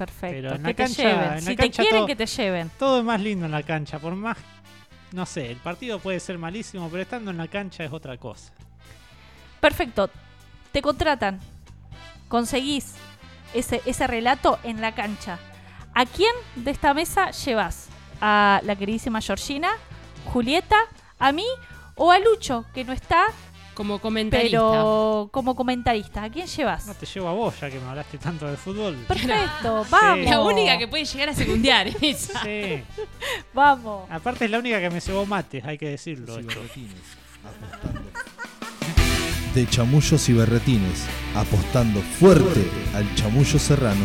Perfecto. Pero en que la te cancha- lleven. en la si te quieren, todo- que te lleven. Todo es más lindo en la cancha, por más. No sé, el partido puede ser malísimo, pero estando en la cancha es otra cosa. Perfecto. Te contratan. Conseguís ese, ese relato en la cancha. ¿A quién de esta mesa llevas? ¿A la queridísima Georgina? ¿Julieta? ¿A mí? ¿O a Lucho, que no está, Como comentarista. pero como comentarista? ¿A quién llevas? No te llevo a vos, ya que me hablaste tanto de fútbol. Perfecto, <laughs> vamos. La única que puede llegar a secundiar <laughs> esa. Sí. Vamos. Aparte es la única que me cebó mates, hay que decirlo. De chamullos y berretines, apostando fuerte al chamullo serrano.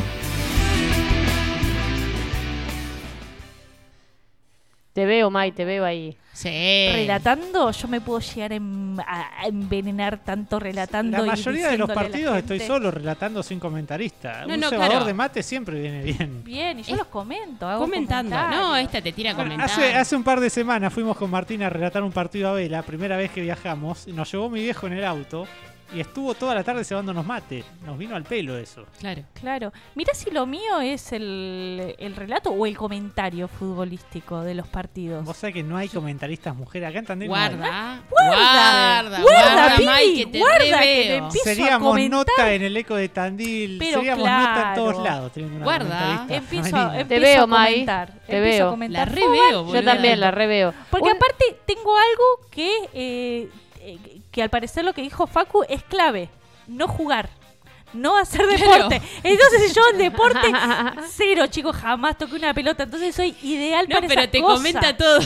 Te veo, Mai, te veo ahí. Sí. Relatando, yo me puedo llegar a en- a a envenenar tanto relatando. La y mayoría de los partidos estoy solo relatando sin comentarista. No, Un no, cebador claro. de mate siempre viene bien. Bien, y yo Es- los comento. Hago Comentando. No, esta te tira comentar. hace, hace un par de semanas fuimos con Martín a relatar un partido a vela, primera vez que viajamos, y nos llevó mi viejo en el auto. Y estuvo toda la tarde cebándonos mate. Nos vino al pelo eso. Claro. Claro. Mira si lo mío es el, el relato o el comentario futbolístico de los partidos. Vos sabés que no hay comentaristas mujeres. Acá en Tandil no. Guarda. Guarda, Guarda. guarda, que te guarda, que te a Seríamos nota en el eco de Tandil. Pero Seríamos nota en todos lados. teniendo una Guarda. Empiezo, femenina. empiezo veo, a Mai, comentar. te empiezo veo. a comentar. La re Fútbol, veo, Yo también la reveo. Porque Un- aparte tengo algo que, eh, eh, que al parecer lo que dijo Facu es clave. No jugar. No hacer Claro. deporte. Entonces yo en deporte <laughs> cero, chicos, jamás toqué una pelota. Entonces soy ideal No, para pero te comenta todo.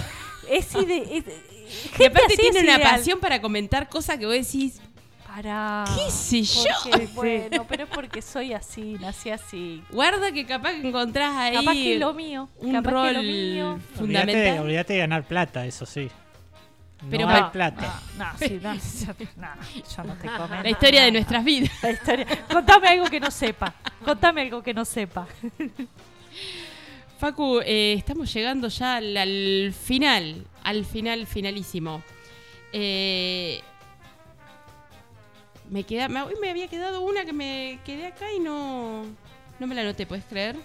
Es ide es- <laughs> Y gente aparte así tiene es una ideal. pasión para comentar cosas que vos decís, Para. ¿qué sé yo? Porque, <laughs> bueno, pero es porque soy así, nací así. Guarda que capaz que encontrás ahí Capaz que es lo mío. un capaz rol que lo mío. Olvídate, fundamental. olvídate de ganar plata, eso sí. Pero no plata. No, sí, no, yo no te. La historia de nuestras vidas. La historia. Contame algo que no sepa. Contame algo que no sepa. Facu, eh, estamos llegando ya al, al final, al final finalísimo. Eh, me queda, me, me había quedado una que me quedé acá y no, no me la anoté, ¿puedes creer?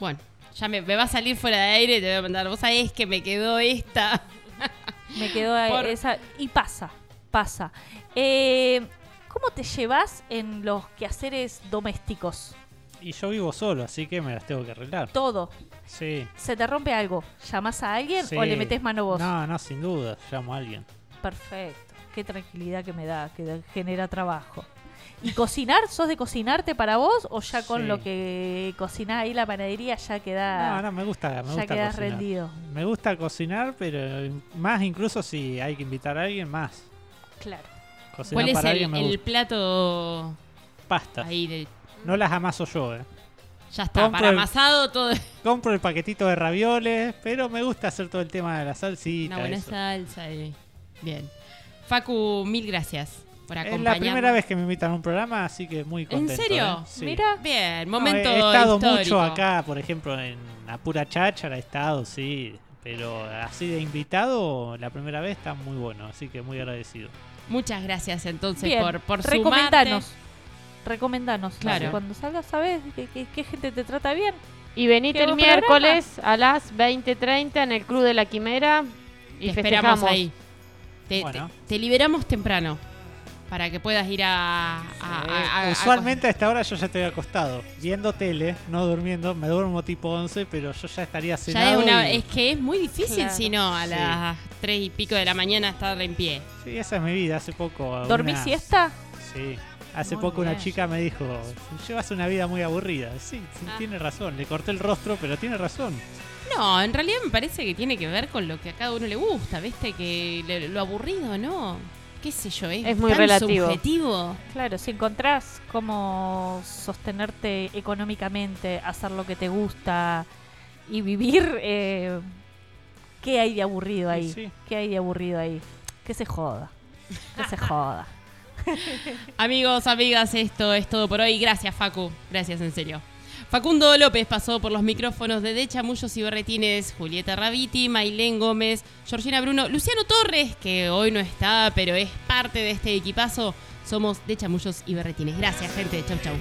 Bueno, ya me, me va a salir fuera de aire y te voy a mandar. Vos sabés que me quedó esta. <laughs> Me quedó ahí Por- esa. Y pasa, pasa. Eh, ¿Cómo te llevas en los quehaceres domésticos? Y yo vivo solo, así que me las tengo que arreglar. Todo. Sí. ¿Se te rompe algo? ¿Llamas a alguien sí. o le metes mano vos? No, no, sin duda. Llamo a alguien. Perfecto. Qué tranquilidad que me da, que genera trabajo. ¿Y cocinar? ¿Sos de cocinarte para vos o ya con Sí. lo que cocinás ahí la panadería ya queda, No, no, me gusta, me ya cocinar. rendido? Me gusta cocinar, pero más incluso si hay que invitar a alguien, más. Claro. Cocinar ¿Cuál es para el, alguien me el gusta. plato ahí de... No las amaso yo, eh. Ya está, Compro para el- amasado todo. Compro el paquetito de ravioles, pero me gusta hacer todo el tema de la salsita. Una buena eso. salsa. y- Bien. Facu, mil gracias por Es la primera vez que me invitan a un programa, así que muy ¿En contento. serio? ¿eh? Sí. Mira, Bien, No, momento he estado histórico. mucho acá, por ejemplo, en la pura cháchara he estado, sí. Pero así de invitado, la primera vez está muy bueno, así que muy agradecido. Muchas gracias entonces bien. por, por recomendanos. sumarte. Recomendanos. Claro. Así Cuando salgas, ¿sabes qué, qué- qué gente te trata bien? Y venite el programa. miércoles a las 20.30 en el Club de la Quimera y Te esperamos ahí. Te, Bueno. te- te liberamos temprano para que puedas ir a... a- a- a- a- Usualmente a esta hora yo ya estoy acostado, viendo tele, no durmiendo, me duermo tipo 11, pero yo ya estaría Ya cenado es, una- y- es que es muy difícil Claro. si no a Sí. las tres y pico de la mañana estar en pie. Sí, esa es mi vida, hace poco... ¿Dormís una- siesta? Sí. Hace Muy poco una chica me dijo, llevas una vida muy aburrida. Sí, sí, Ah. tiene razón. Le corté el rostro, pero tiene razón. No, en realidad me parece que tiene que ver con lo que a cada uno le gusta, ¿viste? Que le- lo aburrido, ¿no? ¿Qué sé yo? Es, Es muy tan relativo. subjetivo. Claro, si encontrás cómo sostenerte económicamente, hacer lo que te gusta y vivir, eh, ¿qué hay de aburrido ahí? Sí. ¿Qué hay de aburrido ahí? Que se joda. Que se <laughs> joda. Amigos, amigas, esto es todo por hoy. Gracias, Facu. Gracias, en serio. Facundo López pasó por los micrófonos de De Chamullos y Berretines, Julieta Raviti, Mailén Gómez, Georgina Bruno, Luciano Torres, que hoy no está, pero es parte de este equipazo. Somos De Chamullos y Berretines. Gracias, gente. Chau, chau.